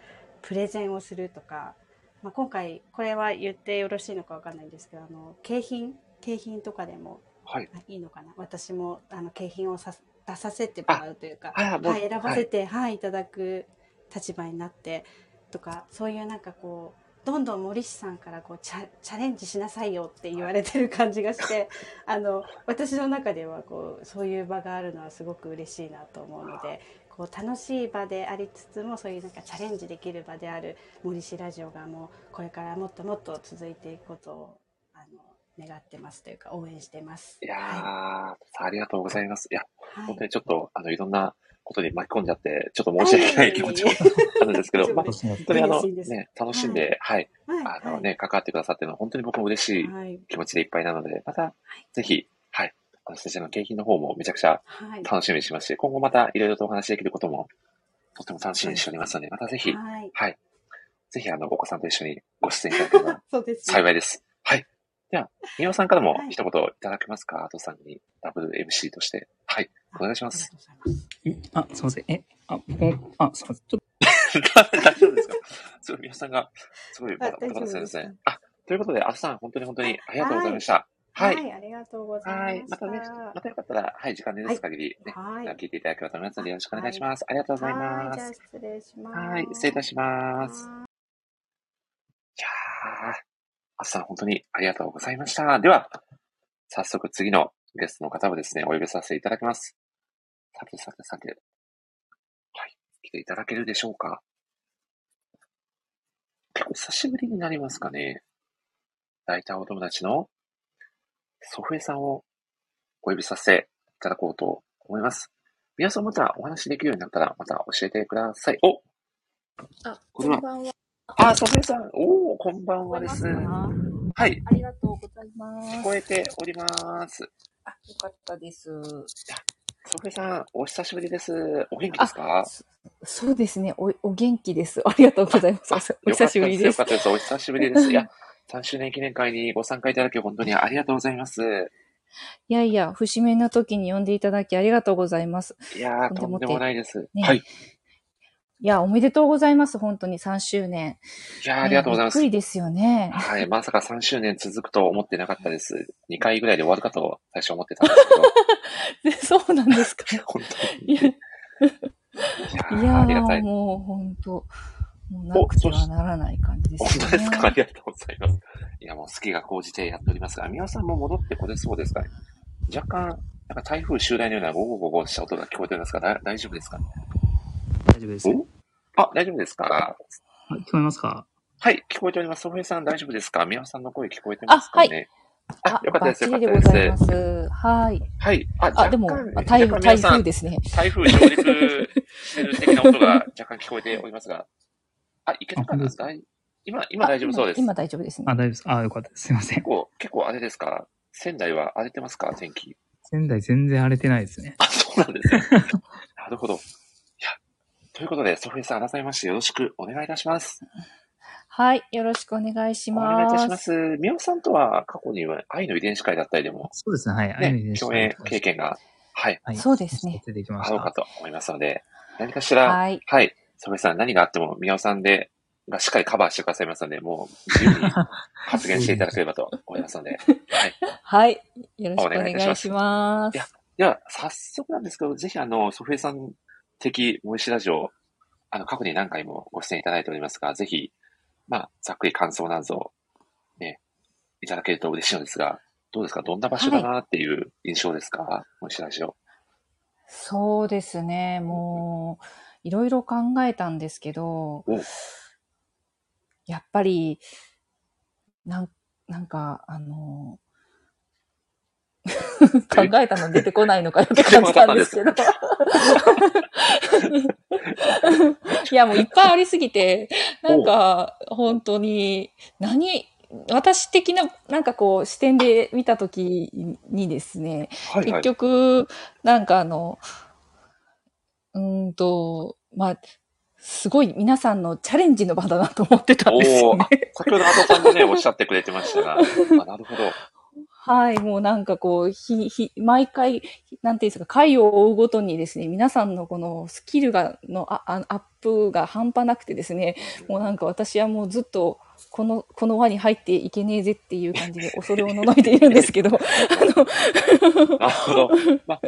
プレゼンをするとか、まあ、今回これは言ってよろしいのかわかんないんですけどあの景品景品とかでもはい。あいいのかな？私もあの景品をさ出させてもらうというかはい、選ばせて、はいい、ただく立場になってとかそういうなんかこうどんどん森氏さんからこうチャレンジしなさいよって言われてる感じがして あの私の中ではこうそういう場があるのはすごく嬉しいなと思うのでこう楽しい場でありつつもそういうなんかチャレンジできる場である森氏ラジオがもうこれからもっともっと続いていくことを願ってますというか応援してます。いやー、はありがとうございます。いや、いはい。本当にちょっと、あの、いろんなことに巻き込んじゃって、ちょっと申し訳ない気持ちも あるんですけど、まあ、大本当にあの、ね、楽しんで、はい、はい。あのね、関わってくださってるのは本当に僕も嬉しいはい。気持ちでいっぱいなので、また、ぜひ、はい、私たちの景品の方もめちゃくちゃはい。楽しみにしまして、今後またいろいろとお話しできることも、とっても楽しみにしておりますので、またぜひ、はい。はい、ぜひあの、お子さんと一緒にご出演いただければ 幸いです。はい。では、宮尾さんからもはい一言いただけますか、アトさんに、ダブル MC として。はい。お願いします。あ、すいません。え、あ、僕も、あ、すいません。ちょっ 大丈夫ですか？すごい、宮尾さんが、すごいバタあ大丈夫バタしてるんですですね。あ、ということで、アトさん、本当に本当にありがとうございました。はい。ありがとうございまはい。した。またね、またよかったら、はい、時間です限りね、はい。聞いていただければと思いますので、よろしくお願いします。ありがとうございまはい、じゃあす。失礼します。はい、失礼いたします。はいいやー、アトさん、本当にありがとうございました。では、早速次のゲストの方をですね、お呼びさせていただきます。さてさてさて。はい。来ていただけるでしょうか結構久しぶりになりますかね。大体お友達のソフエさんをお呼びさせていただこうと思います。皆さんまたお話できるようになったらまた教えてください。おあ、こんばんは。あ、ソフエさん。おー、こんばんはです。あはい。りがとうございます。聞こえております。あ、よかったです。ソフエさん、お久しぶりです。お元気ですか？そうですね。お、お元気です。ありがとうございます。おお久しぶりですよか。ったです。お久しぶりです。いや、3周年記念会にご参加いただき本当にありがとうございます。いやいや、節目の時に呼んでいただきありがとうございます。いやー、とんでもとんでもないです。ねはい。いや、おめでとうございます。本当に3周年。いやー、ありがとうございますねびっく。りですよね。はい。まさか3周年続くと思ってなかったです。2回ぐらいで終わるかと最初思ってたんですけど、そうなんですか。本当に。いや、いやいー、やありがたい。ーもう本当、もうなくてはならない感じですね。当ですかありがとうございます。いや、もう好きが高じてやっておりますが、宮尾さんも戻ってこれそうですか？ね若干、なんか台風襲来のようなゴゴゴゴした音が聞こえておりますが、だ大丈夫ですか大丈夫です。お？あ、大丈夫ですか？あ聞こえますか？はい、聞こえております。ソフエさん大丈夫ですか？宮尾さんの声聞こえてますかね？あ、よかったです、よかったでございまです。す。はい。はい。あ、あ、でも、あ台風、台風ですね。台風上陸してる的な音が若干聞こえておりますが。あ、いけたかあ本当ですか？今、今大丈夫？そうです。今今大丈夫ですねあ、。大丈夫です。あ、よかったです。すいません結。構、結構あれですか？仙台は荒れてますか？天気。仙台全然荒れてないですね。あ、そうなんですね。なるほど。ということで、ソフィーさん改めましてよろしくお願いいたします。はい。よろしくお願いしお願いいたしま。ますす。みおさんとは過去には愛の遺伝子会だったりでも、そうですね。はい。愛の遺ね、伝子共演経験が、はい、はい。そうですね出てきましあろうかた。と思いますので、何かしら、はい。はい。ソフィーさん何があっても、みおさんで、がしっかりカバーしてくださいますので、もう自由に 発言していただければと思いますので、はい。はい。よろしくおお願いいたします願いしますい。やでは、早速なんですけど、ぜひあの、ソフィーさん的森氏ラジオ、あの、過去に何回もご出演いただいておりますが、ぜひ、まあ、ざっくり感想など、ね、いただけると嬉しいのですが、どうですか？どんな場所だなっていう印象ですか、森氏ラジオ。そうですね。もう、いろいろ考えたんですけどお、やっぱり、なん、なんか、あの、考えたの出てこないのかよって感じなんですけど。いや、もういっぱいありすぎて、なんか、本当に、何、私的な、なんかこう、視点で見たときにですね、はいはい結。局、なんかあの、うーんと、まあ、すごい皆さんのチャレンジの場だなと思ってたんですよね。先ほど後さんもね、おっしゃってくれてましたが、あなるほど。はい、もうなんかこう、ひ、ひ、毎回、なんていうんですか、回を追うごとにですね、皆さんのこのスキルが、のああアップが半端なくてですね、もうなんか私はもうずっと、この、この輪に入っていけねえぜっていう感じで恐れをののいているんですけど、あの、なるほど。まあ、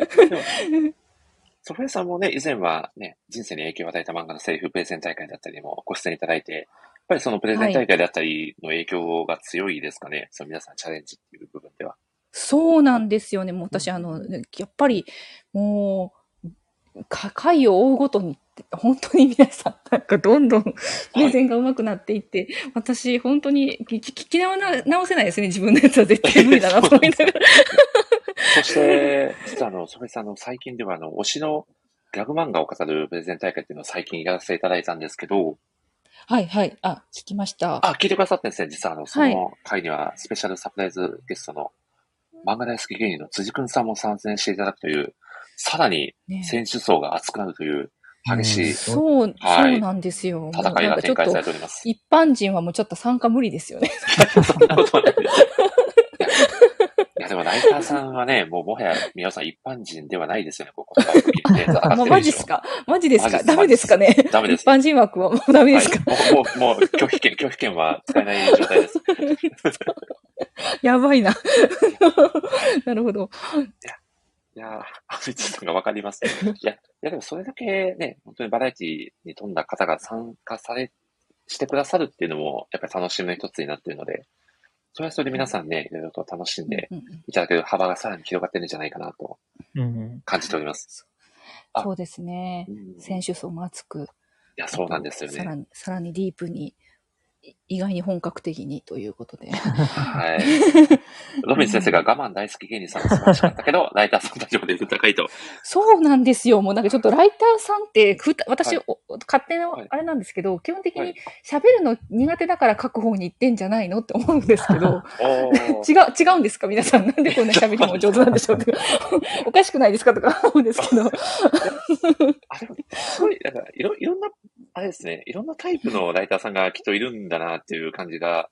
ソフィアさんもね、以前はね、人生に影響を与えた漫画のセリフプレゼン大会だったりもご出演いただいて、ぱりそのプレゼン大会であったりの影響が強いですかね、その皆さんチャレンジっていう部分では。そうなんですよね。もう私、あの、やっぱり、もう、か回を追うごとに、本当に皆さん、なんかどんどんプレゼンが上手くなっていって、私、本当に聞き直せないですね。自分のやつは絶対無理だなと思いながら。そして、実はあの、ソフィアさんの最近ではあの、推しのギャグ漫画を語るプレゼン大会っていうのを最近やらせていただいたんですけど、はいはい。あ、聞きました。あ、聞いてくださってんですね。実はあの、そはいの回にはスペシャルサプライズゲストの漫画大好き芸人の辻くんさんも参戦していただくという、さらにね選手層が熱くなるという激しいそう、はいそうなんですよ。戦いが展開されと、ております。一般人はもうちょっと参加無理ですよね。そんなことはないです。でもライターさんはね、もうもはや皆さん一般人ではないですよね、ここ言葉を聞いてね、戦ってる以上まマジっすか？マジですか？ダメですかね？ダメです一般人枠はもうダメですか、はい、もう、もう、もう拒否権、拒否権は使えない状態です。やばいな。なるほど。いやー、アミツさんがわかります。いや、いやでもそれだけね、本当にバラエティに富んだ方が参加され、してくださるっていうのも、やっぱり楽しみの一つになっているので、それはそれで皆さんね、いろいろと楽しんでいただける幅がさらに広がってるんじゃないかなとうん。感じております。あそうですね選手層も厚く、や、そうなんですよね。さらに、さらにディープに、い意外に本格的にということで。はい。ロビン先生が我慢大好き芸人さんは素晴らしかったけど、ライターさんたちもレベル高いと。そうなんですよ。もうなんかちょっとライターさんってふた、私、はいお勝手なはいあれなんですけど、基本的にはい喋るの苦手だから書く方に行ってんじゃないのって思うんですけど、違う、違うんですか？皆さん。なんでこんな喋りも上手なんでしょう とかおかしくないですか？とか思うんですけど。あ、でも、すごい、なんか、いろ、いろんな、あれですね、いろんなタイプのライターさんがきっといるんだなっていう感じが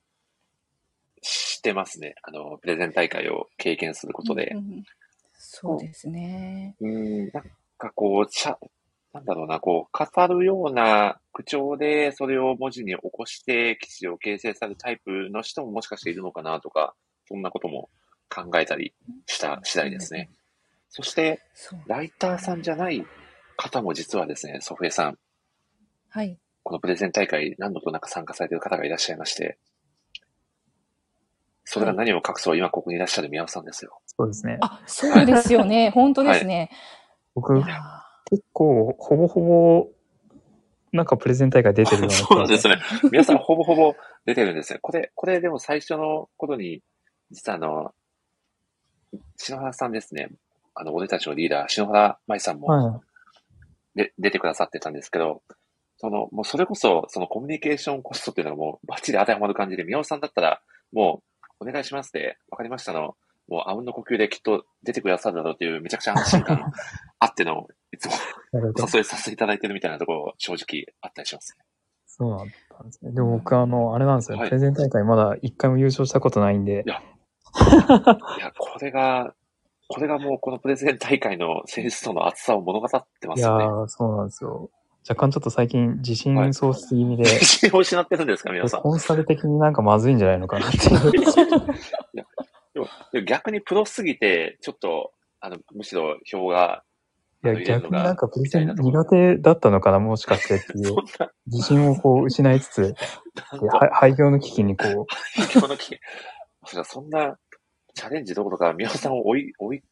してますね。あの、プレゼン大会を経験することでう。んそうですね。うん、なんかこう、しゃ、なんだろうな、こう、語るような口調でそれを文字に起こして記事を形成されるタイプの人ももしかしているのかなとか、そんなことも考えたりした次第ですね。そして。ライターさんじゃない方も実はですね、ソフェさん、はい。このプレゼン大会何度となく参加されている方がいらっしゃいまして、それが何を隠そう、今ここにいらっしゃる宮尾さんですよ。そうですね。あ、そうですよね。本当ですね。僕結構、ほぼほぼ、なんかプレゼン大会出てるようなそうなんですね。皆さんほぼほぼ出てるんですね。これ、これでも最初の頃に、実はあの、篠原さんですね。あの、俺たちのリーダー、篠原舞さんもはで、出てくださってたんですけど、その、もうそれこそ、そのコミュニケーションコストっていうのがもうバッチリ当てはまる感じで、宮尾さんだったら、もう、お願いしますって、わかりましたの、もう、あうんの呼吸できっと出てくださるだろうっていう、めちゃくちゃ安心感 あっての、いつも誘いさせていただいてるみたいなところ、正直あったりしますね。そうなんだんですね。でも僕、あの、あれなんですよ。はいプレゼン大会まだ一回も優勝したことないんでい、や、いや、これが、これがもうこのプレゼン大会の選手層の厚さを物語ってまいやすよね。ー、そうなんですよ。若干ちょっと最近自信はい喪失気味で、自信を失ってるんですか、皆さん。コンサル的になんかまずいんじゃないのかなっていう。でも逆にプロすぎて、ちょっと、あの、むしろ票が、いや、逆になんかプレゼン苦手だったのかな、もしかしてっていそ。う自信をこう失いつつ、廃業の危機にこう、今日の気、それはそんなチャレンジどころか、宮尾さんを追い、追い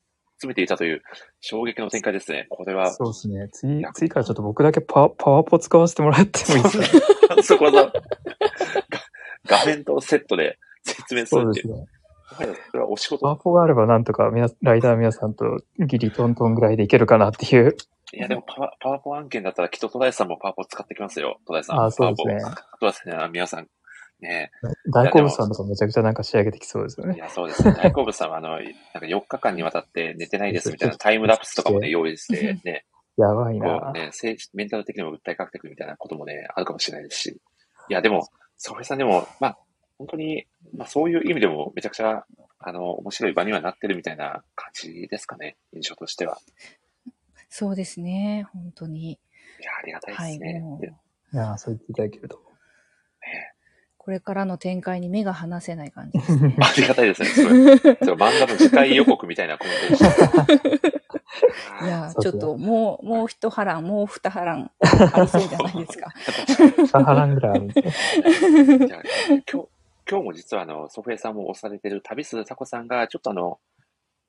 詰めていたという衝撃の展開ですね。これは、そうですね。次、次からちょっと僕だけパワパワポ使わせてもらってもいいですか？そこの、が 画面とセットで説明するっていう。そうですね。もはやそれはお仕パワ事。ポがあればなんとか皆ライダー皆さんとギリトントンぐらいでいけるかなっていう。いや、でもパワパワポ案件だったらきっと戸田井さんもパワポ使ってきますよ。戸田井さん。あそうですねパワポ。戸田井さん、皆さん。ね大好物さんとかめちゃくちゃなんか仕上げてきそうですよね。いや、そうですね。大好物さんは、あの、なんか4日間にわたって寝てないですみたいなタイムラプスとかもね、用意して、ね、やばいこなう。ね、精神メンタル的にも訴えかけてくるみたいなこともね、あるかもしれないですし。いや、でも、ソフェさんでも、まあ、本当に、まあそういう意味でもめちゃくちゃ、あの、面白い場にはなってるみたいな感じですかね、印象としては。そうですね。本当に。いや、ありがたいはい。ですね。もうでいやーそう言っていただけると。ねこれからの展開に目が離せない感じですね。ありがたいですね、すごい。そう漫画の次回予告みたいなコメントでした。いやちょっともう、もう一波乱、もう二波乱ありそうじゃないですか。サハランぐらいあるんで。じゃあ今日、今日も実はあの、ソフェさんも押されてる旅するタコさんが、ちょっとあの、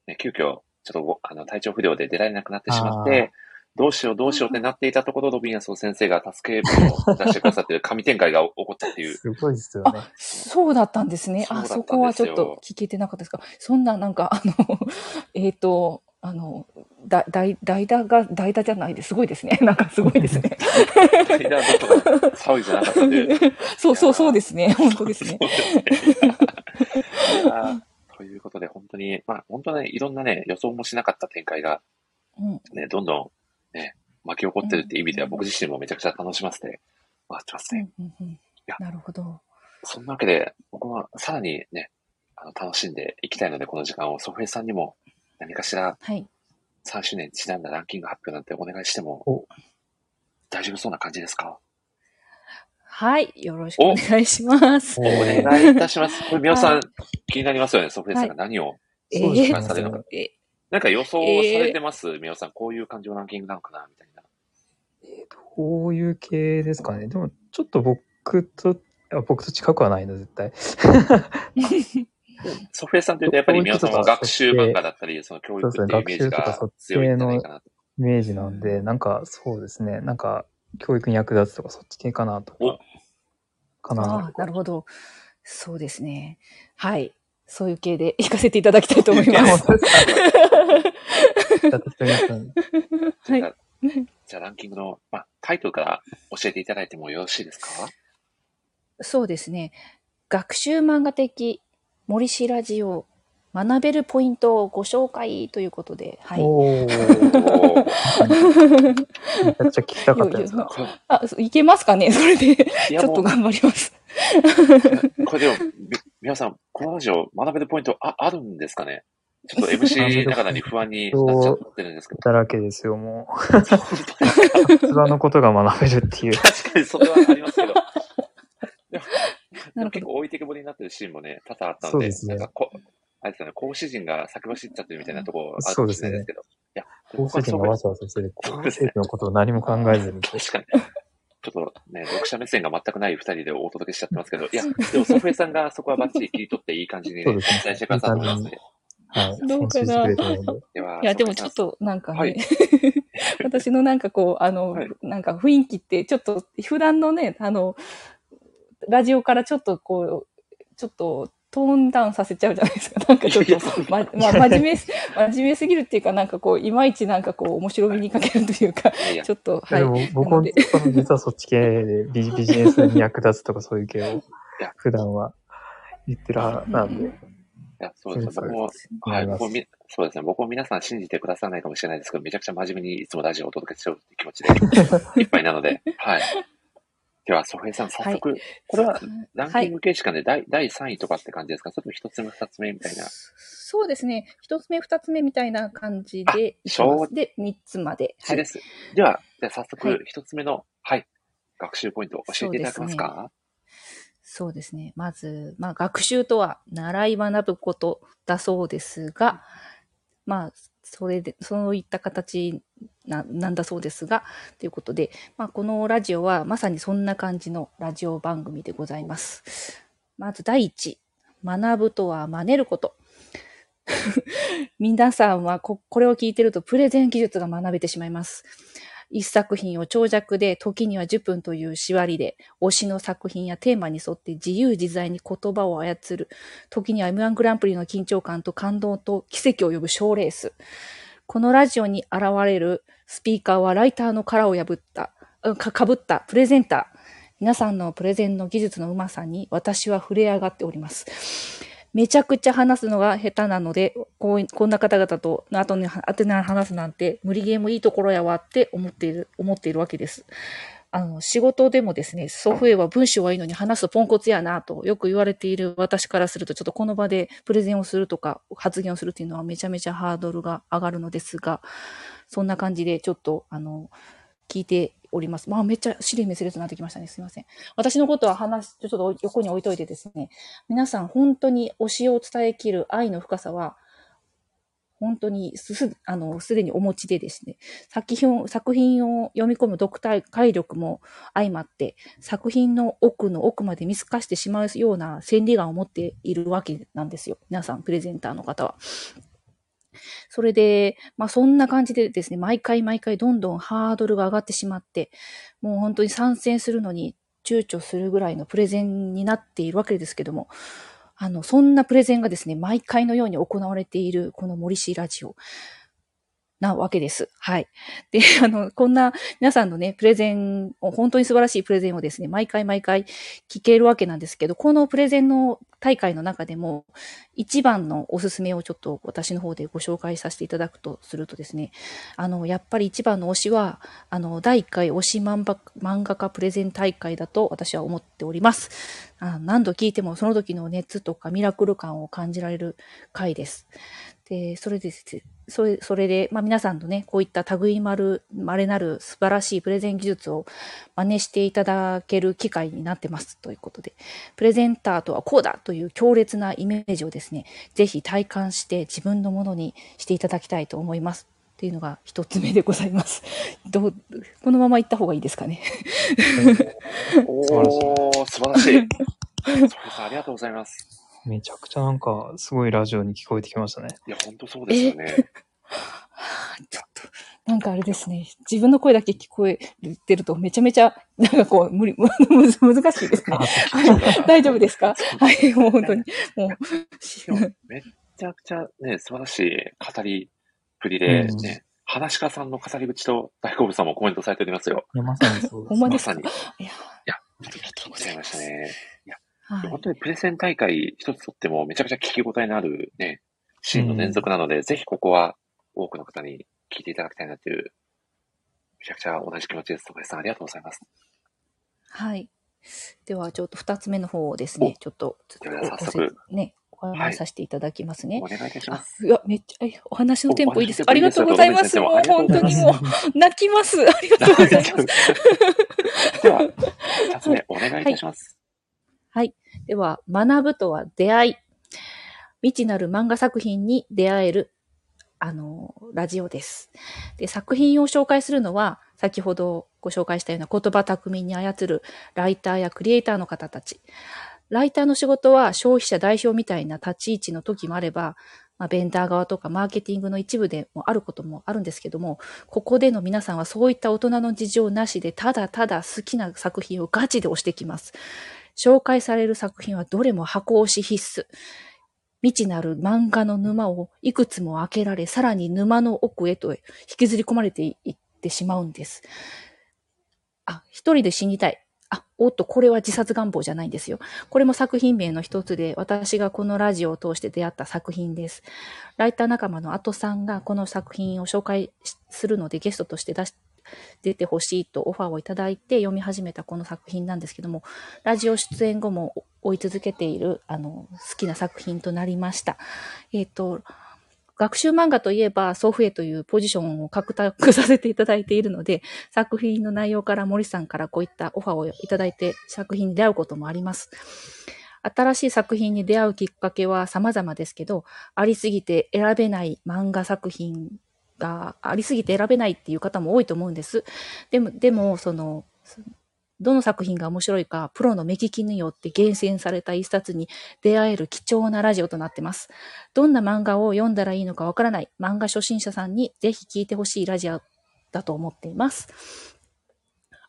ね、急遽、ちょっとごあの体調不良で出られなくなってしまって、どうしようどうしようってなっていたところ、ロビンアスオ先生が助け舟を出してくださってる神展開が起こったっていう。すごいですよね。あ、そうだったんですね。あ、そこはちょっと聞けてなかったですか？そんな、なんか、あの、えっ、と、あの、だ、代、代打が、代打じゃないです。すごいですね。なんかすごいですね。ライダーどこか騒ぎじゃなかったんで。そうそうそうですね。本当ですね。ということで、本当に、まあ、本当ね、いろんなね、予想もしなかった展開が、うん。ね、どんどん、ね、巻き起こってるっていう意味では、うん僕自身もめちゃくちゃ楽しませてもらってますね。うんうんうんやなるほど。そんなわけで、僕はさらにね、あの、楽しんでいきたいので、この時間を、ソフェさんにも何かしらはい。3周年にちなんだランキング発表なんてお願いしてもお、大丈夫そうな感じですか？はい。よろしくお願いします。お願いいたします。これ、皆さん、気になりますよね、ソフェさんが何をそうですね。えなんか予想されてます、皆さん、こういう感じのランキングなのかなみたいな。こういう系ですかね。でも、ちょっと僕と、あ僕と近くはないの、絶対。ソフェさんというと、やっぱり皆さんは学習漫画だったり、その教育っていうイメージがかそっち強いんじゃないかなと。イメージなんで、なんか、そうですね。なんか、教育に役立つとか、そっち系かなとおか、かな。ああ、なるほど。そうですね。はい。そういう系で 行かせていただきたいと思いまあす。本当じゃあ適当にやったんでじゃあ、じゃあランキングの、まあ、タイトルから教えていただいてもよろしいですか？そうですね。学習漫画的森氏ラジオ学べるポイントをご紹介ということで、はい。おめちゃくちゃ聞きたかったですあ、いけますかね？それで、いやもうちょっと頑張ります。これでも、み皆さん、このラジオ学べるポイントああるんですかね？ちょっと MC ながらに不安になっちゃってるんですけど。だらけですよ、もう。器のことが学べるっていう。確かにそれはありますけど。でも、結構置いてけぼりになってるシーンもね、多々あったので、そうですねなんかこ、あれですよね、講師陣が先走っちゃってるみたいなところあるかもそうですねしれないですけど。いや、高生人がわざわざしてる。そうですね高生のことを何も考えずに。確かに。ちょっとね、読者目線が全くない二人でお届けしちゃってますけど、いや、でもソフェさんがそこはバッチリ切り取っていい感じにね、してくださっいますので。はい。どうかないや、でもちょっソとなんかね、はい 私のなんかこう、あの、はいなんか雰囲気ってちょっと普段のね、あの、ラジオからちょっとこう、ちょっとトーンダウンさせちゃうじゃないですか。なんかちょっとま、ま、真面目す、真面目すぎるっていうか、なんかこう、いまいちなんかこう、面白みに欠けるというか、ちょっと、はい。でも僕も実はそっち系でビジビジネスに役立つとかそういう系をや普段は言ってる派なんで。いや、そうですね。僕も、はい、僕もみ、そうですね。僕も皆さん信じてくださらないかもしれないですけど、めちゃくちゃ真面目にいつもラジオをお届けしようっていう気持ちでいっぱいなので、はい。では、ソフェさん、早速、これはランキング形式で第,、第3位とかって感じですか？それとも一つ目、二つ目みたいな。そうですね。一つ目、二つ目みたいな感じで。で、三つまで。はい、です。では、じゃあ早は速い、一つ目の、はい、学習ポイントを教えていただけますか？そうですね。まず、まあ、学習とは、習い学ぶことだそうですが、まあ、それで、そういった形なんだそうですが、ということで、まあ、このラジオはまさにそんな感じのラジオ番組でございます。まず第一、学ぶとは真似ること。皆さんはここれを聞いてるとプレゼン技術が学べてしまいます。一作品を長尺で時には10分という縛りで推しの作品やテーマに沿って自由自在に言葉を操る時には M1 グランプリの緊張感と感動と奇跡を呼ぶ賞レースこのラジオに現れるスピーカーはライターの殻を破ったかかぶったプレゼンター皆さんのプレゼンの技術のうまさに私は触れ上がっておりますめちゃくちゃ話すのが下手なので、こうこんな方々と後に当てな話すなんて無理ゲーもいいところやわって思っている、思っているわけです。あの、仕事でもですね、祖父江は文章はいいのに話すポンコツやなとよく言われている私からすると、ちょっとこの場でプレゼンをするとか発言をするっていうのはめちゃめちゃハードルが上がるのですが、そんな感じでちょっと、あの、聞いております。まあ、めっちゃ尻滅裂になってきましたね。すいません。私のことは話、ちょっと横に置いといてですね、皆さん本当に推しを伝えきる愛の深さは、本当にす、すあの、すでにお持ちでですね、作品、作品を読み込む読解力も相まって、作品の奥の奥まで見透かしてしまうような千里眼を持っているわけなんですよ。皆さん、プレゼンターの方は。それで、まあそんな感じでですね、毎回毎回どんどんハードルが上がってしまって、もう本当に参戦するのに躊躇するぐらいのプレゼンになっているわけですけども、あの、そんなプレゼンがですね、毎回のように行われているこの森市ラジオ。なわけです。はい。で、あの、こんな皆さんのね、プレゼンを、本当に素晴らしいプレゼンをですね、毎回毎回聞けるわけなんですけど、このプレゼンの大会の中でも、一番のおすすめをちょっと私の方でご紹介させていただくとするとですね、あの、やっぱり一番の推しは、あの、第1回推し漫画漫画家プレゼン大会だと私は思っております。あ何度聞いてもその時の熱とかミラクル感を感じられる回です。で、それです。それ、それで、まあ皆さんのね、こういった類まる、稀なる素晴らしいプレゼン技術を真似していただける機会になってますということで、プレゼンターとはこうだという強烈なイメージをですね、ぜひ体感して自分のものにしていただきたいと思います。っていうのが一つ目でございます。どう、このまま行った方がいいですかね。おー、素晴らしい。それ さん、ありがとうございます。めちゃくちゃなんか、すごいラジオに聞こえてきましたね。いや、本当そうですよね。ちょっと、なんかあれですね。自分の声だけ聞こえてるとめちゃめちゃ、なんかこう、無理、むず難しいですね。はい、大丈夫ですか？はい、もう本当に。もう、めっちゃくちゃね、素晴らしい語りっぷりで、うんね、話し家さんの語り口と大好物さんもコメントされておりますよ。いや、まさにそうです。ほんまですか？まさに。いいや、や、ちょっと聞きちゃいましたね。はい本。当にプレゼン大会一つとってもめちゃくちゃ聞き応えのあるね、シーンの連続なので、ぜひここは多くの方に聞いていただきたいなという、めちゃくちゃ同じ気持ちです。戸林さん、ありがとうございます。はい。では、ちょっと二つ目の方をですね、ちょっと、ちょっではとお早速ね、お話しさせていただきますねお。願いいたしまあす。いや、めっちゃ、えお話のテンポいいです。おありがとうございます。もう本当にもう、泣きます。ありがとうございます。では、二つ目、お願いいたします。はい。はいでは、学ぶとは出会い。未知なる漫画作品に出会える、あの、ラジオです。で、作品を紹介するのは、先ほどご紹介したような言葉巧みに操るライターやクリエイターの方たち。ライターの仕事は消費者代表みたいな立ち位置の時もあれば、まあ、ベンダー側とかマーケティングの一部でもあることもあるんですけども、ここでの皆さんはそういった大人の事情なしで、ただただ好きな作品をガチで押してきます。紹介される作品はどれも箱押し必須。未知なる漫画の沼をいくつも開けられ、さらに沼の奥へと引きずり込まれていってしまうんです。あ、一人で死にたい。あ、おっと、これは自殺願望じゃないんですよ。これも作品名の一つで、私がこのラジオを通して出会った作品です。ライター仲間のアトさんがこの作品を紹介するのでゲストとして出し出てほしいとオファーをいただいて読み始めたこの作品なんですけども、ラジオ出演後も追い続けている、あの、好きな作品となりました。えっ、と、学習漫画といえば、ソフエというポジションを獲得させていただいているので、作品の内容から森さんからこういったオファーをいただいて作品に出会うこともあります。新しい作品に出会うきっかけは様々ですけど、ありすぎて選べない漫画作品がありすぎて選べないっていう方も多いと思うんです。でも、でも、その、どの作品が面白いか、プロの目利きによって厳選された一冊に出会える貴重なラジオとなってます。どんな漫画を読んだらいいのかわからない漫画初心者さんにぜひ聞いてほしいラジオだと思っています。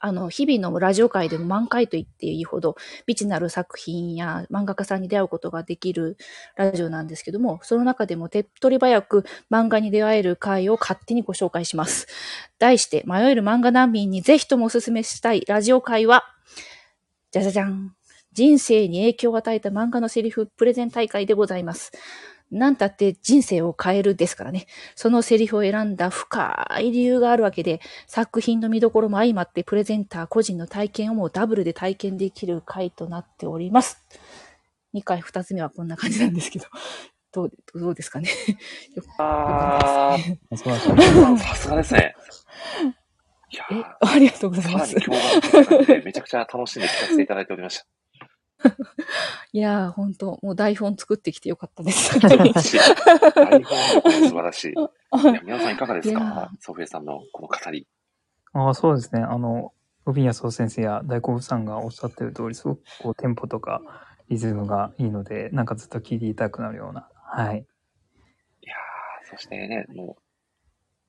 あの、日々のラジオ界でも満開と言っていいほど、未知なる作品や漫画家さんに出会うことができるラジオなんですけども、その中でも手っ取り早く漫画に出会える回を勝手にご紹介します。題して、迷える漫画難民にぜひともおすすめしたいラジオ会は、じゃじゃじゃん。人生に影響を与えた漫画のセリフプレゼン大会でございます。なんたって人生を変えるですからね。そのセリフを選んだ深い理由があるわけで、作品の見どころも相まってプレゼンター個人の体験をもうダブルで体験できる回となっております。2回2つ目はこんな感じなんですけど、どうどうですかね。よくあ素晴らしい。ー、さすがですね。い やえー、ありがとうございますめちゃくちゃ楽しんで聞かせていただいておりました。いやー、本当もう台本作ってきてよかったです。素晴らしい。台本素晴らしい。いや皆さんいかがですか？ソフィエさんのこの語り。ああ、そうですね。あの、オビンヤソウ先生や大好物さんがおっしゃってる通り、すごくこう、テンポとかリズムがいいので、なんかずっと聴いていたくなるような。はい。いやー、そしてね、もう、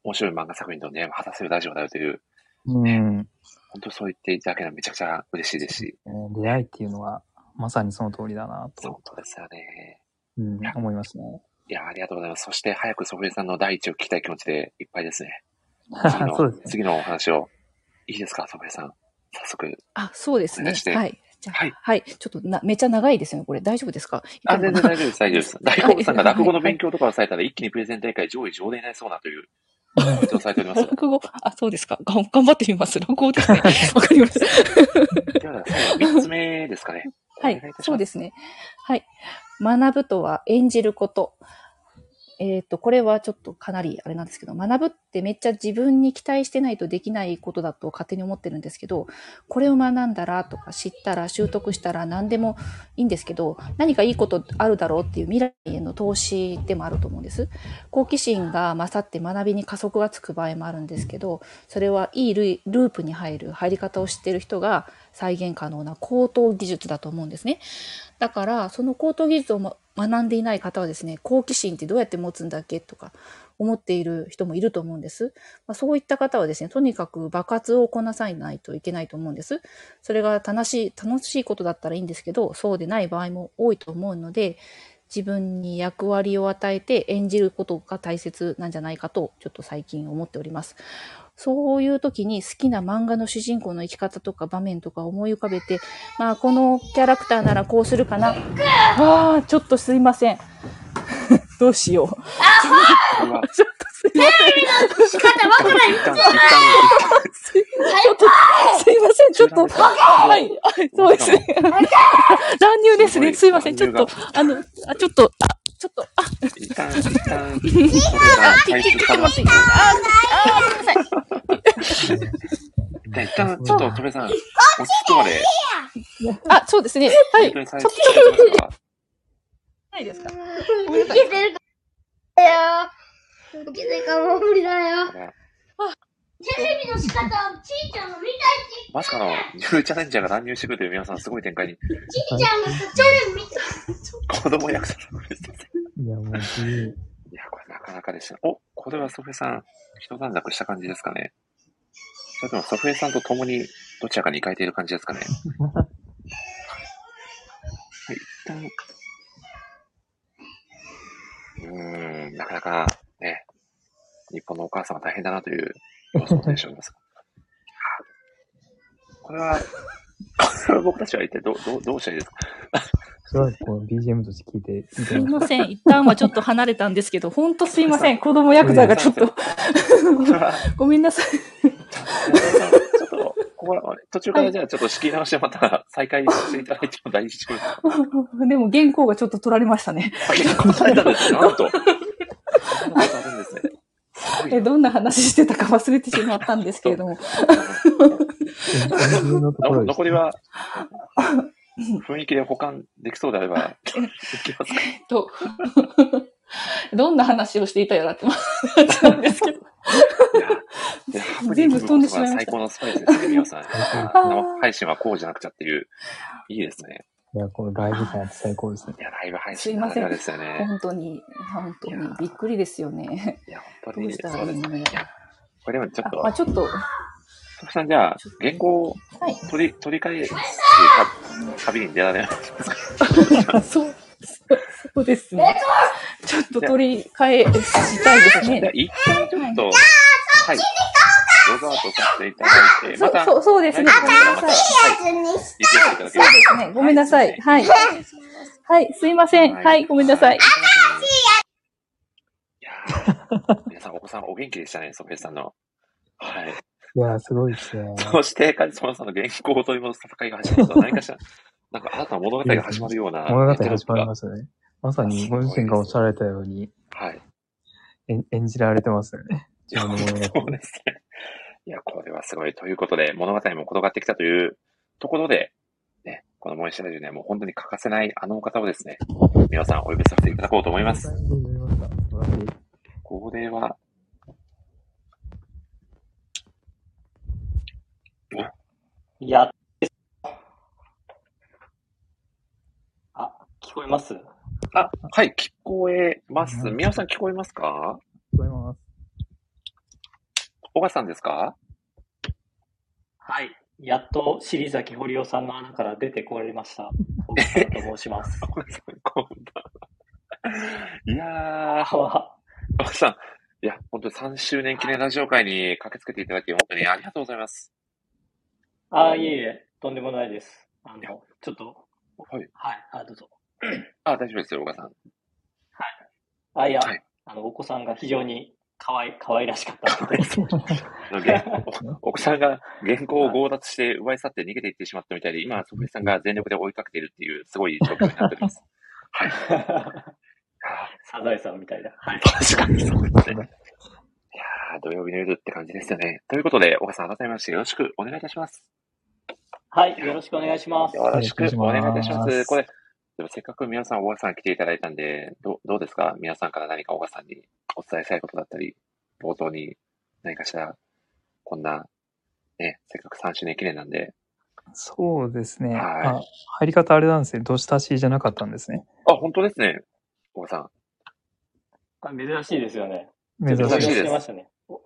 面白い漫画作品とね、果たせるラジオだよという、うん。本当そう言っていただけるのはめちゃくちゃ嬉しいですし、えー出会いっていうのは、まさにその通りだなそうと、ですよね。うん、思いますね。いやー、ありがとうございます。そして早くソフィエさんの第一を聞きたい気持ちでいっぱいですね。次の、そうですね。次のお話を、いいですか、ソフィエさん。早速。あ、そうですねはい。じゃあ、はいはい。ちょっとな、めっちゃ長いですよね。これ大丈夫ですか？いあ、全然大丈夫です、大丈夫です。大好物さんが落語の勉強とかをされたら一気にプレゼン大会上位上でになりそうなという、発表されております。落語、あ、そうですか。がん頑張ってみます。落語ですね。わかりました。では、最後、三つ目ですかね。はいそうですね。はい。学ぶとは演じること。えっ、と、これはちょっとかなりあれなんですけど、学ぶってめっちゃ自分に期待してないとできないことだと勝手に思ってるんですけど、これを学んだらとか知ったら習得したら何でもいいんですけど、何かいいことあるだろうっていう未来への投資でもあると思うんです。好奇心が勝って学びに加速がつく場合もあるんですけど、それはいいループに入る入り方を知ってる人が再現可能な高等技術だと思うんですね。だから、その高等技術を学んでいない方はですね、好奇心ってどうやって持つんだっけとか思っている人もいると思うんです。まあ、そういった方はですね、とにかく爆発をこなさないといけないと思うんです。それが楽しい、楽しいことだったらいいんですけど、そうでない場合も多いと思うので、自分に役割を与えて演じることが大切なんじゃないかと、ちょっと最近思っております。そういう時に好きな漫画の主人公の生き方とか場面とか思い浮かべて、まあこのキャラクターならこうするかな。ああ、ちょっとすいません。どうしよう。これは、ちょっとすいません。一旦、一旦、ちょっと、すいません。ちょっと、はい、はい、そうですね。乱入 ですね。すいません。ちょっと、あの、あ、ちょっと、あ、ちょっと、あ、一旦、一旦、これが回切収されますってます。。あ、あ、ごめんなさい。一旦、ちょっと、トメさん、落ち着くまで、あ、そうですね。はい。ちょっ再生してますかないですか受けてるかよ。受けてるかもう無理だよ。テレビの仕方をちいちゃんが見たいってまさかの、ニューチャレンジャーが乱入してくるという皆さん、すごい展開に、ちいちゃんがさ、テレビ見たい。子供役者のですいや、もう、いや、これなかなかですね。お、これはソフェさん、一段落した感じですかね。それともソフェさんと共にどちらかに行かれている感じですかね。はい、一旦。うーん、なかなかね、日本のお母さんは大変だなという様子も出ております。これは、これは僕たちは一体どう、どう、どうしたらいいですか？しばらくこう BGM として聞いて、見すてまいません。一旦はちょっと離れたんですけど、ほんとすいません。子供ヤクザがちょっと、ごめんなさい。ちょっと、ここは、途中からじゃあちょっと仕切り直してまた再開していただいても大丈夫ですかでも原稿がちょっと取られましたね。あ、結構されたんですね。なんと。そんなことあるんですね。え、どんな話してたか忘れてしまったんですけれども。残りは、雰囲気で保管できそうであれば、いきますか。と、どんな話をしていたやらって話なんですけど。全部飛んでしまいました最高のスパイスですね、皆さん。あ生配信はこうじゃなくちゃっていう、いいですね。いや、このライブ感最高ですね。いや、ライブ配す信ならでいません。はですよね。本当に、本当にびっくりですよね。いや、本当に、どうした。らいいのこれでもちょっとあまあ、、ちょっと、ソフさんじゃあ、原稿をはい。取り、取り替えて、旅に出られますか？そう、そうそうですね。ちょっと取り替えしたいですね。一旦ちょっと、はい。ログアウトさせていただいて、また、そうそうそうですね。ごめんなさい。はい。に言っていただけそうですね。ごめんなさい。はい。はい、すいません。はい、ごめんなさい。。いやー皆さん、お子さんお元気でしたね、ソフェさんの。はい。いやー、すごいですね。そして、カジソマさんの原稿を取り戻す戦いが始まると、何かしら、なんか新たな物語が始まるような。物語始まりす。ますね。まさにご自身がおっしゃられたようにはい。演演じられてますよね。いや、そうですね。いや、これはすごい。ということで、物語も転がってきたというところで、ね、このモイシャラジオにはもう本当に欠かせないあのお方をですね、皆さんお呼びさせていただこうと思います。素晴らしいこれは、いや、あ、聞こえます？あ、はい、聞こえます。皆さん聞こえますか？聞こえます。小川さんですか？はい。やっと、尻崎堀尾さんの穴から出てこれました。小木さんと申します。いやー、小あ川さん、いや、本当に3周年記念ラジオ会に駆けつけていただき、本当にありがとうございます。あ、いえいえ、とんでもないです。あの、ちょっと、はい。はい、あ、どうぞ。あ、大丈夫ですよ、小川さん。あ、いや、はいあの、お子さんが非常に可愛い、可愛らしかったので、あのげおお子さんが原稿を強奪して奪い去って逃げていってしまったみたいで、今、ソフィさんが全力で追いかけているっていう、すごい状況になっております。はい。サザエさんみたいな。はい。確かにそうですね。いやー、土曜日の夜って感じですよね。ということで、小川さん、改めましてよろしくお願いいたします。はい、よろしくお願いします。よろしくお願いいたしま。すこれ、でもせっかく皆さん、小川さん来ていただいたんで、どどうですか？皆さんから何か小川さんにお伝えしたいことだったり、冒頭に何かしら、こんな、ね、せっかく3周年記念なんで、そうですね。はいあ入り方あれなんですね。どしたしじゃなかったんですね。あ、本当ですね。小川さん。あ珍しいですよね。珍しいですしてましたね。動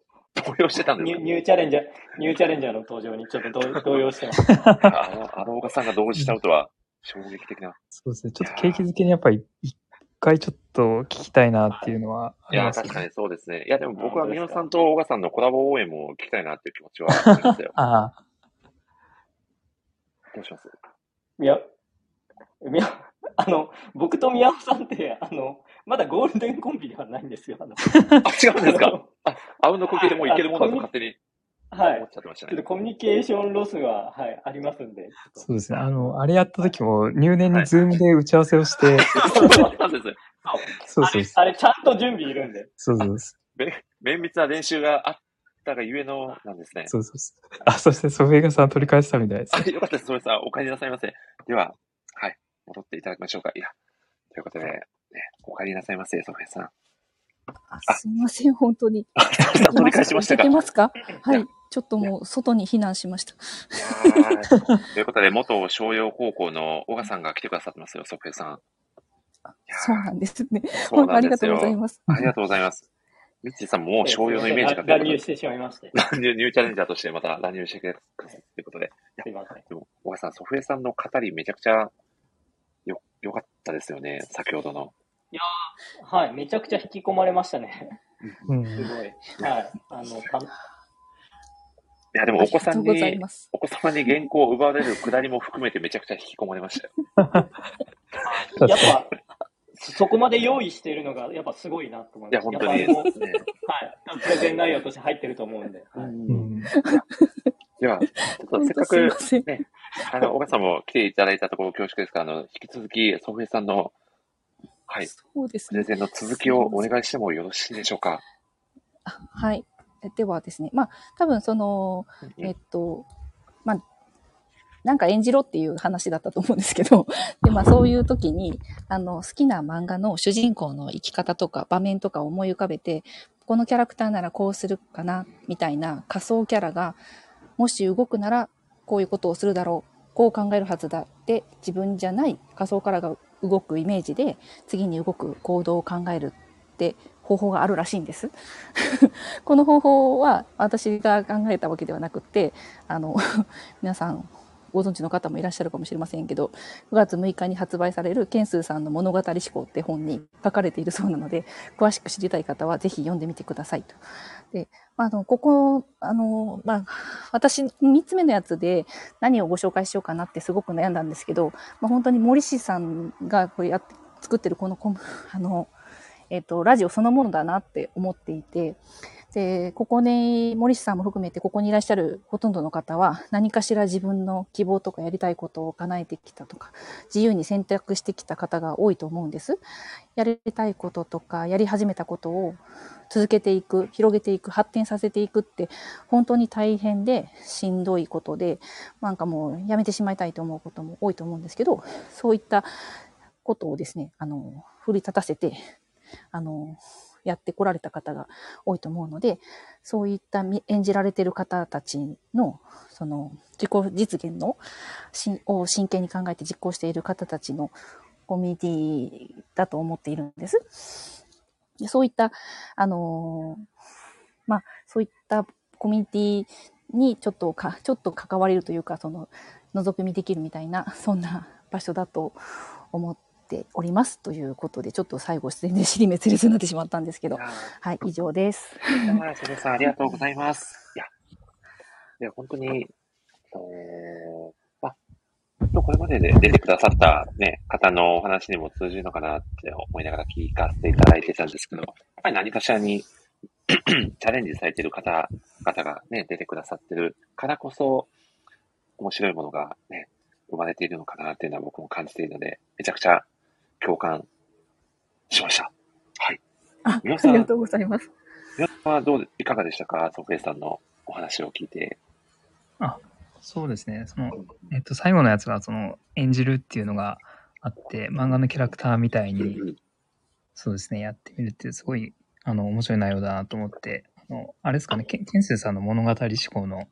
揺してたんですか？ニューチャレンジャー、ニューチャレンジャーの登場にちょっと動 動揺してます。あの、あの小川さんが同時しちゃうとは、衝撃的な。そうですね。ちょっと景気づけにやっぱり一回ちょっと聞きたいなっていうのはあいや、りますね。確かにそうですね。いや、でも僕は宮野さんと小川さんのコラボ応援も聞きたいなっていう気持ちはありますよ。ああ、どうします？いや、みや、あの、僕と宮尾さんって、あの、まだゴールデンコンビではないんですよ。あのあ、違うんですか？あうんの呼吸でもういけるもんだと勝手にはい思っ。ちゃってましたね。ちょっとコミュニケーションロスは、はい、ありますんで。そうですね。あの、あれやった時も入念にズームで打ち合わせをして、そう。そう。あれ、ちゃんと準備いるんで。そうそうそう。め綿密な練習があったがゆえのなんですね。そうそうそう。あ、そしてソフィーガさん取り返したみたいです。あ、よかったです。それさん、お帰りなさいませ。では、はい、戻っていただきましょうか。いや、ということで、ね、お帰りなさいませ、ソフィーさん。あすみません、本当に。取り返しましたか？いけますか？はい。ちょっともう外に避難しました。ということで、元商用高校の小川さんが来てくださってますよ、ソフィーさん。そうなんですね。本当ありがとうございます。ありがとうございます。ミッチーさんももう商用のイメージが乱入してしまいまして。乱入、ニューチャレンジャーとしてまた乱入してくださいということで。すいません。でも、小川さん、ソフエさんの語りめちゃくちゃよ、良かったですよね、先ほどの。はい、めちゃくちゃ引き込まれましたね。うん。すごい。はい。あの、たいや、でもお子さんに、ます。お子様に原稿を奪われるくだりも含めてめちゃくちゃ引き込まれましたよ。やっぱ、そこまで用意しているのが、やっぱすごいなと思いいや、ます。本当にやっぱあのね。はい。プレゼン内容として入ってると思うんで。はいうん。では、ちょっとせっかく。ね、あの、小川さんも来ていただいたところ恐縮ですが、あの、引き続き、ソフエさんの、はい、そうですね。プレゼンの続きをお願いしてもよろしいでしょうか？あはい。えではですね、まあ、多分その、うん。えっと、まあ、なんか演じろっていう話だったと思うんですけど、で、まあそういう時に、あの、好きな漫画の主人公の生き方とか場面とかを思い浮かべて、このキャラクターならこうするかな、みたいな仮想キャラが、もし動くならこういうことをするだろう、こう考えるはずだって自分じゃない仮想キャラが動くイメージで、次に動く行動を考えるっって方法があるらしいんです。この方法は私が考えたわけではなくて、あの、皆さんご存知の方もいらっしゃるかもしれませんけど、9月6日に発売されるケンスーさんの物語思考って本に書かれているそうなので、詳しく知りたい方はぜひ読んでみてくださいと。で、あの、ここ、あの、まあ、私、3つ目のやつで何をご紹介しようかなってすごく悩んだんですけど、まあ、本当に森氏さんがこれやって、作ってるこのコム、あの、えっ、と、ラジオそのものだなって思っていて、で、ここに、森氏さんも含めてここにいらっしゃるほとんどの方は何かしら自分の希望とかやりたいことを叶えてきたとか、自由に選択してきた方が多いと思うんです。やりたいこととか、やり始めたことを続けていく、広げていく、発展させていくって、本当に大変でしんどいことで、なんかもうやめてしまいたいと思うことも多いと思うんですけど、そういったことをですね、あの、奮い立たせて、あの、やってこられた方が多いと思うので、そういった演じられてる方たちの、その、自己実現のしを真剣に考えて実行している方たちのコミュニティだと思っているんです。でそういった、あのまあ、そういったコミュニティにちょっとか、ちょっと関われるというか、その、覗き見できるみたいな、そんな場所だと思っております。ということで、ちょっと最後、全然尻滅裂になってしまったんですけど、はい、以上です。さん、ありがとうございます。いや、いや本当に、えー、まあ、これまでで出てくださったね、方のお話にも通じるのかなって思いながら聞かせていただいてたんですけど、やっぱり何かしらにチャレンジされている方々がね、出てくださってるからこそ、面白いものがね、生まれているのかなっていうのは僕も感じているので、めちゃくちゃ共感しました。はい。あ、皆さんありがとうございます。皆さんはどう、いかがでしたか？ソフェイさんのお話を聞いて。あ、そうですね。その、えっと、最後のやつが、その、演じるっていうのがあって、漫画のキャラクターみたいに、そうですね、やってみるって、すごい、あの、面白い内容だなと思って、あの、あれですかね、ケンケンセイさんの物語思考の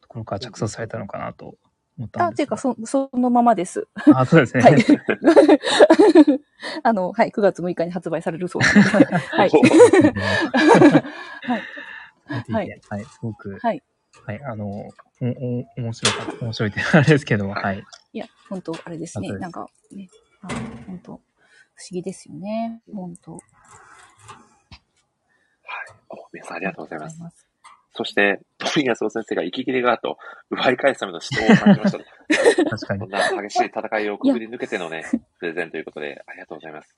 ところから着想されたのかなと思ったんあ、ですていうか、そ、そのままです。あそうですねはい。あの、はい、9月6日に発売されるそうで。はい。はい。はい。はい、すごく、はい。はい、あの、お、お、面白かった、面白いってあれですけども、はい。いや、本当あれですね。なんか、ね、あ本当不思議ですよね。本当お皆さんありがとうございます。そして、富安夫先生が息切れがと奪い返すための指導を感じました。確かに。こんな激しい戦いをくぐり抜けてのね、プレゼンということで、ありがとうございます。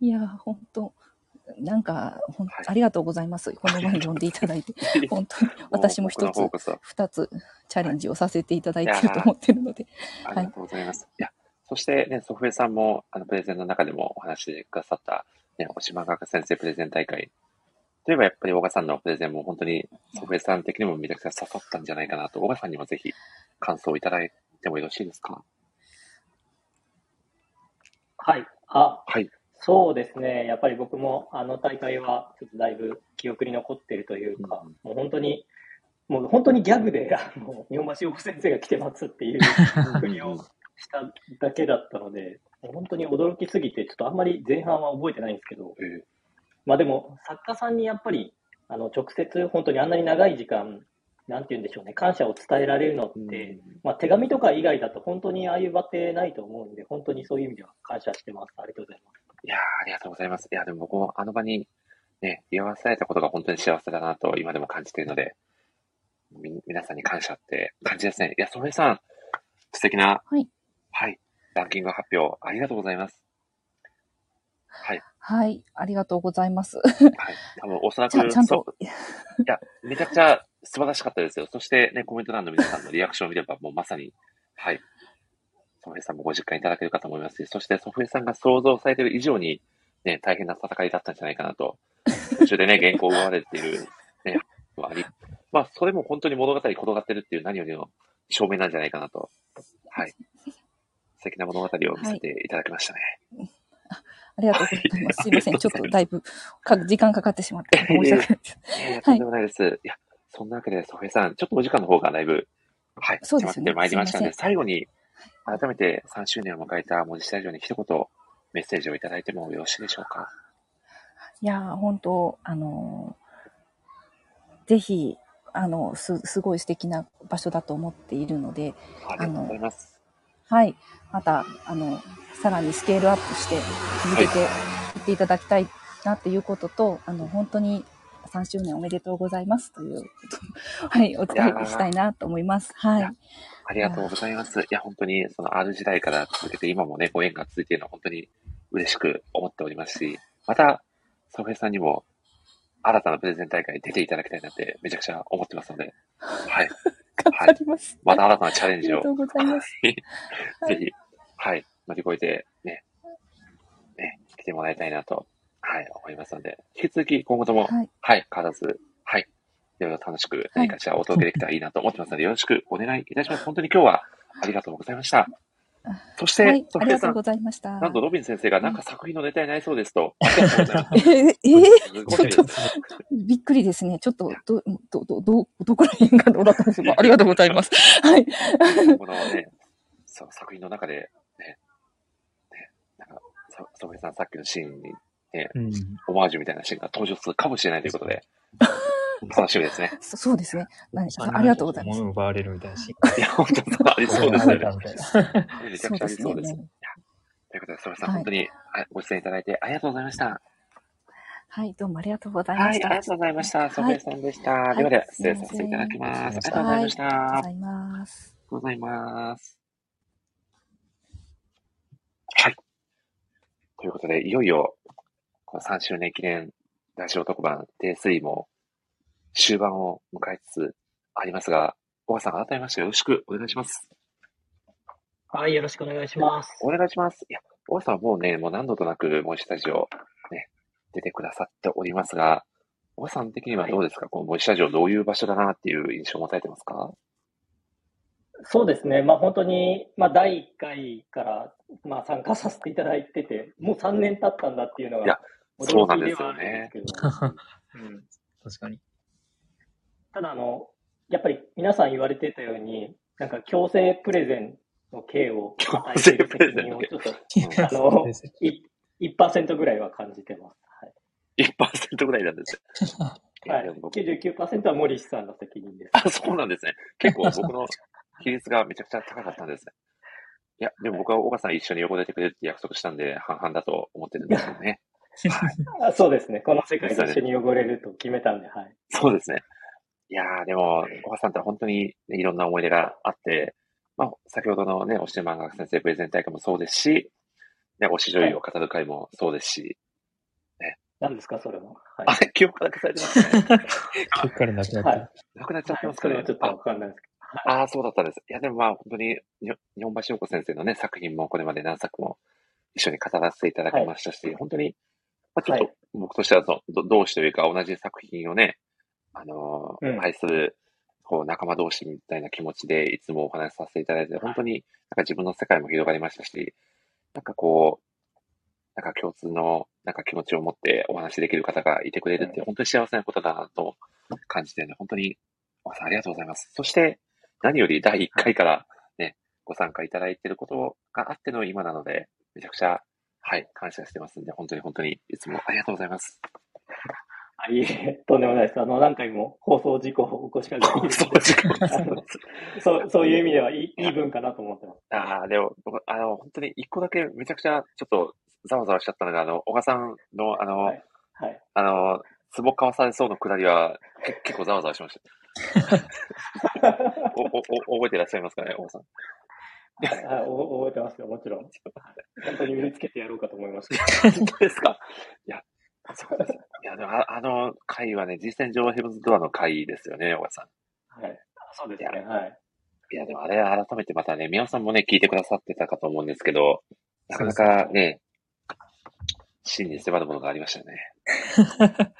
いや、本当なんか、ほんありがとうございます。この前読んでいただいて。本当に、私も一つ二つ、チャレンジをさせていただいていると思ってるので。ありがとうございます。いや、そしてね、ソフエさんも、あの、プレゼンの中でもお話してくださった、ね、お島学先生プレゼン大会。といえばやっぱり小賀さんのプレゼンも本当にソフエさん的にもめちゃくちゃ刺さったんじゃないかなと、小賀さんにもぜひ感想をいただいてもよろしいですか？はい。あ、はい。そうですね。やっぱり僕もあの大会はちょっとだいぶ記憶に残ってるというか、もう本当に、もう本当にギャグで、あの、日本橋大先生が来てますっていうふりをしただけだったので、本当に驚きすぎて、ちょっとあんまり前半は覚えてないんですけど、まあでも、作家さんにやっぱり、あの、直接本当にあんなに長い時間、なんて言うんでしょうね、感謝を伝えられるのって、まあ手紙とか以外だと本当にああいう場ってないと思うんで、本当にそういう意味では感謝してます。ありがとうございます。いやーありがとうございます。いや、でも僕もあの場にね、居合わせられたことが本当に幸せだなと今でも感じているので、み、皆さんに感謝って感じですね。いや、ソフエさん、素敵な、はい。はい。ランキング発表ありがとうございます。はい。はい、ありがとうございます。多分おそらくちゃんといや、めちゃくちゃ素晴らしかったですよ。そしてね、コメント欄の皆さんのリアクションを見れば、もうまさに、はい。ソフエさんもご実感いただけるかと思いますし、そしてソフエさんが想像されている以上に、ね、大変な戦いだったんじゃないかなと、途中でね、原稿を奪われている、ね、はあり、まあ、それも本当に物語転がってるっていう何よりの証明なんじゃないかなと、はい。素敵な物語を見せていただきましたね。ありがとうございます。すいません。ちょっとだいぶか時間かかってしまって申し訳ないです。とんでもないです。い、や、そんなわけで、ソフェさん、ちょっとお時間の方がだいぶ、はい、そうですね迫ってまいりましたので、最後に、改めて3周年を迎えた文字スタジオに一言メッセージをいただいてもよろしいでしょうか。いやー、本当あのーぜひ、あの、す、すごい素敵な場所だと思っているので、ありがとうございます。はい。また、あの、さらにスケールアップして続けていっていただきたいなっていうことと、あの、本当に3周年おめでとうございますということを はい、お伝えしたいなと思います。はい。ありがとうございます。いや、本当に、その R 時代から続けて、今もね、ご縁が続いているのは本当に嬉しく思っておりますし、また、ソフェさんにも、新たなプレゼン大会に出ていただきたいなって、めちゃくちゃ思ってますので、はい。頑張ります。また新たなチャレンジをありがと、うございます。ぜひ、はい、乗り越えて、ね、ね、来てもらいたいなと、はい、思いますので、引き続き今後とも、はい。はい、変わらず、はい。いろいろ楽しく何かしらお届けできたらいいなと思ってますので、よろしくお願いいたします。本当に今日はありがとうございました。そして、はい、ありがとうご、ざいました。なんとロビン先生がなんか作品のネタになりそうですと。え、えちょっと、びっくりですね。ちょっと、ど、ど、ど、ど、どこら辺がどうだったんでしょうか。ありがとうございます。はい。このね、そう作品の中で、ね、ね、なんか、ソソフィアさんさっきのシーンに、ね、うん。オマージュみたいなシーンが登場するかもしれないということで、楽しみですね。そそうですね。何ありがとうございます。物奪われるみたいなシーン。いや、本当ありそうですよね。めちゃくちゃありそうです。ということで、ソフィアさん、本当にはいご出演いただいてありがとうございました。はい、どうもありがとうございはい、あました。りがとうございました。ソフィアさんでした。はいではでは、はい失礼させていただきます。ありがとうございました。はいありがとうごあざいます。りがとうございます。はい。ということで、いよいよ、この3周年記念ラジオ特番、デイ3も終盤を迎えつつありますが、小川さん、改めましてよろしくお願いします。はい、よろしくお願いします。お願いします。いや、小川さんはもうね、もう何度となく、モイスタジオ、ね、出てくださっておりますが、小川さん的にはどうですか、このモイスタジオどういう場所だなっていう印象を持たれてますか？そうですね。まあ本当に、まあ第1回から、まあ参加させていただいてて、もう3年経ったんだっていうのいやが、そうなんですよね うん確かに。ただあの、やっぱり皆さん言われてたように、なんか強制プレゼンの刑を与えている責任をちょっと、あの、い1%ぐらいは感じてます。1%ぐらいなんですよ。はい。はい、99%は森氏さんの責任です。あ、そうなんですね。結構僕の比率がめちゃくちゃ高かったんですね。いや、でも僕は岡さん一緒に横出てくれるって約束したんで、半々だと思ってるんですよね。あそうですね。この世界で一緒に汚れると決めたんで、はい。そうですね。いやー、でも、岡さんって本当に、ね、いろんな思い出があって、まあ、先ほどのね、推し漫画先生プレゼン大会もそうですし、ね、推し女優を語る会もそうですし、ね。何ですか、それは。はい、あれ、記憶だけされてますね。記憶からなくなって、はい、なくなっちゃってますかね。はい、それはちょっとわかんないですけど。ああ、そうだったんです。いや、でもまあ、本当に、日本橋陽子先生のね、作品もこれまで何作も一緒に語らせていただきましたし、はい、本当に、まあ、ちょっと僕としてはその、同志というか同じ作品をね、あのーうん、愛する、こう、仲間同士みたいな気持ちでいつもお話しさせていただいて、本当になんか自分の世界も広がりましたし、なんかこう、なんか共通のなんか気持ちを持ってお話しできる方がいてくれるって、本当に幸せなことだなと感じてね、本当に、おさんありがとうございます。そして、何より第1回からね、ご参加いただいていることがあっての今なので、めちゃくちゃ、はい、感謝してますんで、本当に本当にいつもありがとうございます。あいえ、とんでもないです。あの、何回も放送事故を起こしかけて そう、そういう意味ではいいいい文化だと思ってます。ああ、でも、あの、本当に一個だけめちゃくちゃちょっとざわざわしちゃったのが、あの、小賀さんの、あの、はい、はい、あの、壺買わされそうのくだりは、結構ざわざわしました。おお覚えていらっしゃいますかね、小賀さん。はい、はい、覚えてますよ、もちろん。本当に身につけてやろうかと思いました。本当ですか？いや。いや、でもあ あの回はね、実践上ヘブンズドアの回ですよね、小川さん。はい。そうですね、はい。いや、でもあれ改めてまたね、宮尾さんもね、聞いてくださってたかと思うんですけど、なかなかね、真に迫るものがありましたよね。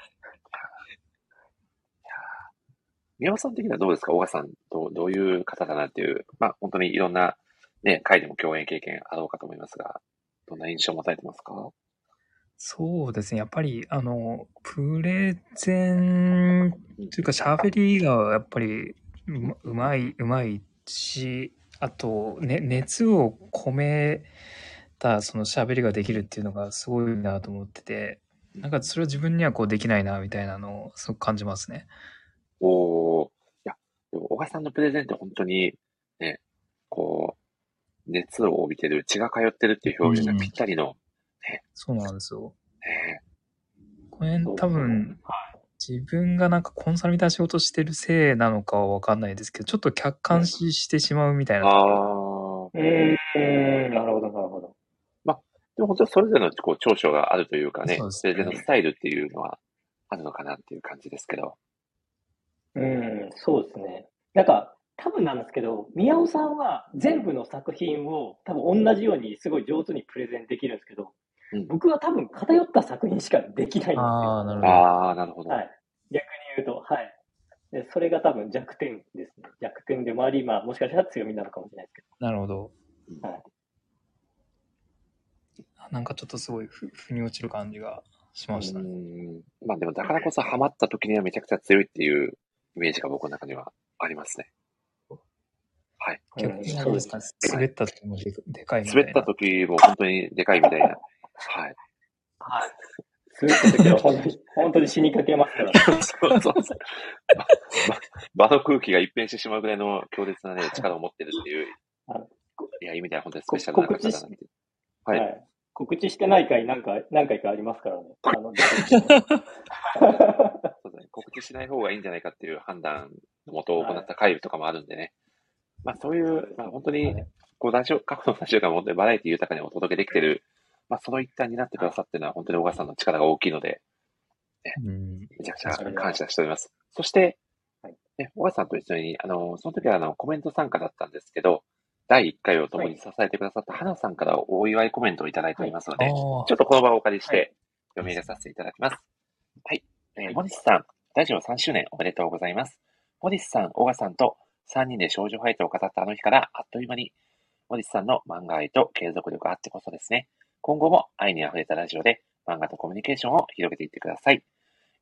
宮尾さん的にはどうですか？小川さんど、どういう方だなっていう、まあ本当にいろんなね、回でも共演経験あろうかと思いますが、どんな印象を持たれてますか？そうですね。やっぱり、あの、プレゼンというか喋りがやっぱりうまい、うまいし、あと、ね、熱を込めたその喋りができるっていうのがすごいなと思ってて、なんかそれは自分にはこうできないな、みたいなのをすごく感じますね。おー。いや、でも小川さんのプレゼンって本当に、ね、こう、熱を帯びてる、血が通ってるっていう表現がぴったりの、そうなんですよ。ね、これ多分、自分がなんかコンサルみたいな仕事してるせいなのかはわかんないですけど、ちょっと客観視してしまうみたいな。あー。うーん、なるほど、なるほど。でも本当にそれぞれのこう長所があるというかね、そうですねプレゼンのスタイルっていうのはあるのかなっていう感じですけど。うん、そうですね。なんか、多分なんですけど、宮尾さんは全部の作品を多分同じようにすごい上手にプレゼンできるんですけど、うん僕は多分偏った作品しかできないんですよ。ああ、なるほど。ああ、なるほど。はい。逆に言うと、はい。でそれが多分弱点ですね。弱点でもあり、まあ、もしかしたら強みなのかもしれないですけなるほど。ど。はい。なんかちょっとすごいふ腑に落ちる感じがしましたうね。ん。まあでもだからこそハマった時にはめちゃくちゃ強いっていうイメージが僕の中にはありますね。はい。逆にあれそうですかね、滑った時もででかいみたいな。滑った時も本当にでかいみたいな。はい。はい。滑った時は本当に、本当に死にかけますから。そうそうそう。場の空気が一変してしまうぐらいの強烈なね、力を持ってるっていうはい。いや、意味では本当にスペシャルな方だなって。は。はいい。告知してない回なんか、何回かありますからね。あの、そうだね。告知しない方がいいんじゃないかっていう判断のもと行った会とかもあるんでね。まあそういう、まあ本当に、こうラジオ、過去のラジオが本当にバラエティ豊かにお届けできてる、まあその一端になってくださってるのは本当に小川さんの力が大きいので、うん。めちゃくちゃ感謝しております。そして、ね、小川さんと一緒に、あの、その時はあの、コメント参加だったんですけど、第1回を共に支えてくださった花さんからお祝いコメントをいただいておりますので、ああちょっとこの場をお借りして読み上げさせていただきます。はい。えー、モリスさん、ラジオ3周年おめでとうございます。モリスさん、小川さんと3人で少女ファイトを語ったあの日からあっという間に、モリスさんの漫画愛と継続力あってこそですね。今後も愛に溢れたラジオで漫画とコミュニケーションを広げていってください。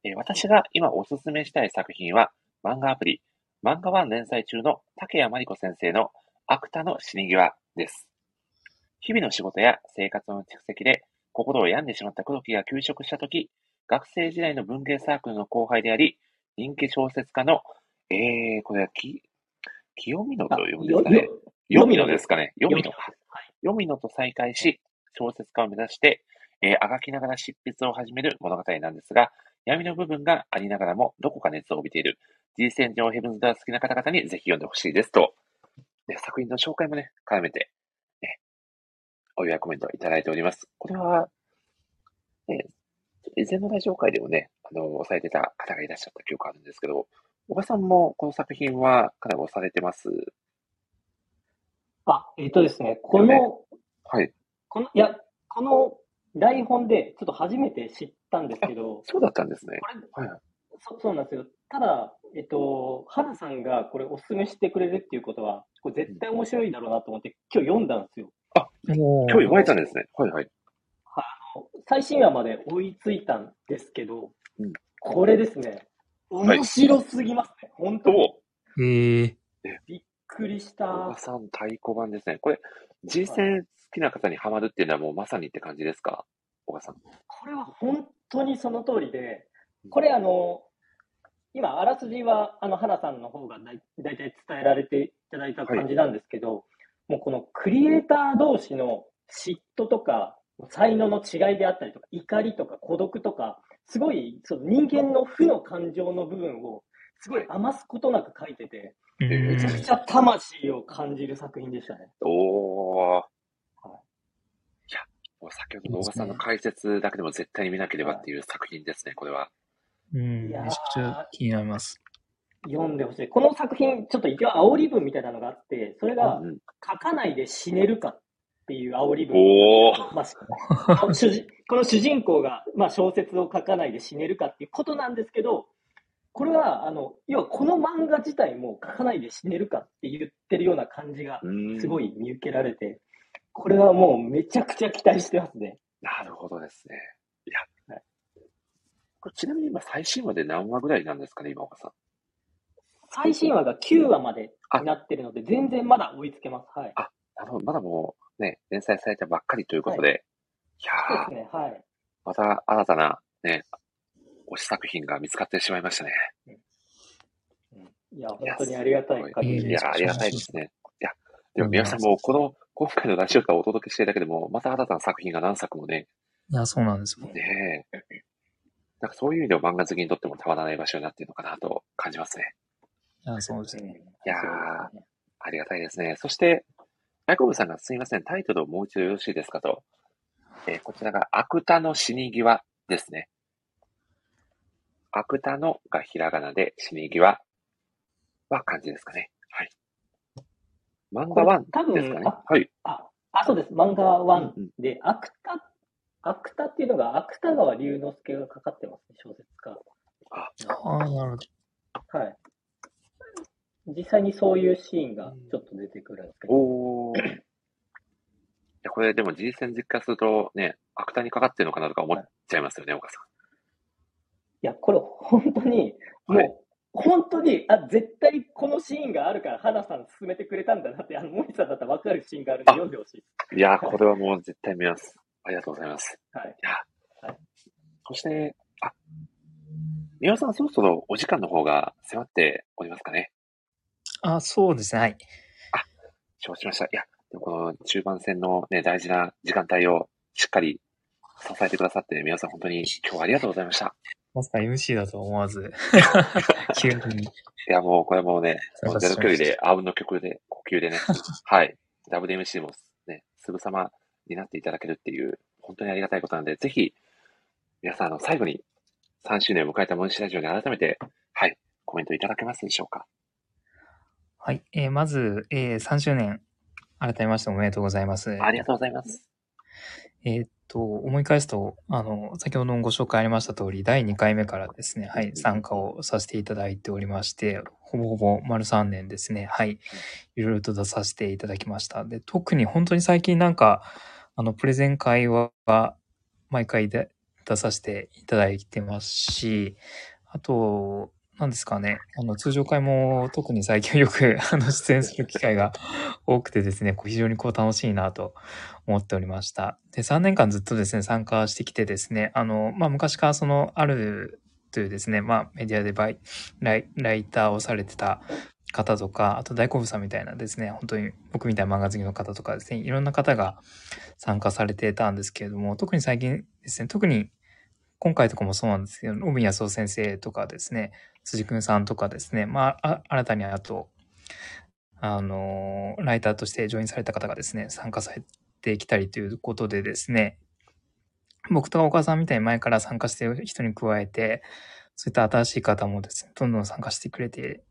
えー私が今おすすめしたい作品は、漫画アプリ、漫画ワン連載中の竹谷真理子先生のアクタの死に際です。日々の仕事や生活の蓄積で心を病んでしまった黒木が休職したとき、学生時代の文芸サークルの後輩であり、人気小説家の、えー、これはき、清美野と読むんですかねよ。読みのですかね。読みの。はい。読みのと再会し、小説家を目指して、えーあがきながら執筆を始める物語なんですが、闇の部分がありながらも、どこか熱を帯びている、G 戦場ヘブンズ・ダー好きな方々にぜひ読んでほしいですと、ね、作品の紹介もね、絡めて、ね、お祝いコメントをいただいております。これは、ね、以前のラジオ会でもね、あの、押さえてた方がいらっしゃった記憶あるんですけど、小川さんもこの作品はかなり押されてます？あ、えっ、とですね、この、はい。この、いや、この台本でちょっと初めて知ったんですけど、そうだったんですね。これはい。そそうなんですよ。ただ、えっと、原さんがこれお勧めしてくれるっていうことは、これ絶対面白いだろうなと思って今日読んだんですよ。今今日読まれたんですね。はいはい。最新話まで追いついたんですけど、うんこれですね、面白すぎますね。本当に。おへえ。びっくりした。さん太鼓判ですね。これ、G 戦好きな方にハマるっていうのはもうまさにって感じですか？小川さん。これは本当にその通りで、これあの、今、あらすじは、あの、花さんの方がだい大体伝えられていただいた感じなんですけど、もうこのクリエイター同士の嫉妬とか、才能の違いであったりとか、怒りとか孤独とか、すごいその人間の負の感情の部分を、すごい余すことなく書いてて、うんめちゃくちゃ魂を感じる作品でしたね。おー。もう先ほどの小川さんの解説だけでも絶対に見なければっていう作品ですね、これは。うん。めちゃくちゃ気になります。読んでほしい。この作品、ちょっと一応煽り文みたいなのがあって、それが書かないで死ねるかっていう煽り文。おー。まあ、この主人 この主人公が、まあ、小説を書かないで死ねるかっていうことなんですけど、これは、あの、要はこの漫画自体も書かないで死ねるかって言ってるような感じがうんすごい見受けられて、これはもうめちゃくちゃ期待してますね。なるほどですね。いや。はいこれちなみに今最新話で何話ぐらいなんですかね、今岡さん。最新話が9話までになってるので、全然まだ追いつけます。はい。なるほど、まだもうね、連載されたばっかりということで、いやーそうですね。はい。また新たな、ね、推し作品が見つかってしまいましたね。いや、本当にありがたい限りいや、ありがたいですね。いや、でもうん皆さんもこの、今回のラジオからお届けしてるだけでも、また新たな作品が何作もね、いや、そうなんですよ。ねえ。なんかそういう意味でも漫画好きにとってもたまらない場所になっているのかなと感じますね。いや、そうですね。いやー、ありがたいですね。そして、ヤコブさんがすみません、タイトルをもう一度よろしいですかと。えーこちらが、芥の死に際ですね。芥のがひらがなで、死に際は漢字ですかね。はい。漫画ワン多分ですかね？あはい。あ、あ、そうです。漫画ワンで、芥、芥っていうのが芥川龍之介がかかってますね、小説家。ああ、なるほど。はい。実際にそういうシーンがちょっと出てくるんですけど。おー。いや、これでも G 戦実化するとね、芥にかかってるのかなとか思っちゃいますよね、岡さん。いや、これ本当に、もう、本当に、あ、絶対このシーンがあるから、花さん進めてくれたんだなって、あの、森さんだったら分かるシーンがあるんで読んでほしい。いや、これはもう絶対見ます。ありがとうございます。はい。いや、そして、あ、宮尾さん、そろそろお時間の方が迫っておりますかね。あ、そうですね。はい。承知しました。いや、この中盤戦のね、大事な時間帯をしっかり支えてくださって、皆さん本当に今日はありがとうございました。まさか MC だと思わず、急に。いや、もうこれもうね、もうゼロ距離で、あうんの曲で、呼吸でね、はい。WMC もね、すぐさまになっていただけるっていう、本当にありがたいことなんで、ぜひ、皆さん、あの、最後に3周年を迎えたモンシラジオに改めて、はい、コメントいただけますでしょうか？はい。えーまず、えー3周年、改めましておめでとうございます。ありがとうございます。えーっと、思い返すと、あの、先ほどもご紹介ありました通り、第2回目からですね、はい、参加をさせていただいておりまして、ほぼほぼ丸3年ですね、はい、いろいろと出させていただきました。で、特に本当に最近なんか、あの、プレゼン会は、毎回で出させていただいてますし、あと、なんですかね、あの、通常会も特に最近よく、あの、出演する機会が多くてですね、こう非常にこう楽しいなと思っておりました。で、3年間ずっとですね、参加してきてですね、あの、まあ、昔からその、あるというですね、まあ、メディアでバイライライターをされてた方とか、あと大好物さんみたいなですね、本当に僕みたいな漫画好きの方とかですね、いろんな方が参加されてたんですけれども、特に最近ですね、特に今回とかもそうなんですけど、帯安夫先生とかですね、辻くんさんとかですね、まあ、新たにあと、あの、ライターとしてジョインされた方がですね、参加されてきたりということでですね、僕とかお母さんみたいに前から参加している人に加えて、そういった新しい方もですね、どんどん参加してくれて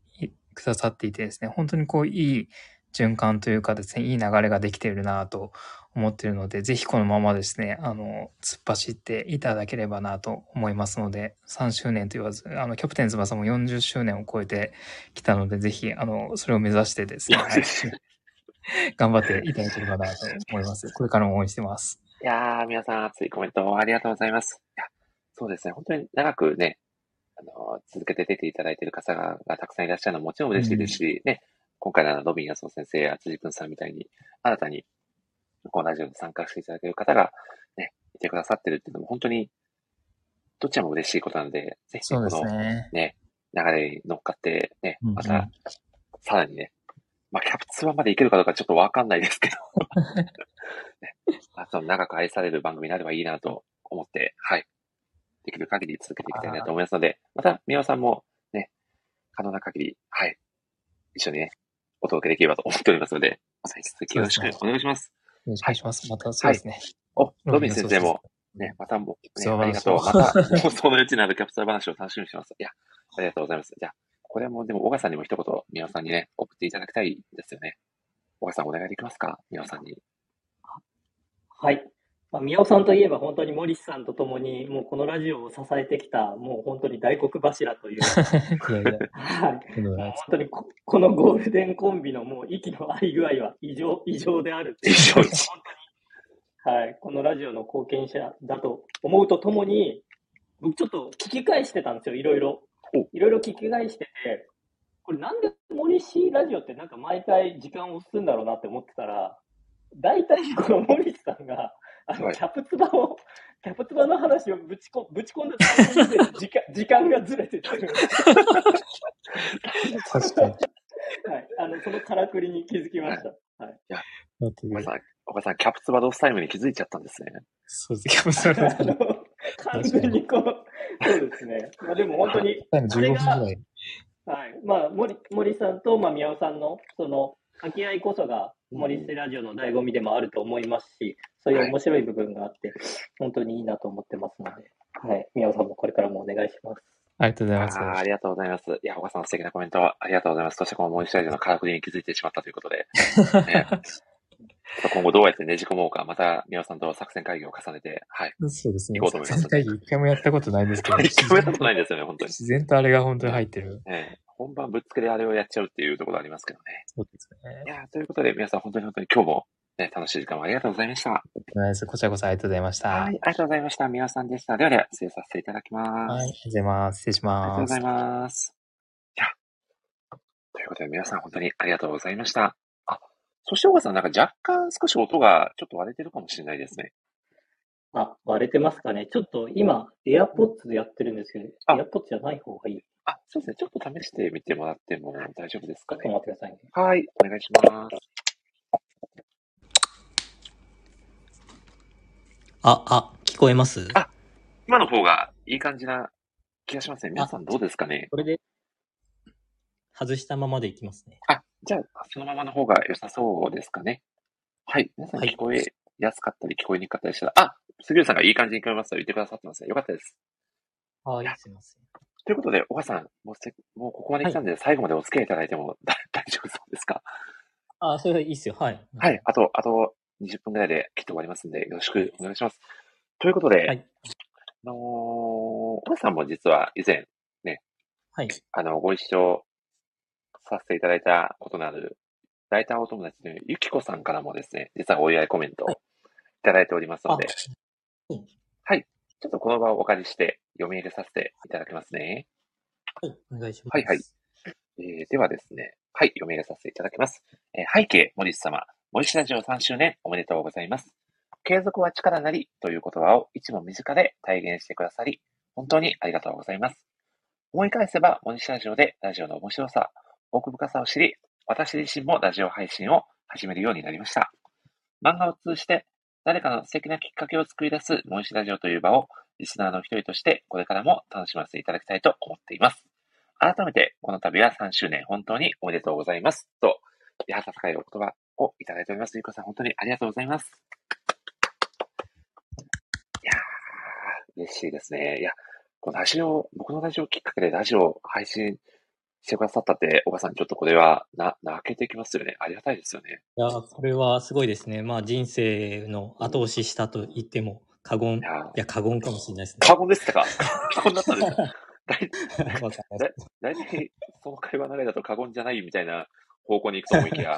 くださっていてですね、本当にこういい循環というかですね、いい流れができているなと思っているので、ぜひこのままですね、あの、突っ走っていただければなと思いますので、3周年と言わず、あの、キャプテン翼も40周年を超えてきたので、ぜひ、あの、それを目指してですね、はい 頑張っていただければなと思います。これからも応援してます。いやー、皆さん熱いコメントありがとうございます。いや、そうですね、本当に長くね、あの、続けて出ていただいている方ががたくさんいらっしゃるのはもちろん嬉しいですし、ね、今回ならロビン安野先生や辻くんさんみたいに、新たに、このラジオに参加していただける方が、ね、いてくださってるっていうのも本当に、どちらも嬉しいことなので、ぜひこの、ね。ね、流れに乗っかって、ね、うんうんまた、さらにね、まあ、キャプツバまでいけるかどうかちょっとわかんないですけど、ね、まあ、その長く愛される番組になればいいなと思って、はい。できる限り続けていきたいなと思いますので、また、宮尾さんもね、可能な限り、はい。一緒にね、お届けできればと思っておりますので、また引き続きよろしくお願いします。お願いします。またそうですね。お、ロビン先生も、ね、またも、ね、ありがとう。また、放送の余地のあるキャプツバ話を楽しみにしてます。いや、ありがとうございます。じゃあ、これもでも、小川さんにも一言、宮尾さんにね、送っていただきたいですよね。小川さんお願いできますか？宮尾さんに。はい。まあ、宮尾さんといえば本当に森さんと共にもうこのラジオを支えてきたもう本当に大黒柱という、いやいや、はい。本当にここのゴールデンコンビのもう息の合い具合は異常、異常であるっていう。異常本当に。はい。このラジオの貢献者だと思うとともに、僕ちょっと聞き返してたんですよ、いろいろ。いろいろ聞き返してて、これなんで森氏ラジオってなんか毎回時間を押すんだろうなって思ってたら、大体この森さんがあの、はいキャプツバを、キャプツバの話をぶちこぶち込んだ時間 時間がずれてってる。確かに。はい。あの、そのからくりに気づきました。はい。だってお母さん、お母さん、キャプツバドスタイムに気づいちゃったんですね。そうです。キャプツバあの、完全にこう、そうですね。まあでも本当に、タイム15分ぐらい。はい。まあ、森、森さんと、まあ、宮尾さんの、その、掛け合いこそが、森捨てラジオの醍醐味でもあると思いますし、そういう面白い部分があって、本当にいいなと思ってますので、はい。宮尾さんもこれからもお願いします。ありがとうございます。ありがとうございます。いや、お母さん素敵なコメントありがとうございます。そしてこの森下ラジオのからくりに気づいてしまったということで、ね今後どうやってねじ込もうか、また宮尾さんと作戦会議を重ねて、はい。そうですね。行こうと思います作戦会議一回もやったことないんですけど。一回もやったことないんですよね、本当に。自然とあれが本当に入ってる。ええ本番ぶっつけであれをやっちゃうっていうところありますけどね。そうですねい。やーということで、皆さん本当に本当に今日も、ね、楽しい時間をありがとうございました。こちらこそありがとうございました。はい、はい。ありがとうございました。宮尾さんでした。ではでは、失礼させていただきます。ありがとうございます。失礼しありがとうますござい。ます。いや、ということで皆さん本当にありがとうございました。あ、そして岡さん、なんか若干少し音がちょっと割れてるかもしれないですね。あ、割れてますかね。ちょっと今、AirPods でやってるんですけど、あ AirPods じゃない方がいい。あ、そうですね。ちょっと試してみてもらっても大丈夫ですかちょっとね。待ってくださいね。はい、お願いします。あ、あ、聞こえます？あ今の方がいい感じな気がしますね。皆さんどうですかね？これで、外したままでいきますね。あ、じゃあ、そのままの方が良さそうですかね。はい。皆さんはい聞こえやすかったり聞こえにくかったりしたら、あ、杉浦さんがいい感じに聞こえますと言ってくださってますね。よかったです。はい、すいません。ということで、岡さん、もうせもうここまで来たんで、最後までお付き合いいただいても大 大丈夫そうですか？あ、それはいいっすよ。はい。はい。あと、あと20分ぐらいできっと終わりますんで、よろしくお願いします。ということで、はいあのー、岡さんも実は以前、はい。あの、ご一緒させていただいたことのある、ライターお友達のゆきこさんからもですね、実はお祝いコメントをいただいておりますので、うんはい。ちょっとこの場をお借りして読み入れさせていただきますね。はい、お願いします。はいはい。えーではですね、はい、読み入れさせていただきます。えー背景、森氏様、森氏ラジオ3周年おめでとうございます。継続は力なりという言葉をいつも身近で体現してくださり、本当にありがとうございます。思い返せば、森氏ラジオでラジオの面白さ、奥深さを知り、私自身もラジオ配信を始めるようになりました。漫画を通じて、誰かの素敵なきっかけを作り出す森氏ラジオという場を、リスナーの一人として、これからも楽しませていただきたいと思っています。改めて、この度は3周年、本当におめでとうございます。と、いや、温かいお言葉をいただいております。ゆうこさん、本当にありがとうございます。いやー、嬉しいですね。いや、このラジオ、僕のラジオきっかけでラジオ配信してくださったって、小川さん、ちょっとこれは、な、泣けてきますよね。ありがたいですよね。いや、これはすごいですね。まあ、人生の後押ししたと言っても過言、いいや過言かもしれないですね。過言でしたか？過言だったんですか？大体、その会話流れだと過言じゃないみたいな方向に行くと思いきや、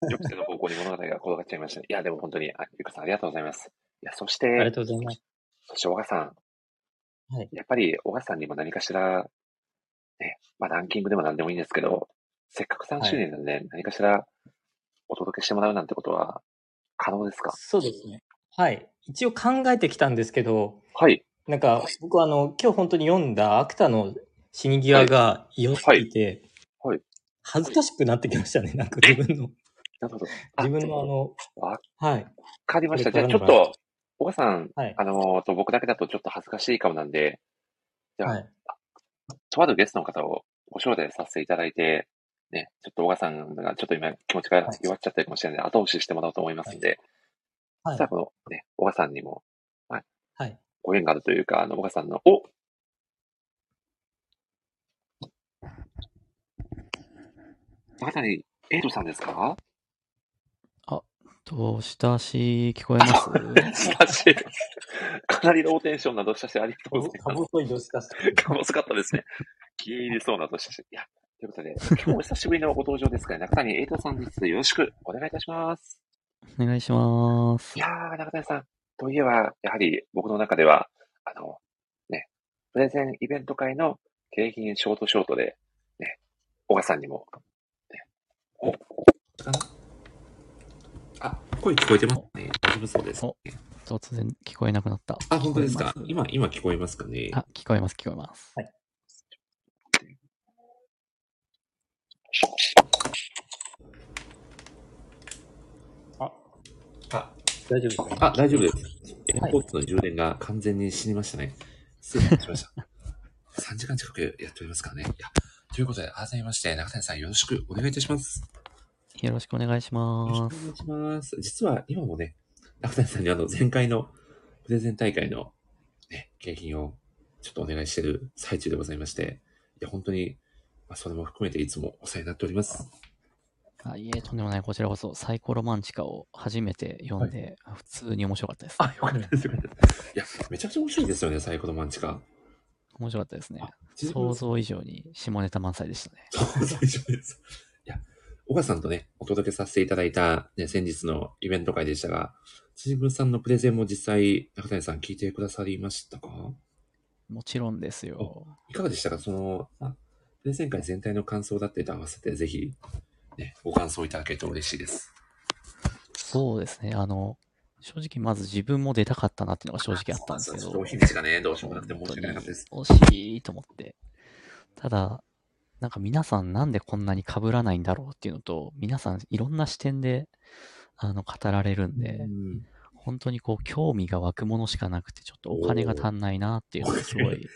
抑制の方向に物語が転がっちゃいましたね。いや、でも本当に、あゆかさんありがとうございます。いや、そして、ありがとうございます。そして、小川さん。はいやっぱり、小川さんにも何かしら、ね、まあ、ランキングでも何でもいいんですけど、せっかく3周年なんで、何かしらお届けしてもらうなんてことは可能ですか？そうですね。はい。一応考えてきたんですけど、はい。なんか、僕はあの、今日本当に読んだアクタの死に際が良すぎて、はいはい恥ずかしくなってきましたね。なんか自分の、なるほど。あ 自分のあの、わはい。かりました。じゃあ、ちょっと、小川さん、はいあのーと、僕だけだとちょっと恥ずかしいかもなんで、じゃあ、はい。とあるゲストの方をご招待させていただいて、ね、ちょっと小川さんがちょっと今気持ちが弱っちゃったかもしれないので、後押ししてもらおうと思いますんで、はい。じゃあこのね、小川さんにも、はい、はい。ご縁があるというか、あの、小川さんの、お。中谷エイトさんですか？と、親しい聞こえます？素晴らしい。かなりローテンションなどしたしありがとうございます。か細いどしかし。か細かったですね。気に入りそうなどしたし。いや、ということで、今日もお久しぶりのご登場ですから、中谷エイトさんです。よろしくお願いいたします。お願いしますい。やー、中谷さん。といえば、やはり僕の中では、あの、ね、プレゼンイベント会の景品ショートショートで、ね、小川さんにも、ね、お、あ、声聞こえてますね。大丈夫そうです。お突然聞こえなくなった。あ、本当ですか？今、今聞こえますかね？あ、聞こえます、聞こえます。はい。あ、あ、大丈夫ですか？あ、大丈夫です。はい AirPods の充電が完全に死にましたね。失礼しました。3時間近くやっておりますからね。いや、ということで、改めまして、中谷さんよろしくお願いいたします。よろしくお願いします。お願いします。実は今もね、中谷さんにあの前回のプレゼン大会のね、景品をちょっとお願いしてる最中でございまして、いや、本当に、まあ、それも含めていつもお世話になっております。あいえ、とんでもない、こちらこそ、サイコロマンチカを初めて読んで、普通に面白かったです。あ、よかったです、よかったです。いや、めちゃくちゃ面白いですよね、サイコロマンチカ。面白かったですね。想像以上に下ネタ満載でしたね。そうそう以上です。いや、小川さんとね、お届けさせていただいた、ね、先日のイベント会でしたが、辻文さんのプレゼンも実際、中谷さん聞いてくださりましたか？もちろんですよ。いかがでしたか？その、あプレゼン会全体の感想だったりと合わせて、ぜひ、ね、ご感想いただけると嬉しいです。そうですね。あの、正直まず自分も出たかったなっていうのが正直あったんですけど。ちょっとお日にちがね、どうしようもなくて申し訳なかったです。惜しいと思って。ただ、なんか皆さんなんでこんなに被らないんだろうっていうのと、皆さんいろんな視点で、あの、語られるんで、本当にこう、興味が湧くものしかなくて、ちょっとお金が足んないなっていうのがすごい、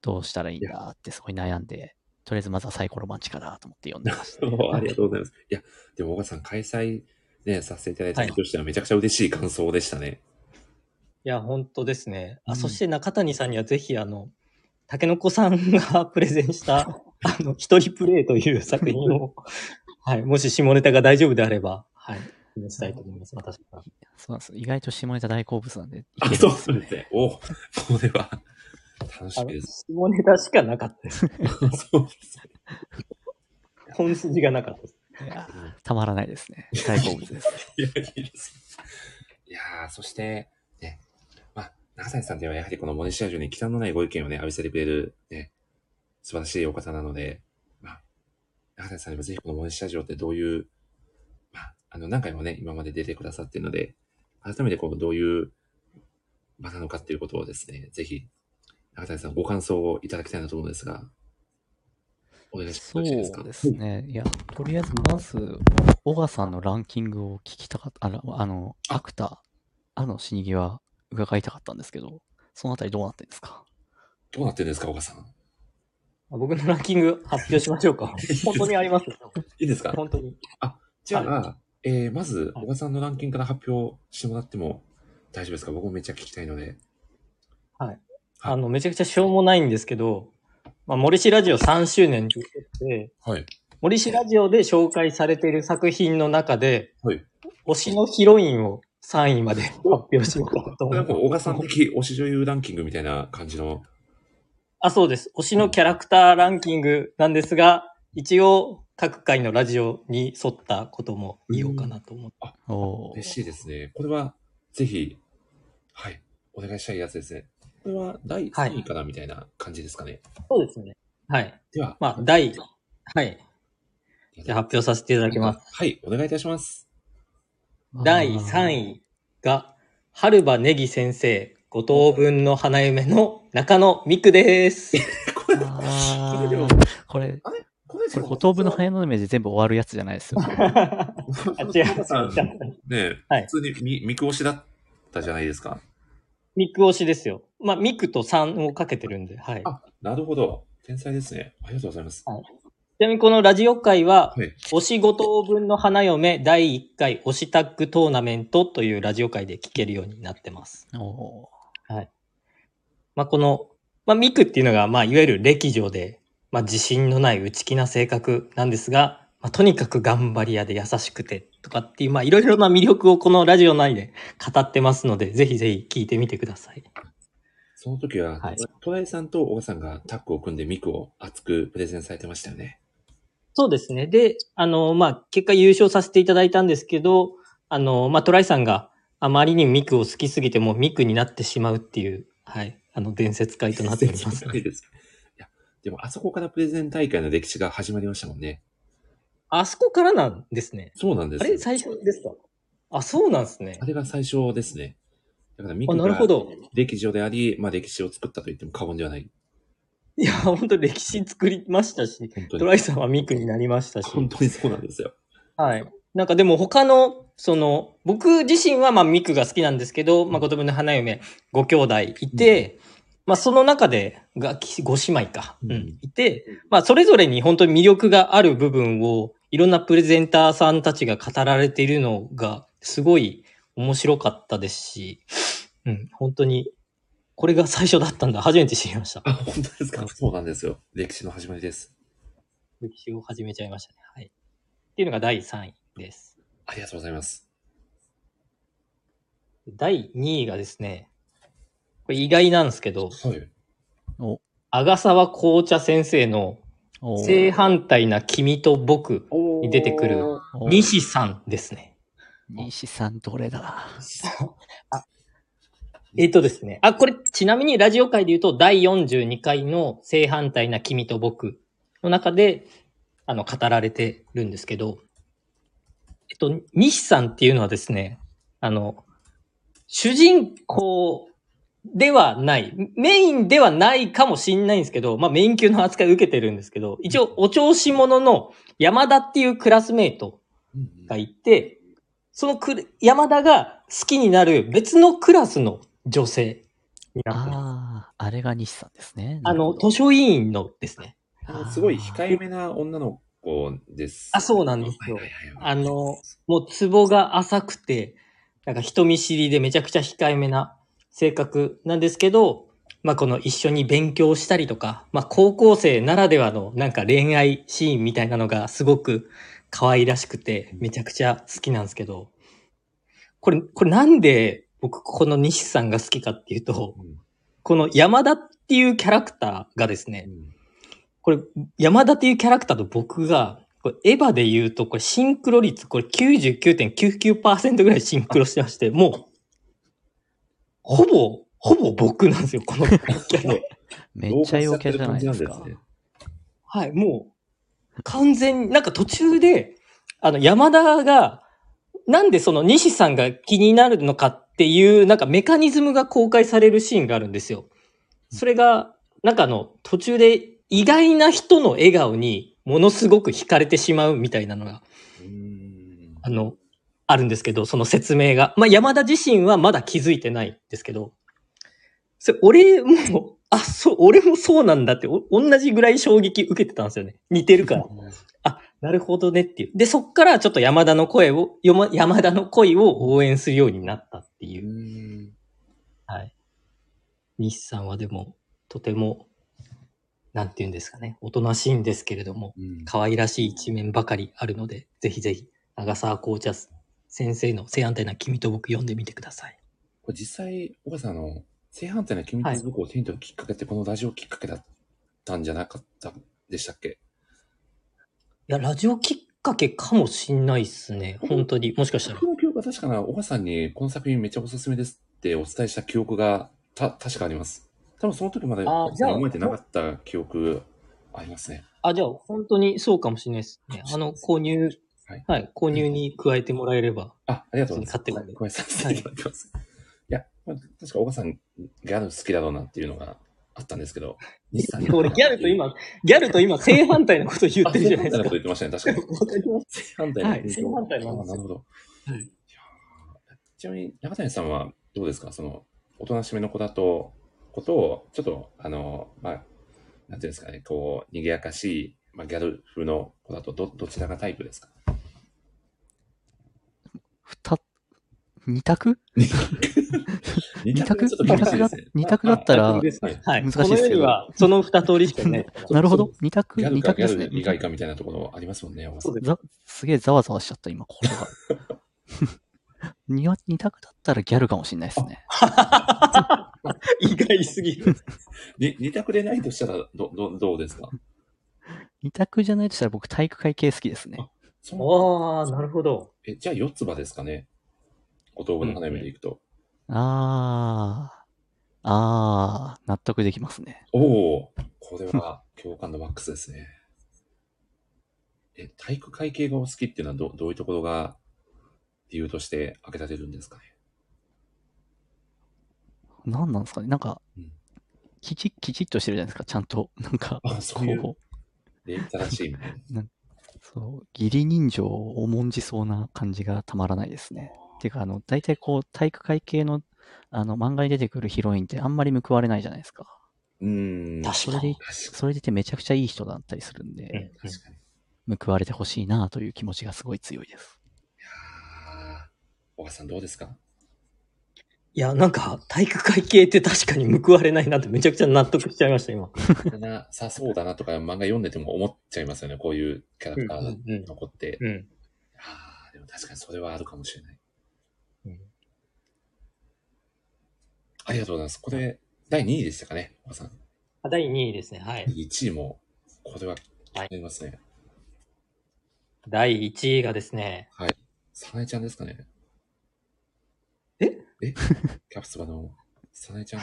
どうしたらいいんだってすごい悩んで、とりあえずまずはサイコロマンチカだと思って読んでました。ありがとうございます。いや、でも小川さん、開催ね、させていただいた身としてはめちゃくちゃ嬉しい感想でしたね。いや、本当ですね。あ、そして中谷さんにはぜひ、あの、竹の子さんが プレゼンした、あの、一人プレイという作品を、はい、もし下ネタが大丈夫であれば、はい、お願いしたいと思います、私は。そうなんです。意外と下ネタ大好物なんで、いあ、そうですよね。おこれは、楽しみです。下ネタしかなかったです。そうです。本筋がなかったです。いやーたまらないですね。大好物です。いや、いいです。いやー、そして、ね、まあ、長谷さんではやはりこのモネシア城に忌憚のないご意見をね、浴びせてくれる、ね、素晴らしいお方なので、まあ、長谷さんにもぜひこのモネシア城ってどういう、まあ、あの、何回もね、今まで出てくださっているので、改めてこう、どういう場なのかっていうことをですね、ぜひ、長谷さんご感想をいただきたいなと思うんですが、お願いしそます。よろしいですか？うですね。いや、とりあえずまず、小川さんのランキングを聞きたかった、あの、あのアクタ、あの死に際伺いたかったんですけど、そのあたりどうなってんですか？どうなってるんですか、小川さん？あ僕のランキング発表しましょうか。本当にあります。いいですか？本当に。あ、じゃあ、はえー、まず、小川さんのランキングから発表してもらっても大丈夫ですか？僕もめっちゃ聞きたいので。はい。あの、めちゃくちゃしょうもないんですけど、まあ、森氏ラジオ3周年ということで、はい。森氏ラジオで紹介されている作品の中で、はい。推しのヒロインを3位まで発表しようと思って。これはもう小川さん的推し女優ランキングみたいな感じの。あ、そうです。推しのキャラクターランキングなんですが、一応、各回のラジオに沿ったことも言おうかなと思って。お嬉しいですね。これは、ぜひ、はい、お願いしたいやつですね。これは第3位かなみたいな感じですかね。そうですね。はい。では、まあ、第、はい。じゃあ発表させていただきます。はい、お願いいたします。第3位が、春場ネギ先生、五等分の花嫁の中野美久です。あーこれ、これ、五等分の早の目で全部終わるやつじゃないですよ。あ、違う。さん、ねはい普通にみ、ミク推しだったじゃないですか。ミク推しですよ。まあ、ミクと3をかけてるんで、はい。なるほど。天才ですね。ありがとうございます。ちなみにこのラジオ会は、はい推し5等分の花嫁第1回推しタッグトーナメントというラジオ会で聞けるようになってます。おはい。まあ、この、まあ、ミクっていうのが、まあ、いわゆる歴女で、まあ、自信のない内気な性格なんですが、まあ、とにかく頑張り屋で優しくてとかっていう、まあ、いろいろな魅力をこのラジオ内で語ってますので、ぜひぜひ聞いてみてください。その時は、トライさんと小川さんがタッグを組んでミクを熱くプレゼンされてましたよね。そうですね。で、あの、まあ、結果優勝させていただいたんですけど、あの、まあ、トライさんがあまりにミクを好きすぎてもうミクになってしまうっていう、はい、あの、伝説会となっております。いいです。いや、でもあそこからプレゼン大会の歴史が始まりましたもんね。あそこからなんですね。そうなんです。あれ最初ですか？あ、そうなんですねあ。れが最初ですね。だからミあクがなるほど。歴史上であり、まあ歴史を作ったと言っても過言ではない。いや、本当歴史作りましたし、トライさんはミクになりましたし。本当にそうなんですよ。はい。なんかでも他の、その、僕自身はまあミクが好きなんですけど、まあ子供の花嫁ご兄弟いて、まあその中でがご姉妹か、うん、いて、まあそれぞれに本当に魅力がある部分をいろんなプレゼンターさんたちが語られているのがすごい面白かったですし、うん、本当にこれが最初だったんだ。初めて知りました。あ、本当ですか？そうなんですよ。歴史の始まりです。歴史を始めちゃいましたね。はい。っていうのが第3位です。ありがとうございます。第2位がですね、これ意外なんですけど、はい。お、阿賀沢紅茶先生のお正反対な君と僕に出てくるお西さんですね。西さんどれだ？えっとですね。あ、これちなみにラジオ界で言うと第42回の正反対な君と僕の中で、あの、語られてるんですけど、えっと、西さんっていうのはですね、あの、主人公ではない、メインではないかもしんないんですけど、まあメイン級の扱いを受けてるんですけど、一応お調子者の山田っていうクラスメイトがいて、そのクル山田が好きになる別のクラスの女性になってます。ああ、あれが西さんですね。あの、図書委員のですね。あのすごい控えめな女の子です。あ、そうなんですよ。あの、もうツボが浅くて、なんか人見知りでめちゃくちゃ控えめな性格なんですけど、まあこの一緒に勉強したりとか、まあ高校生ならではのなんか恋愛シーンみたいなのがすごく可愛らしくて、めちゃくちゃ好きなんですけど、これ、これなんで僕この西さんが好きかっていうと、この山田っていうキャラクターがですね、これ、山田っていうキャラクターと僕が、これエヴァで言うと、これシンクロ率、これ99.99%ぐらいシンクロしてまして、もう、ほぼ、ほぼ僕なんですよ、このキャラ。めっちゃ陽キャじゃないですか。はい、もう、完全に、なんか途中で、あの、山田が、なんでその西さんが気になるのかっていう、なんかメカニズムが公開されるシーンがあるんですよ。それが、なんかあの、途中で意外な人の笑顔にものすごく惹かれてしまうみたいなのが、あの、あるんですけど、その説明が。まあ、山田自身はまだ気づいてないんですけど、それ俺も、あ、そう、俺もそうなんだって、お同じぐらい衝撃受けてたんですよね。似てるから。あ、なるほどねっていう。で、そっからちょっと山田の声を、よま山田の恋を応援するようになったっていう。はい。西さんはでも、とても、なんて言うんですかね、おとなしいんですけれども、可愛らしい一面ばかりあるので、ぜひぜひ、長沢紅茶先生の正反対な君と僕読んでみてください。これ実際、岡さんあの、正反対な君と僕を手に取るきっかけってこのラジオきっかけだったんじゃなかったでしたっけ？いや、ラジオきっかけかもしんないっすね。本当に。もしかしたら。僕の記憶は確かな、岡さんにこの作品めっちゃおすすめですってお伝えした記憶が、た、確かあります。多分その時まであじゃあ覚えてなかった記憶ありますね。あ、じゃあ、本当にそうかもしれないですね。あの、購入、はい、購入に加えてもらえれば。あ、ありがとうございます。買ってもらえればごめんなさい。いただきます。いや、まあ確か岡さん、ギャル好きだろうなっていうのがあったんですけど、西さんに俺、ギャルと今、ギャルと今、正反対のこと言ってるじゃないですか。あ正反対のこと言ってましたね、確かに。わかります。正反対のはい、正反対なんですよ。あなるほど。はい。いやーちなみに、中谷さんはどうですか？その、おとなしめの子だと、ことを、ちょっと、あの、まあ、なんていうんですかね、こう、賑やかしい、まあ、ギャル風の子だと、ど、どちらがタイプですか？二、二択？二二択？択ちょっと厳しいですね二択だったら、はい。難しいです。は、その二通りしかね。なるほど。二択、二択ですね。ル以外かみたいなところありますもんね、山さんざすげえざわざわしちゃった、今、これが。二択だったらギャルかもしれないですね。意外すぎる。に二択でないとしたら、ど、ど、どうですか？二択じゃないとしたら僕体育会系好きですね。ああ、なるほど。え、じゃあ四つ葉ですかね？五等分の花嫁でいくと。あー、あー、納得できますね。おお、これは共感のマックスですね。え、体育会系がお好きっていうのはどどういうところが理由として挙げられるんですかね？なんなんですかね？なんかうん、きち、きちっとしてるじゃないですか？ちゃんと、なんか、あそういうこ礼儀正しいみたいな。う、そう、義理人情を重んじそうな感じがたまらないですね。ていうか、あの、大体こう、体育会系の、あの、漫画に出てくるヒロインってあんまり報われないじゃないですか。うん。それで、それでいてめちゃくちゃいい人だったりするんで、報われてほしいなという気持ちがすごい強いです。小川さんどうですか？いや、なんか、体育会系って確かに報われないなってめちゃくちゃ納得しちゃいました、今。なさそうだなとか漫画読んでても思っちゃいますよね。こういうキャラクターうんうんうんが残って。うん。ああ、でも確かにそれはあるかもしれない。ありがとうございます。これ、第2位でしたかね、小川さん。あ第2位ですね、はい。1位も、これは気になりますね。第1位がですね、はい。さなえちゃんですかね。え？えキャプツバのさなえちゃん？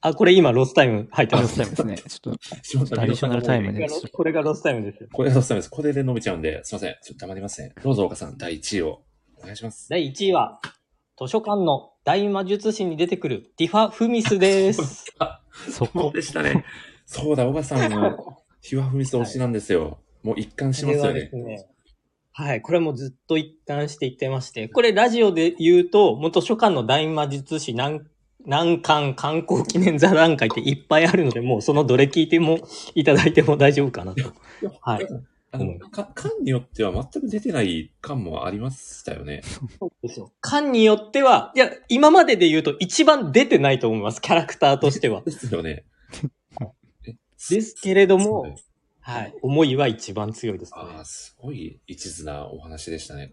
あ、これ今ロスタイム入ってます。ロスタイムですね。ちょっと、しまったアディショナルタイムでこれがこれがロスタイムですよ。これがロスタイムです。これで伸びちゃうんで、すいません。ちょっと黙りますね。どうぞ、岡さん、第1位をお願いします。第1位は、図書館の大魔術師に出てくるティファ・フミスです。そこでしたね。そうだ、岡さんのヒワフミス推しなんですよ。もう一貫しますよねこれはです。ねはい、これもずっと一貫していってまして、これラジオで言うと、もう図書館の大魔術師南南館観光記念座談会っていっぱいあるので、もうそのどれ聞いてもいただいても大丈夫かなと。はい。あの、か、館によっては全く出てない館もありましたよね。そうですよ。館によっては、いや、今までで言うと一番出てないと思います、キャラクターとしては。ですよね。ですけれども、はい。思いは一番強いですね。ああ、すごい一途なお話でしたね。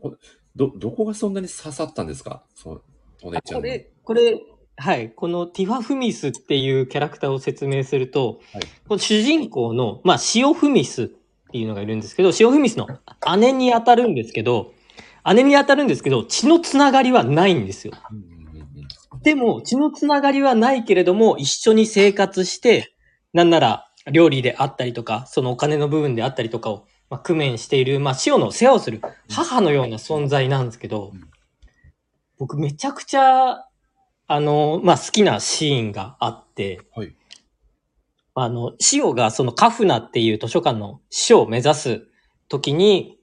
ど、どこがそんなに刺さったんですか？その、お姉ちゃんの。これ、これ、はい。このティファ・フミスっていうキャラクターを説明すると、この主人公の、まあ、シオ・フミスっていうのがいるんですけど、シオ・フミスの姉に当たるんですけど、姉に当たるんですけど、血のつながりはないんですよ。でも、血のつながりはないけれども、一緒に生活して、なんなら、料理であったりとか、そのお金の部分であったりとかを、まあ、工面している、まあ、シオの世話をする母のような存在なんですけど、僕めちゃくちゃ、あの、まあ、好きなシーンがあって、はい。あの、シオがそのカフナっていう図書館の師匠を目指す時に、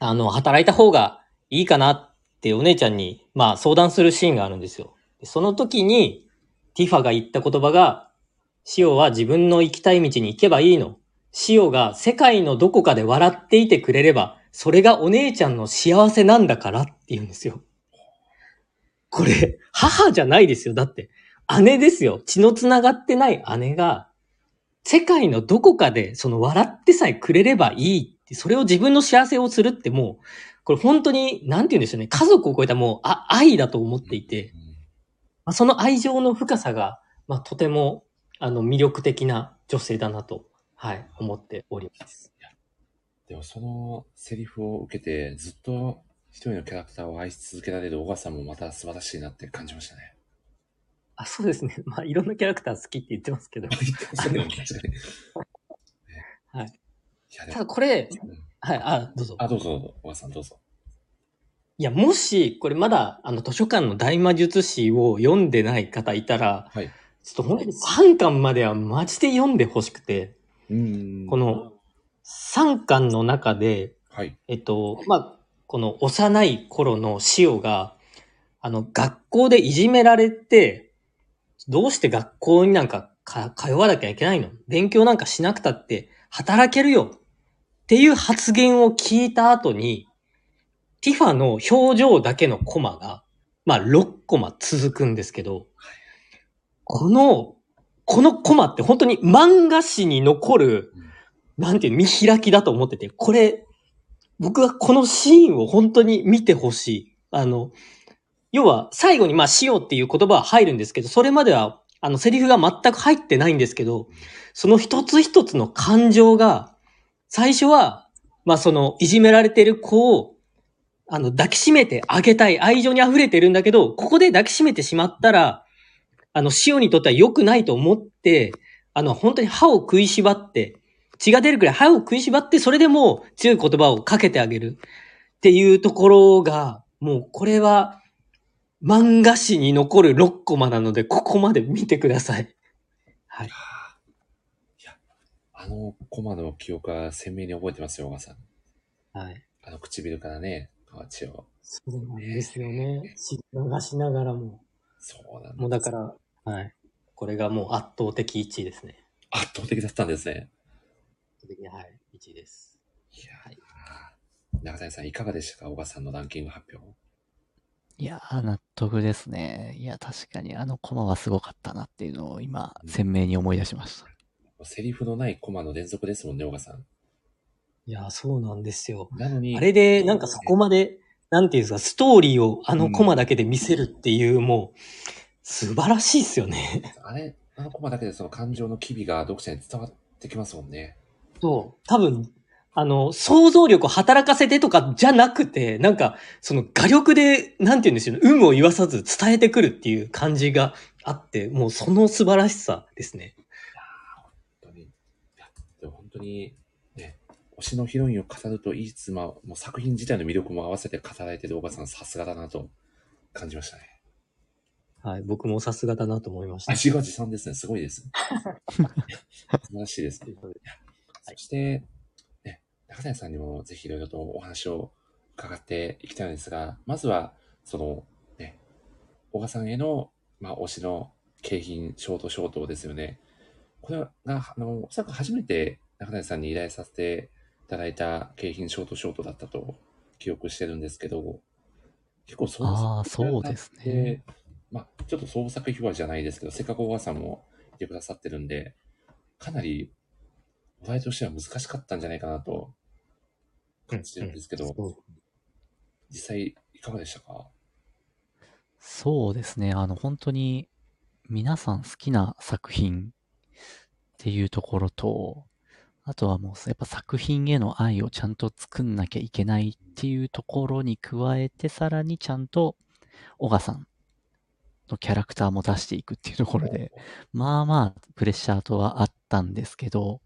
あの、働いた方がいいかなってお姉ちゃんに、まあ、相談するシーンがあるんですよ。でその時に、ティファが言った言葉が、シオは自分の行きたい道に行けばいいの。シオが世界のどこかで笑っていてくれれば、それがお姉ちゃんの幸せなんだからって言うんですよ。これ、母じゃないですよ。だって、姉ですよ。血の繋がってない姉が、世界のどこかで、その笑ってさえくれればいいって、それを自分の幸せをするってもう、これ本当に、なんて言うんでしょうね。家族を超えたもう、あ、愛だと思っていて、まあ、その愛情の深さが、まあ、とても、あの、魅力的な女性だなと、はい、思っております。でもそのセリフを受けて、ずっと一人のキャラクターを愛し続けられる小川さんもまた素晴らしいなって感じましたね。あ、そうですね。まあ、いろんなキャラクター好きって言ってますけど。はい。ただこれ、はい、あ、どうぞ。あ、どうぞどうぞ。小川さんどうぞ。いや、もし、これまだ、あの、図書館の大魔術師を読んでない方いたら、はい。ちょっと本当に3巻まではマジで読んでほしくて、うん。この3巻の中で、はい。えっと、まあ、この幼い頃のシオが、あの、学校でいじめられて、どうして学校になんかか通わなきゃいけないの？勉強なんかしなくたって働けるよっていう発言を聞いた後に、ティファの表情だけのコマが、まあ6コマ続くんですけど、この、このコマって本当に漫画史に残る、なんていうの見開きだと思ってて、これ、僕はこのシーンを本当に見てほしい。あの、要は最後にまあしようっていう言葉は入るんですけど、それまではあのセリフが全く入ってないんですけど、その一つ一つの感情が、最初は、まあそのいじめられてる子を、あの抱きしめてあげたい愛情に溢れてるんだけど、ここで抱きしめてしまったら、あの、シオにとっては良くないと思って、あの、本当に歯を食いしばって、血が出るくらい歯を食いしばって、それでもう強い言葉をかけてあげるっていうところが、もうこれは、漫画史に残る6コマなので、ここまで見てください。はい。あのコマの記憶は鮮明に覚えてますよ、小川さん。はい。あの唇からね、河内を。そうなんですよね。流しながらも。そうなんもうだから、はい。これがもう圧倒的1位ですね。圧倒的だったんですね。圧倒的に、はい。1位です。中谷さん、いかがでしたか？小川さんのランキング発表。いやー、納得ですね。いや、確かにあのコマはすごかったなっていうのを今、鮮明に思い出しました。セリフのないコマの連続ですもんね、小川さん。いや、そうなんですよ。なのに、あれで、なんかそこまで、なんていうんですか、ストーリーをあのコマだけで見せるっていう、もう、素晴らしいですよね。あれ、あのコマだけでその感情の機微が読者に伝わってきますもんね。そう。多分、あの、想像力を働かせてとかじゃなくて、なんか、その画力で、なんて言うんですよね、有無を言わさず伝えてくるっていう感じがあって、もうその素晴らしさですね。でも本当に、ね、推しのヒロインを語ると言いつつ、まあ、もう作品自体の魅力も合わせて語られてる小川さん、さすがだなと感じましたね。はい、僕もさすがだなと思いました。あ、自画自賛ですね。すごいです。素晴らしいですね。そして、ね、中谷さんにもぜひいろいろとお話を伺っていきたいんですが、まずは、その、ね、小川さんへの、まあ、推しの景品、ショートショートですよね。これが、あの、おそらく初めて中谷さんに依頼させていただいた景品ショートショートだったと記憶してるんですけど、結構創ああ、そうですね。まあ、ちょっと創作秘話じゃないですけど、せっかく小川さんもいてくださってるんで、かなり、お題としては難しかったんじゃないかなと感じてるんですけど、実際いかがでしたか？そうですね。あの、本当に、皆さん好きな作品っていうところと、あとはもう、やっぱ作品への愛をちゃんと作んなきゃいけないっていうところに加えて、さらにちゃんと、小川さんのキャラクターも出していくっていうところで、まあまあ、プレッシャーとはあったんですけど、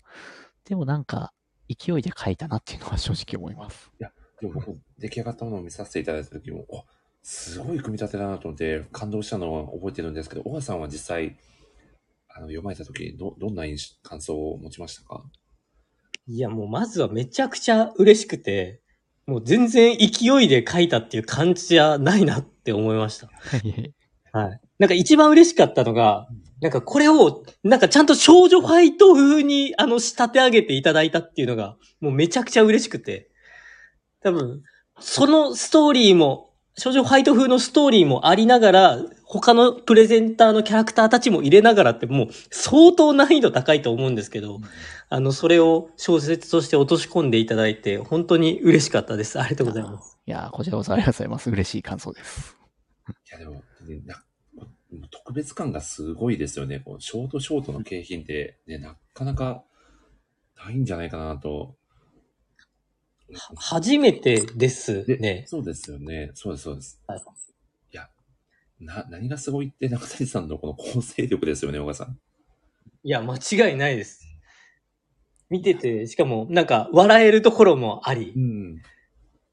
でもなんか、勢いで書いたなっていうのは正直思います。いや、でも僕、出来上がったものを見させていただいた時も、おすごい組み立てだなと思って感動したのは覚えてるんですけど、小川さんは実際、あの、読まれた時ど、どんな印感想を持ちましたか？いや、もうまずはめちゃくちゃ嬉しくて、もう全然勢いで書いたっていう感じじゃないなって思いました。はい。なんか一番嬉しかったのが、なんかこれを、なんかちゃんと少女ファイト風に、あの、仕立て上げていただいたっていうのが、もうめちゃくちゃ嬉しくて。多分、そのストーリーも、少女ファイト風のストーリーもありながら、他のプレゼンターのキャラクターたちも入れながらって、もう相当難易度高いと思うんですけど、あの、それを小説として落とし込んでいただいて、本当に嬉しかったです。ありがとうございます。いやー、こちらこそありがとうございます。嬉しい感想です。いや、でも、ねな特別感がすごいですよね。こうショートショートの景品って、ね、なかなかないんじゃないかなと。初めてですね。そうですよね。そうです、そうです。いや、な、何がすごいって中谷さんのこの構成力ですよね、小川さん。いや、間違いないです。見てて、しかも、なんか、笑えるところもあり。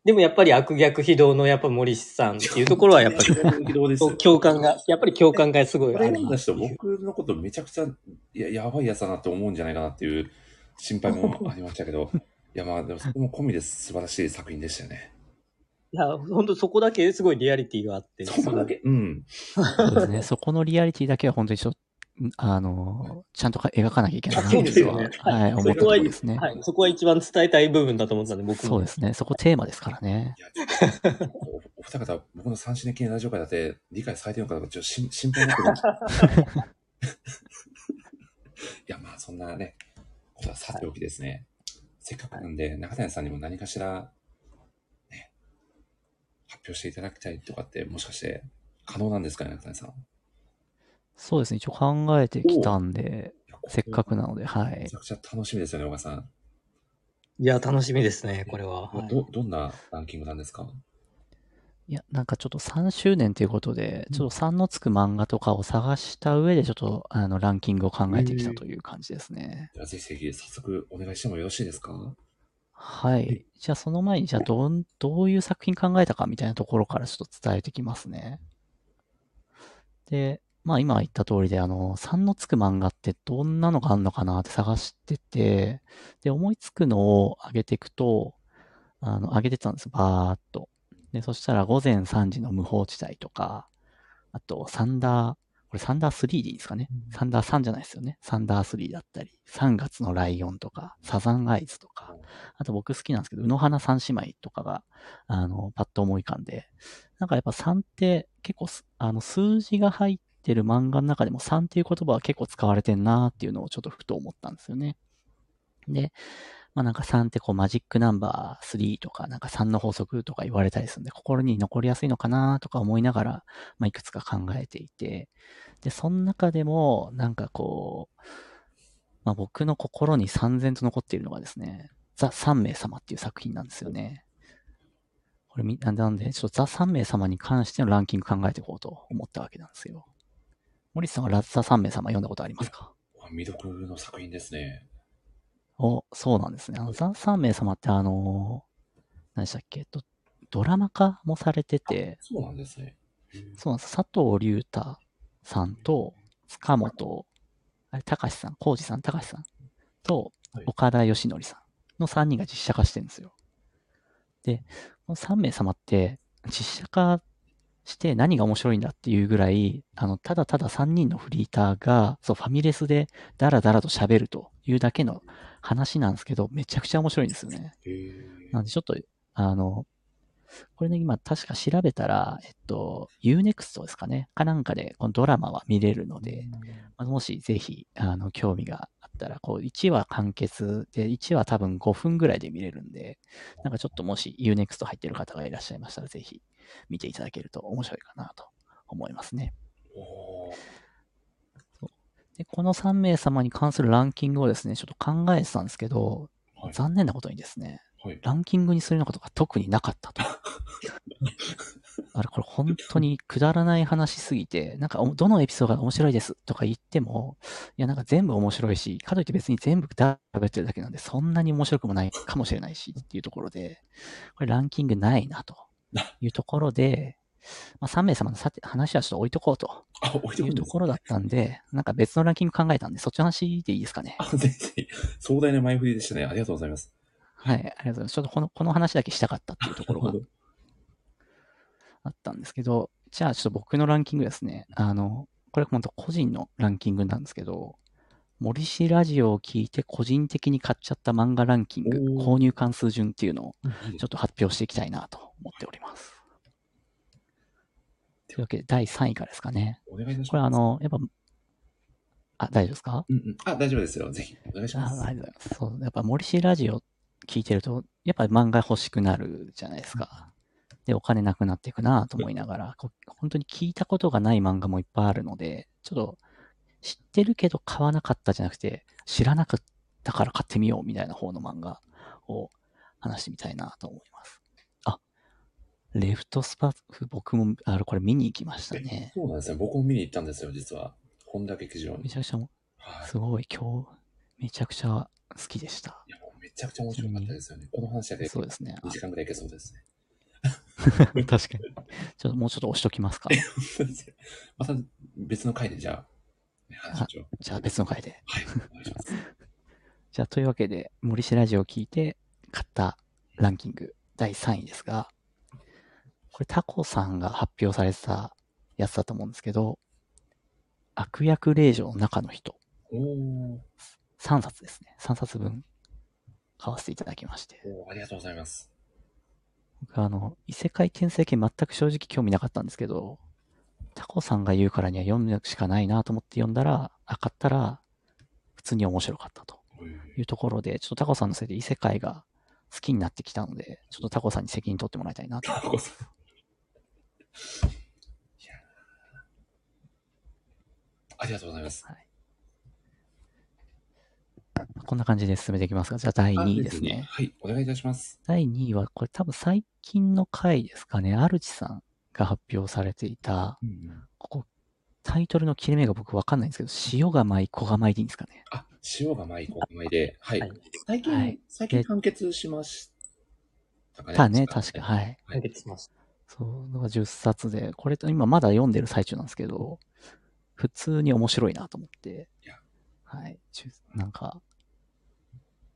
でもやっぱり悪逆非道のやっぱ森さんっていうところはやっぱり 共感が、やっぱり共感がすごいある僕のことめちゃくちゃ、いや、やばいやつだなって思うんじゃないかなっていう心配もありましたけど、いや、まあ、でもそこも込みで素晴らしい作品でしたよね。いや、本当そこだけすごいリアリティがあって。そこだけ？うん。そうですね。そこのリアリティだけは本当にちょっと、あの、ちゃんとか描かなきゃいけないなっていうのは、はい、思ったところですね。はい、そこは一番伝えたい部分だと思ったんで、僕も。そうですね。そこテーマですからね。おお二方、僕の三種の記念ラジオ会だって理解されてるのかどうか、ちょっとし心配になってきました。いや、まあ、そんなね、ことはさておきですね。せっかくなんで、中谷さんにも何かしら、ね、発表していただきたいとかって、もしかして可能なんですかね、中谷さん。そうですね。一応考えてきたんで、せっかくなので、はいめち。ゃくちゃ楽しみですよね、小川さん。いや、楽しみですね、これは。ど、どんなランキングなんですか？いや、なんかちょっと3周年ということで、ちょっと3のつく漫画とかを探した上で、ちょっと、あの、ランキングを考えてきたという感じですね。では、ぜひぜひ、早速お願いしてもよろしいですか？はい。じゃあ、その前に、じゃあ、どん、どういう作品考えたかみたいなところからちょっと伝えてきますね。で、まあ今言った通りで、あの、3のつく漫画ってどんなのがあるのかなって探してて、で、思いつくのを上げていくと、あの、上げてたんです、バーっと。で、そしたら午前3時の無法地帯とか、あと、サンダー、これサンダー3でいいですかね？サンダー3じゃないですよね。サンダー3だったり、3月のライオンとか、サザンアイズとか、あと僕好きなんですけど、宇野花三姉妹とかが、あの、パッと思い浮かんで、なんかやっぱ3って結構す、あの、数字が入ってる漫画の中でも3っていう言葉は結構使われてんなっていうのをちょっとふと思ったんですよね。で、まあなんか3ってこうマジックナンバー3とかなんか3の法則とか言われたりするんで心に残りやすいのかなとか思いながら、まあいくつか考えていて、で、その中でもなんかこう、まあ僕の心に三然と残っているのがですね、ザ・三名様っていう作品なんですよね。これみ、なんで、ちょっとザ・三名様に関してのランキング考えていこうと思ったわけなんですよ。森さんはラザ・三名様読んだことありますか？未読の作品ですね。お、そうなんですね。あの、ザ・三名様ってあのー、何でしたっけ？ドドラマ化もされてて、そうなんですね。そうなんです。佐藤隆太さんと、塚本、あれ、高橋さん、浩二さん、高橋さん？と、岡田義則さんの3人が実写化してるんですよ。で、この3名様って、実写化して何が面白いんだっていうぐらい、あの、ただただ3人のフリーターが、そう、ファミレスでダラダラと喋るというだけの話なんですけど、めちゃくちゃ面白いんですよね。なんでちょっと、あの、これね、今確か調べたら、えっと、Unext ですかね。かなんかで、このドラマは見れるので、まあもしぜひ、あの、興味があったら、こう、1話完結で、1話多分5分ぐらいで見れるんで、なんかちょっともし Unext 入ってる方がいらっしゃいましたら、ぜひ見ていただけると面白いかなと思いますね。で、この3名様に関するランキングをですね、ちょっと考えてたんですけど、残念なことにですね、ランキングにするようなことが特になかったと。あれ、これ本当にくだらない話すぎて、なんかおどのエピソードが面白いですとか言っても、いやなんか全部面白いし、かといって別に全部だ喋ってるだけなんで、そんなに面白くもないかもしれないしっていうところで、これランキングないなというところで、まあ3名様のさて話はちょっと置いとこうというところだったんで、なんか別のランキング考えたんで、そっちの話でいいですかね。ぜひぜひ、壮大な前振りでしたね。ありがとうございます。はい、ありがとうございます。ちょっとこの、この話だけしたかったっていうところがあったんですけど、じゃあちょっと僕のランキングですね。あの、これ本当個人のランキングなんですけど、森氏ラジオを聞いて個人的に買っちゃった漫画ランキング、購入関数順っていうのをちょっと発表していきたいなと思っております。というわけで、第3位からですかね。お願いいたしますこれあの、やっぱ、あ、大丈夫ですか？うんうん。あ、大丈夫ですよ。ぜひ、お願いします。あありがとうございます。そう、やっぱ森氏ラジオ聞いてると、やっぱ漫画欲しくなるじゃないですか。で、お金なくなっていくなと思いながら、こ本当に聞いたことがない漫画もいっぱいあるので、ちょっと知ってるけど買わなかったじゃなくて、知らなかったから買ってみようみたいな方の漫画を話してみたいなと思います。あ、レフトスパフ、僕も、あれ、これ見に行きましたね。そうなんですね。僕も見に行ったんですよ、実は。本田劇場に。めちゃくちゃも、すごい、今日、めちゃくちゃ好きでした。めちゃくちゃ面白かったですよね。この話だけでそうですね。2時間ぐらいいけそうですね。確かに。ちょっともうちょっと押しときますか。また別の回でじゃあ、じゃあ別の回で。はい、お願いします。じゃあというわけで、森氏ラジオを聞いて買ったランキング第3位ですが、これタコさんが発表されてたやつだと思うんですけど、悪役令嬢の中の人。おー3冊ですね。3冊分買わせていただきまして。ありがとうございます。僕あの、異世界転生系全く正直興味なかったんですけど、タコさんが言うからには読むしかないなと思って読んだら、あ、買ったら、普通に面白かったというところで、ちょっとタコさんのせいで異世界が好きになってきたので、ちょっとタコさんに責任取ってもらいたいなと。タコさん。ありがとうございます。こんな感じで進めていきますが、じゃあ第2位ですあね。はい、お願いいたします。第2位は、これ多分最近の回ですかね。アルチさんが発表されていた、ここ、タイトルの切れ目が僕わかんないんですけど、塩が舞、小が舞でいいんですかね。あ、塩が舞、小が舞で、はい。最近、はい最近完結しましたかね。たね、確か、はい。完結しました。そう、のが10冊で、これと今まだ読んでる最中なんですけど、普通に面白いなと思って、はい。なんか、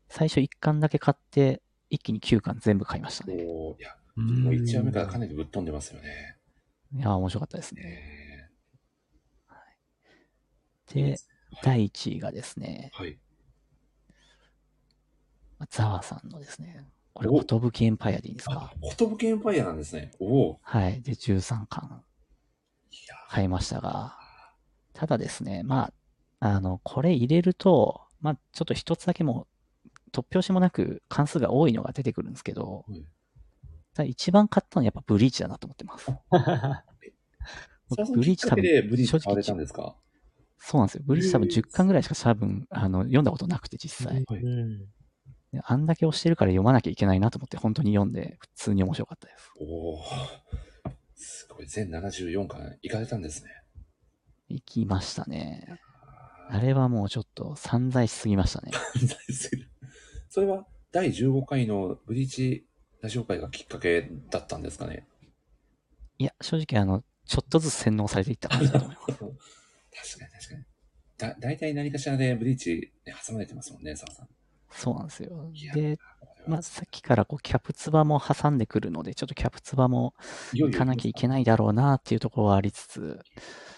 最初1巻だけ買って、一気に9巻全部買いましたね。おーいや、もう1話目からかなりぶっ飛んでますよね。いや、面白かったですね。で、第1位がですね、はい。ザワさんのですね、これ、寿エンパイアでいいんですか？寿エンパイアなんですね。おお。はい。で、13巻買いましたが、ただですね、まあ、あの、これ入れると、まあ、ちょっと一つだけもう、突拍子もなく関数が多いのが出てくるんですけど、ただ一番買ったのはやっぱブリーチだなと思ってます。僕ブリーチ多分、でブリーチ正直そうなんですよ。ブリーチ多分へー10巻ぐらいしか多分、あの、読んだことなくて実際。であんだけ押してるから読まなきゃいけないなと思って本当に読んで、普通に面白かったです。おお。すごい。全74巻行かれたんですね。行きましたね。あれはもうちょっと散財しすぎましたね。それは第15回のブリーチラジオ会がきっかけだったんですかね。いや、正直あの、ちょっとずつ洗脳されていった感じだと思います。確かに確かに。だ、大体何かしらでブリーチ、ね、挟まれてますもんね、澤さん。そうなんですよ。で、まあ、さっきからこうキャプツバも挟んでくるので、ちょっとキャプツバも行かなきゃいけないだろうなっていうところはありつつ、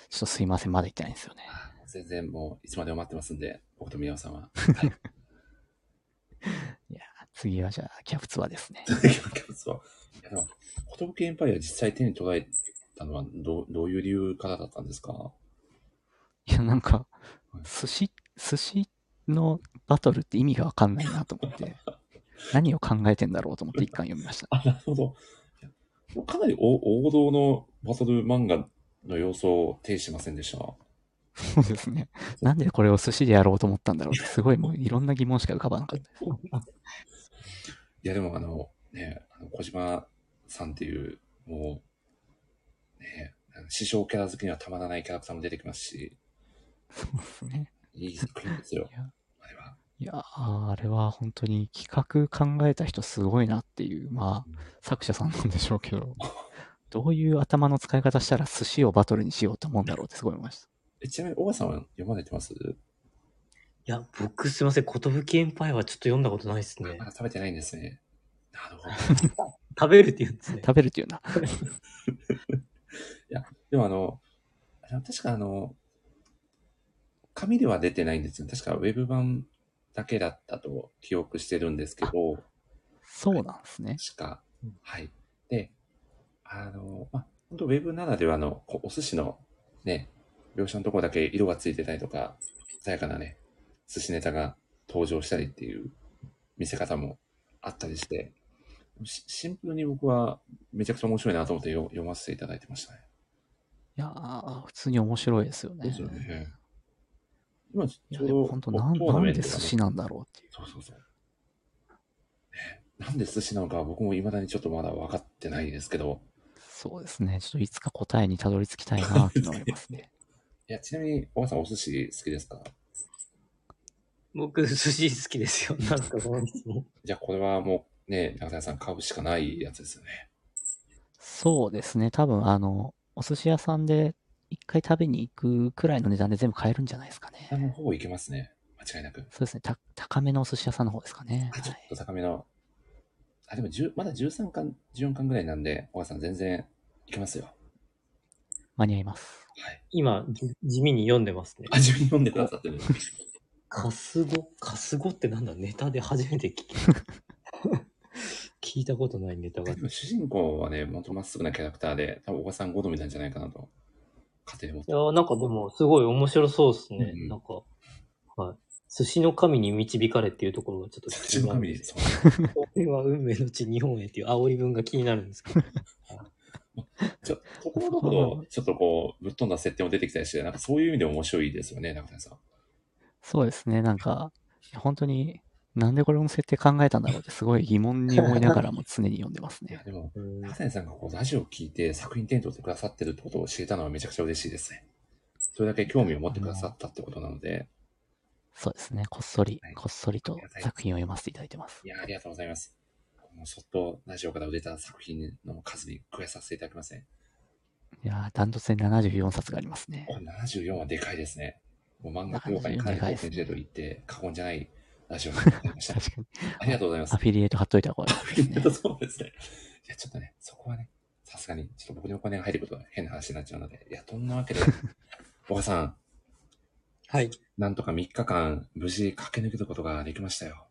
ちょっとすいません、まだ行ってないんですよね。全然もういつまでも待ってますんで、僕と宮尾さんは。次はじゃあ、キャプツバですね。キャプツバ。いやでも、寿エンパイア実際手に捉えたのはどうどういう理由からだったんですか？いや、なんか、寿司、寿司のバトルって意味がわかんないなと思って、何を考えてんだろうと思って一巻読みました。あ、なるほど。かなりお王道のバトル漫画の要素を呈しませんでした？そうですね。なんでこれを寿司でやろうと思ったんだろうって、すごいもういろんな疑問しか浮かばなかったです。いや、でもあの、ね、あの小島さんっていう、もう、ね、師匠キャラ好きにはたまらないキャラクターも出てきますし、そうですね。いい作品ですよ。いやーあれは本当に企画考えた人すごいなっていう、まあ、作者さんなんでしょうけど、どういう頭の使い方したら寿司をバトルにしようと思うんだろうってすごい思いました。えちなみに、小川さんは読まれてます？いや、僕すいません、寿エンパイアはちょっと読んだことないですねま。だ食べてないんですね。なるほど。食べるって言うんですね。食べるっていうな。いや、でもあの、あの確かあの、紙では出てないんですよ。確かウェブ版だけだったと記憶してるんですけど、そうなんですね。確か。はい。で、あの、まあ、本当ウェブならではのこお寿司のね、描写のところだけ色がついてたりとか、鮮やかなね、寿司ネタが登場したりっていう見せ方もあったりして、しシンプルに僕はめちゃくちゃ面白いなと思ってよ読ませていただいてましたね。いやー普通に面白いですよね。ですよね。今ちょうど本当なんなんで寿司なんだろうっていう。そうそうそう。ねなんで寿司なのか僕も未だにちょっとまだ分かってないですけど、そうですね。ちょっといつか答えにたどり着きたいなっていうのがありますね。いや、ちなみに、おばさんお寿司好きですか？僕、寿司好きですよ。なんか本当に。じゃあこれはもうね、中谷さん買うしかないやつですよね。そうですね。多分、あの、お寿司屋さんで一回食べに行くくらいの値段で全部買えるんじゃないですかね。あの、ほぼいけますね。間違いなく。そうですね。た高めのお寿司屋さんの方ですかね。ちょっと高めの。あ、でも10まだ13巻、14巻ぐらいなんで、おばさん全然いけますよ。間に合います。今、じ地味に読んでますね。あ、地味に読んでくださってる。カスゴカスゴってなんだ？ネタで初めて聞き、聞いたことないネタが。主人公はね、もっとまっすぐなキャラクターで、多分おばさん好みなんじゃないかなと、勝手に思っていや、なんかでも、すごい面白そうですね。なんか、はい。寿司の神に導かれっていうところがちょっと寿司の神？これは運命の地日本へっていう煽り文が気になるんですけど。ちょ、ところどころ、ちょっとこう、ぶっ飛んだ設定も出てきたりして、なんかそういう意味で面白いですよね、中谷さん。そうですね。なんか、本当に、なんでこれの設定考えたんだろうってすごい疑問に思いながらも常に読んでますね。でも、中谷さんがこうラジオを聞いて作品点灯してくださってるってことを知れたのはめちゃくちゃ嬉しいですね。それだけ興味を持ってくださったってことなので、そうですね。こっそり、こっそりと作品を読ませていただいてます。いや、ありがとうございます。もうそっとラジオから売れた作品の数に加えさせていただきますね。いやー、ダントツで74冊がありますね。これ74はでかいですね。もう漫画業界にかなり貢献してると言って過言じゃないラジオになりました。確かに。ありがとうございます。アフィリエイト貼っといた方がいいですね。そうですね。いや、ちょっとね、そこはね、さすがに、ちょっと僕にお金が入ることは変な話になっちゃうので、いや、そんなわけで、小川さん。はい。なんとか3日間、無事駆け抜けることができましたよ。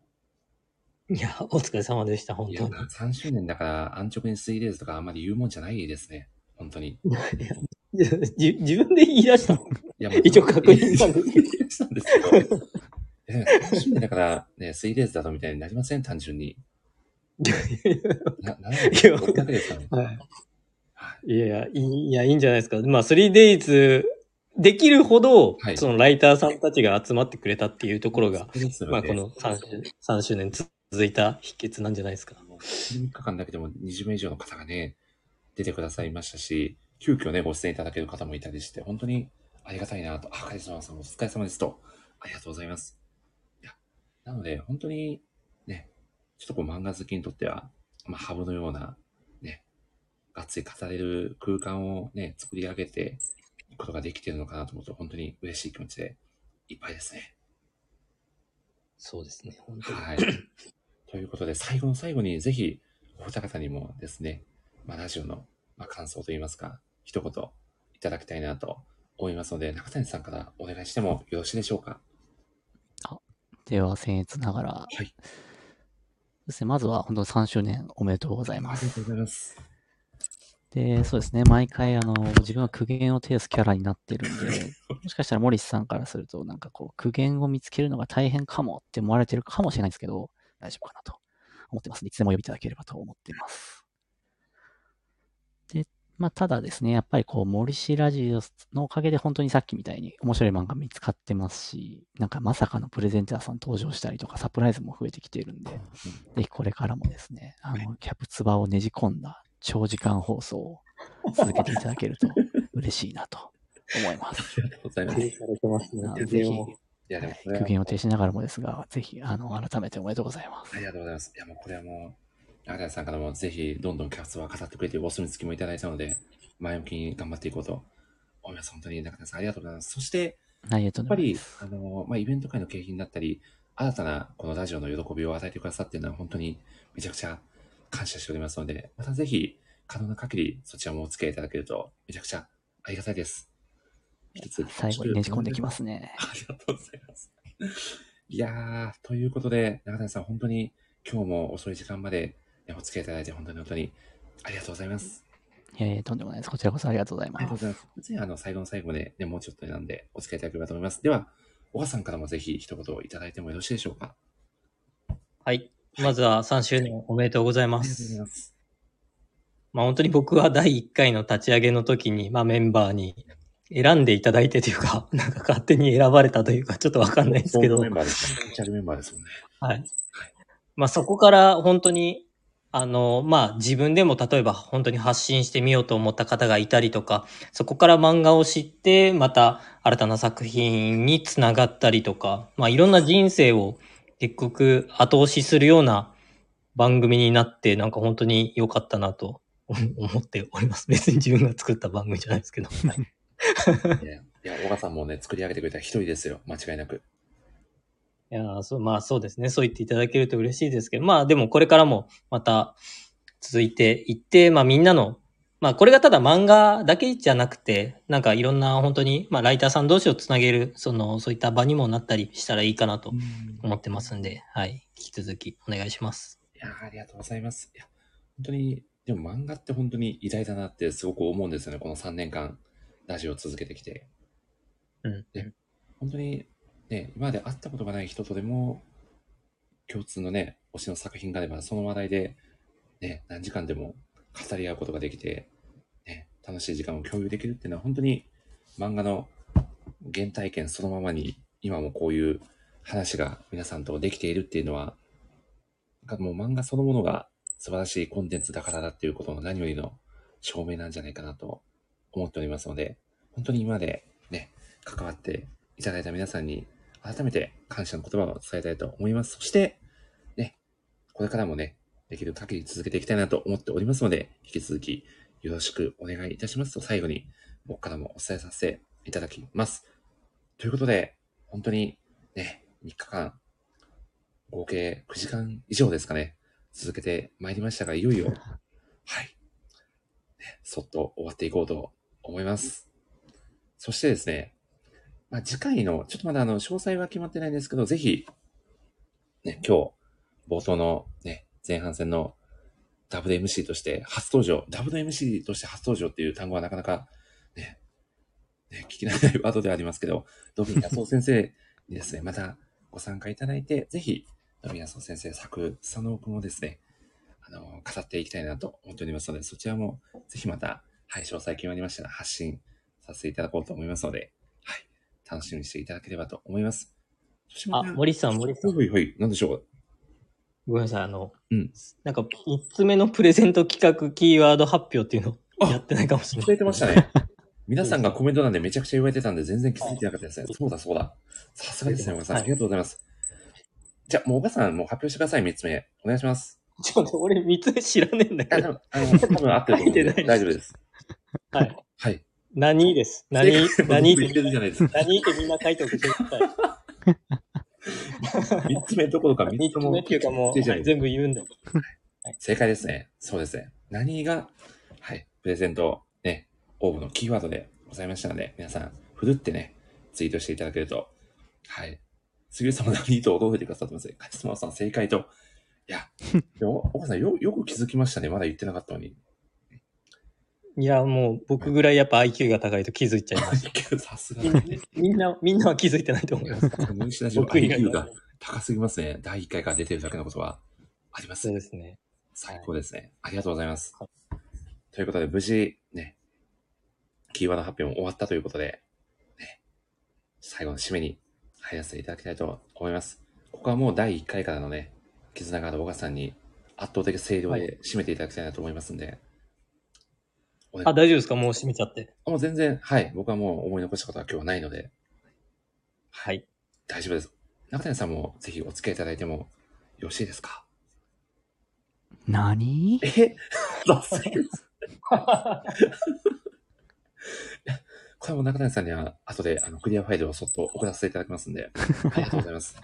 いや、お疲れ様でした、本いや、当に。3周年だから、安直に 3days とかあんまり言うもんじゃないですね。本当に。いや じ自分で言い出したの？いや、一応確認したんですけど。したんですけど。いや、3周年だから、ね、3days だとみたいになりません？単純に。な、ならないいや僕だけですかね。はい。いやいや、いいいや、いいんじゃないですか。まあ、3days できるほど、そのライターさんたちが集まってくれたっていうところが、まあ、この 3, 3周年続いた秘訣なんじゃないですか。3日間だけでも20名以上の方がね、出てくださいましたし、急遽ね、ご出演いただける方もいたりして、本当にありがたいなと、あ、カリスマさんお疲れ様ですと、ありがとうございます。いや、なので、本当にね、ちょっとこう漫画好きにとっては、まあ、ハブのような、ね、がっつり語れる空間をね、作り上げていくことができているのかなと思うと、本当に嬉しい気持ちでいっぱいですね。そうですね、本当に。はい。ということで、最後の最後に、ぜひ、お二方にもですね、まあ、ラジオの、まあ、感想といいますか、一言いただきたいなと思いますので、中谷さんからお願いしてもよろしいでしょうか？では、僭越ながら。はい。ですね、まずは本当に3周年おめでとうございます。ありがとうございます。で、そうですね、毎回、あの、自分は苦言を呈すキャラになってるんで、もしかしたらモリスさんからすると、なんかこう、苦言を見つけるのが大変かもって思われてるかもしれないんですけど、大丈夫かなと思ってます。いつでも呼びいただければと思っています。で、まあ、ただですね、やっぱりこう、森氏ラジオのおかげで本当にさっきみたいに面白い漫画見つかってますし、なんかまさかのプレゼンターさん登場したりとかサプライズも増えてきているんで、ぜひこれからもですね、あの、キャプツバをねじ込んだ長時間放送を続けていただけると嬉しいなと思います。ありがとうございます。されてますねなのでぜひ、いや、でも苦言を呈しながらもですが、ぜひ、あの、改めておめでとうございます。ありがとうございます。いや、もうこれはもう、中谷さんからもぜひ、どんどんキャプツバー語ってくれて、お墨付きもいただいたので、前向きに頑張っていこうと思います。本当に中谷さんありがとうございます。そして、やっぱり、あの、まあ、イベント会の景品だったり、新たなこのラジオの喜びを与えてくださっているのは本当にめちゃくちゃ感謝しておりますので、またぜひ、可能な限りそちらもお付き合いいただけるとめちゃくちゃありがたいです。最後にねじ込んできますね。ありがとうございます。いやー、ということで、中谷さん、本当に今日も遅い時間までねお付き合いいただいて、本当に本当にありがとうございます。いやいや、とんでもないです。こちらこそありがとうございありがとうます。ございます。別にあの、最後の最後まで、ね、もうちょっとなんで、お付き合いいただければと思います。では、小川さんからもぜひ一言いただいてもよろしいでしょうか？はい。まずは3周年おめでとうございまありがとうございす。ます。まあ本当に僕は第1回の立ち上げの時に、まあメンバーに選んでいただいてというか、なんか勝手に選ばれたというか、ちょっとわかんないですけど。メンバーですね。チャルメンバーですもんね。はい。まあそこから本当に、あの、まあ自分でも例えば本当に発信してみようと思った方がいたりとか、そこから漫画を知って、また新たな作品につながったりとか、まあいろんな人生を結局後押しするような番組になって、なんか本当に良かったなと思っております。別に自分が作った番組じゃないですけど。いや、いや小川さんもね、作り上げてくれた一人ですよ。間違いなく。いやーそう、まあそうですね。そう言っていただけると嬉しいですけど、まあでもこれからもまた続いていって、まあみんなの、まあこれがただ漫画だけじゃなくて、なんかいろんな本当に、まあライターさん同士をつなげる、その、そういった場にもなったりしたらいいかなと思ってますんで、はい。引き続きお願いします。いやありがとうございます。いや、本当に、でも漫画って本当に偉大だなってすごく思うんですよね。この3年間、ラジオを続けてきて。うん。で、本当に、ね、今まで会ったことがない人とでも、共通のね、推しの作品があれば、その話題で、ね、何時間でも語り合うことができて、ね、楽しい時間を共有できるっていうのは、本当に漫画の原体験そのままに、今もこういう話が皆さんとできているっていうのは、なんかもう漫画そのものが素晴らしいコンテンツだからだっていうことの何よりの証明なんじゃないかなと思っておりますので、本当に今までね、関わっていただいた皆さんに改めて感謝の言葉を伝えたいと思います。そして、ね、これからもね、できる限り続けていきたいなと思っておりますので、引き続きよろしくお願いいたしますと最後に僕からもお伝えさせていただきます。ということで、本当にね、3日間、合計9時間以上ですかね、続けてまいりましたが、いよいよ、はい、ね、そっと終わっていこうと思います。そしてですね、まあ、次回の、ちょっとまだあの、詳細は決まってないんですけど、ぜひ、ね、今日、冒頭のね、前半戦の WMC として初登場、WMC として初登場っていう単語はなかなかね、ね聞き慣れないワードではありますけど、ドビン安夫先生にですね、またご参加いただいて、ぜひ、ドビン安夫先生作、佐野くんをですね、あの、語っていきたいなと思っておりますので、そちらもぜひまた、はい、詳細決まりましたら発信させていただこうと思いますので、楽しみにしていただければと思います。あ、森さん、森さん。はいはい、なんでしょうごめんなさい、あの、うんなんか、三つ目のプレゼント企画キーワード発表っていうのあやってないかもしれない。忘れてましたね。皆さんがコメント欄でめちゃくちゃ言われてたんで全然気づいてなかったですね。そうだそうだ。さすがですね、小川さん。はいありがとうございます。じゃあ、もう小川さん、もう発表してください、三つ目。お願いします。ちょっと俺三つ目知らねえんだあ、けど。あの、多分合ってると思う大丈夫です。はい。はい。何です。何何？ってるじゃないですか。何？ってみんな書いておください。三つ目どころか三つ目っていうかもう、全部言うんだよ。正解ですね。そうですね。何が、はい、プレゼント、ね、応募のキーワードでございましたので、皆さん、ふるってね、ツイートしていただけると、はい。杉浦さんも何と驚いてくださってますね。カチスマさん正解と。いや、岡さんよ、よく気づきましたね。まだ言ってなかったのに。いや、もう僕ぐらいやっぱ IQ が高いと気づいちゃいます。さすがみんなみんな、みんなは気づいてないと思います。僕以外 IQ はが高すぎますね。第1回から出てるだけのことはあります。そうですね。最高ですね。ありがとうございます。ということで、無事、ね、キーワード発表も終わったということで、ね、最後の締めに入らせていただきたいと思います。ここはもう第1回からのね、絆がある小川さんに圧倒的声量で締めていただきたいなと思いますんで。お願いあ、大丈夫ですか？もう閉めちゃって。もう全然、はい。僕はもう思い残したことは今日はないので、はい。大丈夫です。中谷さんもぜひお付き合いいただいてもよろしいですか？何？え？さすがです。これも中谷さんには後であのクリアファイルをそっと送らせていただきますんで、ありがとうございます。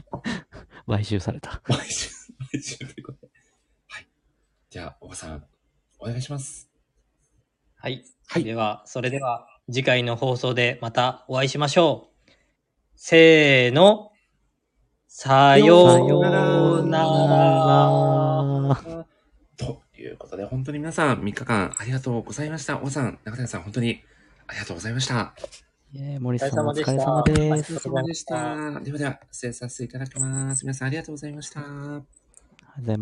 買収された。毎週、毎週ということで。はい。じゃあ、おばさん、お願いします。はい。では、それでは次回の放送でまたお会いしましょう。せーの。さようなら。ということで、本当に皆さん3日間ありがとうございました。おばさん、中谷さん、本当にありがとうございました。えー、森さんお疲れ様です。お疲れ様でした。ではでは、失礼させていただきます。皆さんありがとうございました。ありがとうございます。